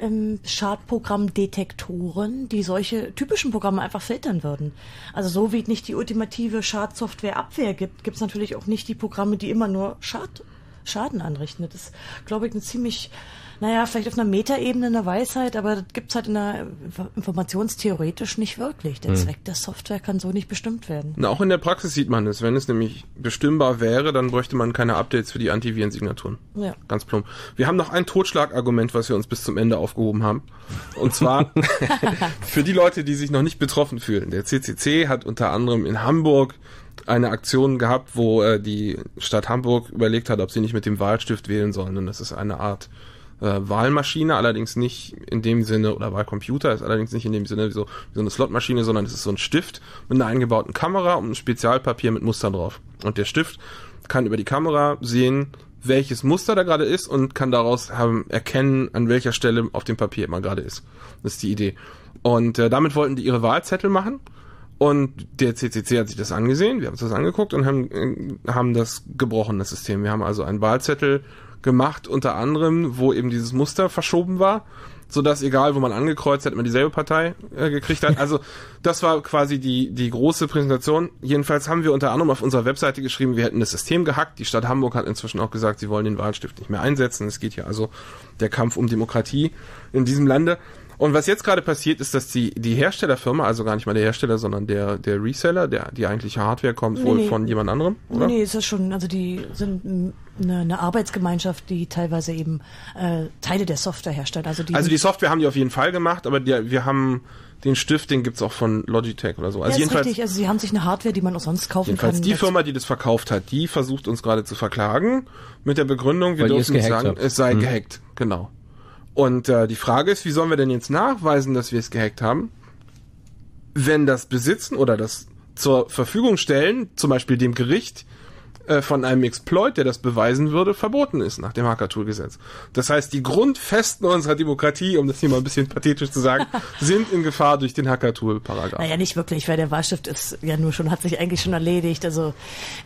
ähm, Schadprogrammdetektoren, die solche typischen Programme einfach filtern würden. Also so wie es nicht die ultimative Schadsoftware-Abwehr gibt, gibt es natürlich auch nicht die Programme, die immer nur Schad Schaden anrichten. Das ist, glaube ich, eine ziemlich, naja, vielleicht auf einer Metaebene eine Weisheit, aber das gibt's halt in der informationstheoretisch nicht wirklich. Der Hm. Zweck der Software kann so nicht bestimmt werden. Na, auch in der Praxis sieht man es. Wenn es nämlich bestimmbar wäre, dann bräuchte man keine Updates für die Antivirensignaturen. Ja. Ganz plump. Wir haben noch ein Totschlagargument, was wir uns bis zum Ende aufgehoben haben. Und zwar *laughs* für die Leute, die sich noch nicht betroffen fühlen. Der CCC hat unter anderem in Hamburg eine Aktion gehabt, wo äh, die Stadt Hamburg überlegt hat, ob sie nicht mit dem Wahlstift wählen sollen. Und das ist eine Art äh, Wahlmaschine, allerdings nicht in dem Sinne, oder Wahlcomputer ist allerdings nicht in dem Sinne wie so, wie so eine Slotmaschine, sondern es ist so ein Stift mit einer eingebauten Kamera und einem Spezialpapier mit Mustern drauf. Und der Stift kann über die Kamera sehen, welches Muster da gerade ist und kann daraus haben, erkennen, an welcher Stelle auf dem Papier man gerade ist. Das ist die Idee. Und äh, damit wollten die ihre Wahlzettel machen. Und der CCC hat sich das angesehen, wir haben uns das angeguckt und haben, äh, haben das gebrochen, das System. Wir haben also einen Wahlzettel gemacht, unter anderem, wo eben dieses Muster verschoben war, so dass egal, wo man angekreuzt hat, man dieselbe Partei äh, gekriegt hat. Also das war quasi die, die große Präsentation. Jedenfalls haben wir unter anderem auf unserer Webseite geschrieben, wir hätten das System gehackt. Die Stadt Hamburg hat inzwischen auch gesagt, sie wollen den Wahlstift nicht mehr einsetzen. Es geht hier also der Kampf um Demokratie in diesem Lande. Und was jetzt gerade passiert, ist, dass die, die Herstellerfirma, also gar nicht mal der Hersteller, sondern der, der Reseller, der, die eigentliche Hardware kommt Nee, wohl nee. von jemand anderem, oder? Nee, ist das schon, also die sind eine, eine Arbeitsgemeinschaft, die teilweise eben äh, Teile der Software herstellt. Also die, Also die Software haben die auf jeden Fall gemacht, aber die, wir haben den Stift, den gibt's auch von Logitech oder so. ja, Also ist jedenfalls, richtig, also sie haben sich eine Hardware, die man auch sonst kaufen jedenfalls kann. die dazu- Firma, die das verkauft hat, die versucht uns gerade zu verklagen mit der Begründung, wir Weil es dürfen nicht sagen, habt. es sei Mhm. gehackt. Genau. Und äh, die Frage ist, wie sollen wir denn jetzt nachweisen, dass wir es gehackt haben, wenn das Besitzen oder das zur Verfügung stellen, zum Beispiel dem Gericht, äh, von einem Exploit, der das beweisen würde, verboten ist nach dem Hacker-Tool-Gesetz. Das heißt, die Grundfesten unserer Demokratie, um das hier mal ein bisschen pathetisch zu sagen, *laughs* sind in Gefahr durch den Hacker-Tool-Paragraph. Naja, nicht wirklich, weil der Wahlstift ist ja nur schon, hat sich eigentlich schon erledigt. Also,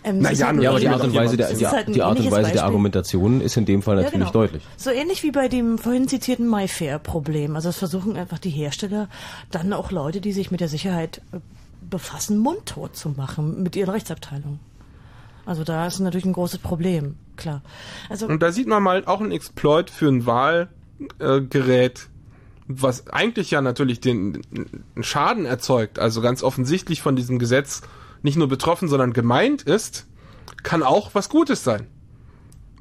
ähm, Na es ist ja, halt Ja, ein aber die Art und Weise der, die, ist halt die Art und Weise der. Argumentation ist in dem Fall Ja, natürlich genau. deutlich. So ähnlich wie bei dem vorhin zitierten MyFair-Problem. Also es versuchen einfach die Hersteller, dann auch Leute, die sich mit der Sicherheit äh, befassen, mundtot zu machen mit ihren Rechtsabteilungen. Also da ist natürlich ein großes Problem, klar. Also Und da sieht man mal auch ein Exploit für ein Wahlgerät, was eigentlich ja natürlich den, einen Schaden erzeugt, also ganz offensichtlich von diesem Gesetz nicht nur betroffen, sondern gemeint ist, kann auch was Gutes sein.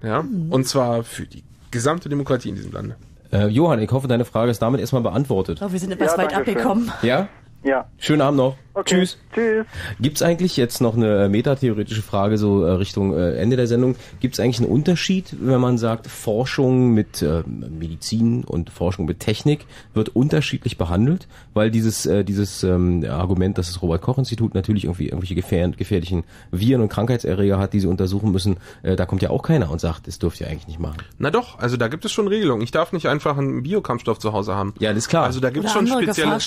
Ja, und zwar für die gesamte Demokratie in diesem Lande. Äh, Johann, ich hoffe, deine Frage ist damit erstmal beantwortet. oh, wir sind etwas Ja, weit danke schön. abgekommen. Ja? Ja. Schönen Abend noch. Okay. Tschüss. Tschüss. Gibt's eigentlich jetzt noch eine äh, metatheoretische Frage so äh, Richtung äh, Ende der Sendung? Gibt's eigentlich einen Unterschied, wenn man sagt, Forschung mit äh, Medizin und Forschung mit Technik wird unterschiedlich behandelt? Weil dieses äh, dieses ähm, Argument, dass das Robert Koch Institut natürlich irgendwie irgendwelche gefähr gefährlichen Viren und Krankheitserreger hat, die sie untersuchen müssen, äh, da kommt ja auch keiner und sagt, das dürft ihr eigentlich nicht machen. Na doch, also da gibt es schon Regelungen. Ich darf nicht einfach einen Biokampfstoff zu Hause haben. Ja, das ist klar. Also da gibt es schon spezielle,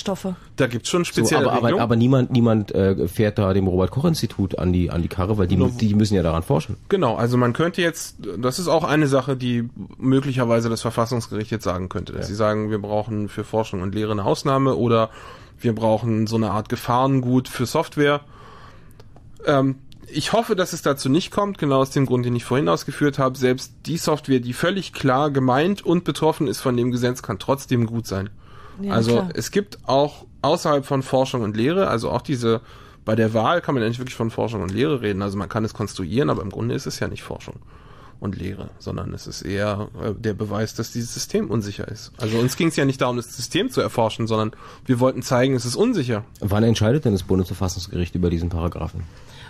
da gibt's schon So, spezielle aber, aber, Regelungen. aber niemand niemand äh, fährt da dem Robert Koch Institut an die an die Karre, weil die die müssen ja daran forschen. Genau, also man könnte jetzt, das ist auch eine Sache, die möglicherweise das Verfassungsgericht jetzt sagen könnte, dass sie sagen, wir brauchen für Forschung und Lehre eine Ausnahme oder wir brauchen so eine Art Gefahrengut für Software. Ähm, ich hoffe, dass es dazu nicht kommt, genau aus dem Grund, den ich vorhin ausgeführt habe. Selbst die Software, die völlig klar gemeint und betroffen ist von dem Gesetz, kann trotzdem gut sein. Ja, also klar. es gibt auch außerhalb von Forschung und Lehre, also auch diese, bei der Wahl kann man ja nicht wirklich von Forschung und Lehre reden. Also man kann es konstruieren, aber im Grunde ist es ja nicht Forschung und Lehre, sondern es ist eher äh, der Beweis, dass dieses System unsicher ist. Also uns ging es ja nicht darum, das System zu erforschen, sondern wir wollten zeigen, es ist unsicher. Wann entscheidet denn das Bundesverfassungsgericht über diesen Paragraphen?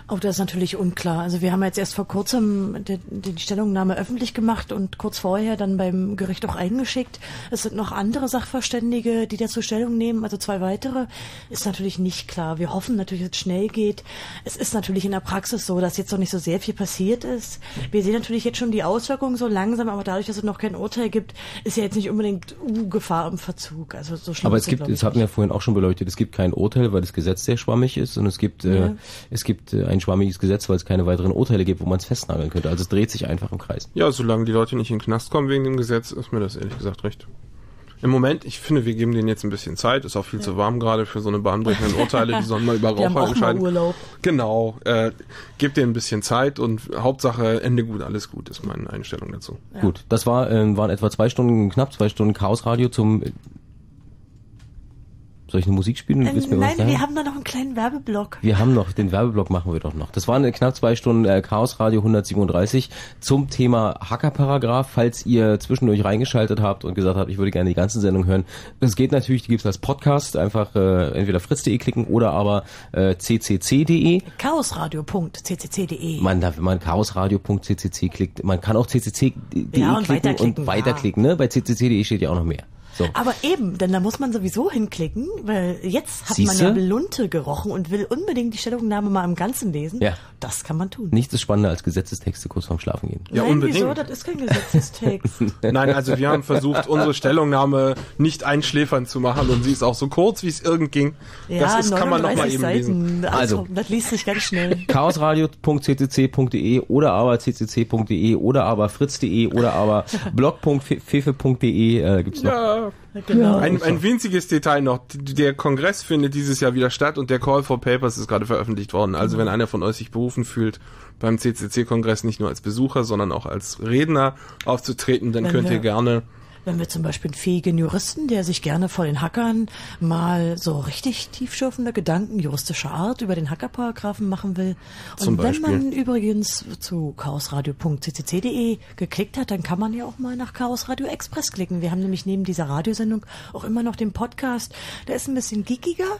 Auch das ist natürlich unklar. Also wir haben jetzt erst vor kurzem die, die Stellungnahme öffentlich gemacht und kurz vorher dann beim Gericht auch eingeschickt. Es sind noch andere Sachverständige, die dazu Stellung nehmen, also zwei weitere. Ist natürlich nicht klar. Wir hoffen natürlich, dass es schnell geht. Es ist natürlich in der Praxis so, dass jetzt noch nicht so sehr viel passiert ist. Wir sehen natürlich jetzt schon die Auswirkungen so langsam, aber dadurch, dass es noch kein Urteil gibt, ist ja jetzt nicht unbedingt uh, Gefahr im Verzug. Also so schlimm Aber es gibt, das hatten wir ja vorhin auch schon beleuchtet, es gibt kein Urteil, weil das Gesetz sehr schwammig ist und es gibt, äh, Ja. es gibt äh, ein schwammiges Gesetz, weil es keine weiteren Urteile gibt, wo man es festnageln könnte. Also es dreht sich einfach im Kreis. Ja, solange die Leute nicht in den Knast kommen wegen dem Gesetz, ist mir das ehrlich gesagt recht. Im Moment, ich finde, wir geben denen jetzt ein bisschen Zeit. Ist auch viel zu warm gerade für so eine bahnbrechenden *laughs* Urteile. Die sollen mal über Raucher mal entscheiden. Urlaub. Genau. Äh, gebt denen ein bisschen Zeit und Hauptsache Ende gut, alles gut, ist meine Einstellung dazu. Gut, das war, ähm, waren etwa zwei Stunden, knapp zwei Stunden Chaosradio zum. Soll ich eine Musik spielen? Ähm, nein, wir haben da noch einen kleinen Werbeblock. Wir haben noch, den Werbeblock machen wir doch noch. Das waren knapp zwei Stunden äh, Chaos Radio 137 zum Thema Hackerparagraph. Falls ihr zwischendurch reingeschaltet habt und gesagt habt, ich würde gerne die ganze Sendung hören. Das geht natürlich, die gibt's als Podcast. Einfach äh, entweder fritz.de klicken oder aber äh, ccc.de. Chaosradio.ccc.de. Man, da, wenn man chaosradio.ccc klickt, man kann auch ccc.de Ja, und klicken weiterklicken, und weiterklicken. Ne? Bei ccc.de steht ja auch noch mehr. So. Aber eben, denn da muss man sowieso hinklicken, weil jetzt hat Siehste? man ja Lunte gerochen und will unbedingt die Stellungnahme mal im Ganzen lesen. Ja. Das kann man tun. Nichts ist spannender als Gesetzestexte kurz vorm Schlafen gehen. Ja, Nein, unbedingt. wieso? Das ist kein Gesetzestext. *laughs* Nein, also wir haben versucht, unsere Stellungnahme nicht einschläfern zu machen und sie ist auch so kurz, wie es irgend ging. ja, das ist, kann man noch mal 39 eben Seiten. lesen. Also. Das liest sich ganz schnell. *laughs* chaosradio.ccc.de oder aber ccc.de oder aber fritz.de oder aber blog.fefe.de äh, gibt's noch. Ja. Genau. Ein, ein winziges Detail noch. Der Kongress findet dieses Jahr wieder statt und der Call for Papers ist gerade veröffentlicht worden. Also wenn einer von euch sich berufen fühlt, beim CCC-Kongress nicht nur als Besucher, sondern auch als Redner aufzutreten, dann Wenn könnt ihr gerne Wenn wir zum Beispiel einen fähigen Juristen, der sich gerne vor den Hackern mal so richtig tiefschürfende Gedanken juristischer Art über den Hackerparagraphen machen will. Und wenn man übrigens zu chaosradio.ccc.de geklickt hat, dann kann man ja auch mal nach Chaos Radio Express klicken. Wir haben nämlich neben dieser Radiosendung auch immer noch den Podcast. Der ist ein bisschen geekiger,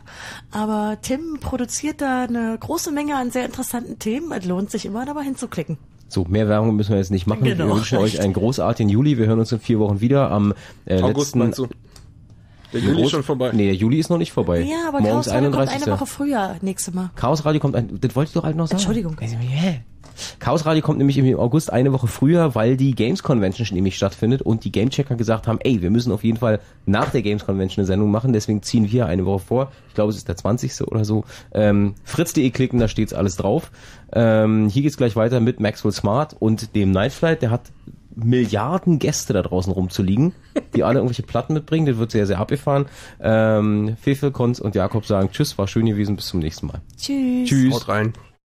aber Tim produziert da eine große Menge an sehr interessanten Themen. Es lohnt sich immer, da mal hinzuklicken. So, mehr Werbung müssen wir jetzt nicht machen. Genau, wir wünschen euch einen großartigen Juli. Wir hören uns in vier Wochen wieder am äh, August letzten... meinst du? Der Juli ist schon vorbei. Nee, der Juli ist noch nicht vorbei. Ja, aber Morgens Chaos Radio kommt 31. eine Woche früher nächste Mal. Chaos Radio kommt ein, das wollte ich doch halt noch sagen. Entschuldigung. Chaos Radio kommt nämlich im August eine Woche früher, weil die Games Convention nämlich stattfindet und die Gamechecker gesagt haben, ey, wir müssen auf jeden Fall nach der Games Convention eine Sendung machen, deswegen ziehen wir eine Woche vor. Ich glaube, es ist der 20. oder so. Ähm, Fritz.de klicken, da steht's alles drauf. Ähm, hier geht's gleich weiter mit Maxwell Smart und dem Nightflight, der hat Milliarden Gäste da draußen rumzuliegen, die alle irgendwelche Platten mitbringen. Das wird sehr, sehr abgefahren. Ähm, Fefe, Konz und Jakob sagen Tschüss, war schön gewesen, bis zum nächsten Mal. Tschüss. Tschüss. Haut rein.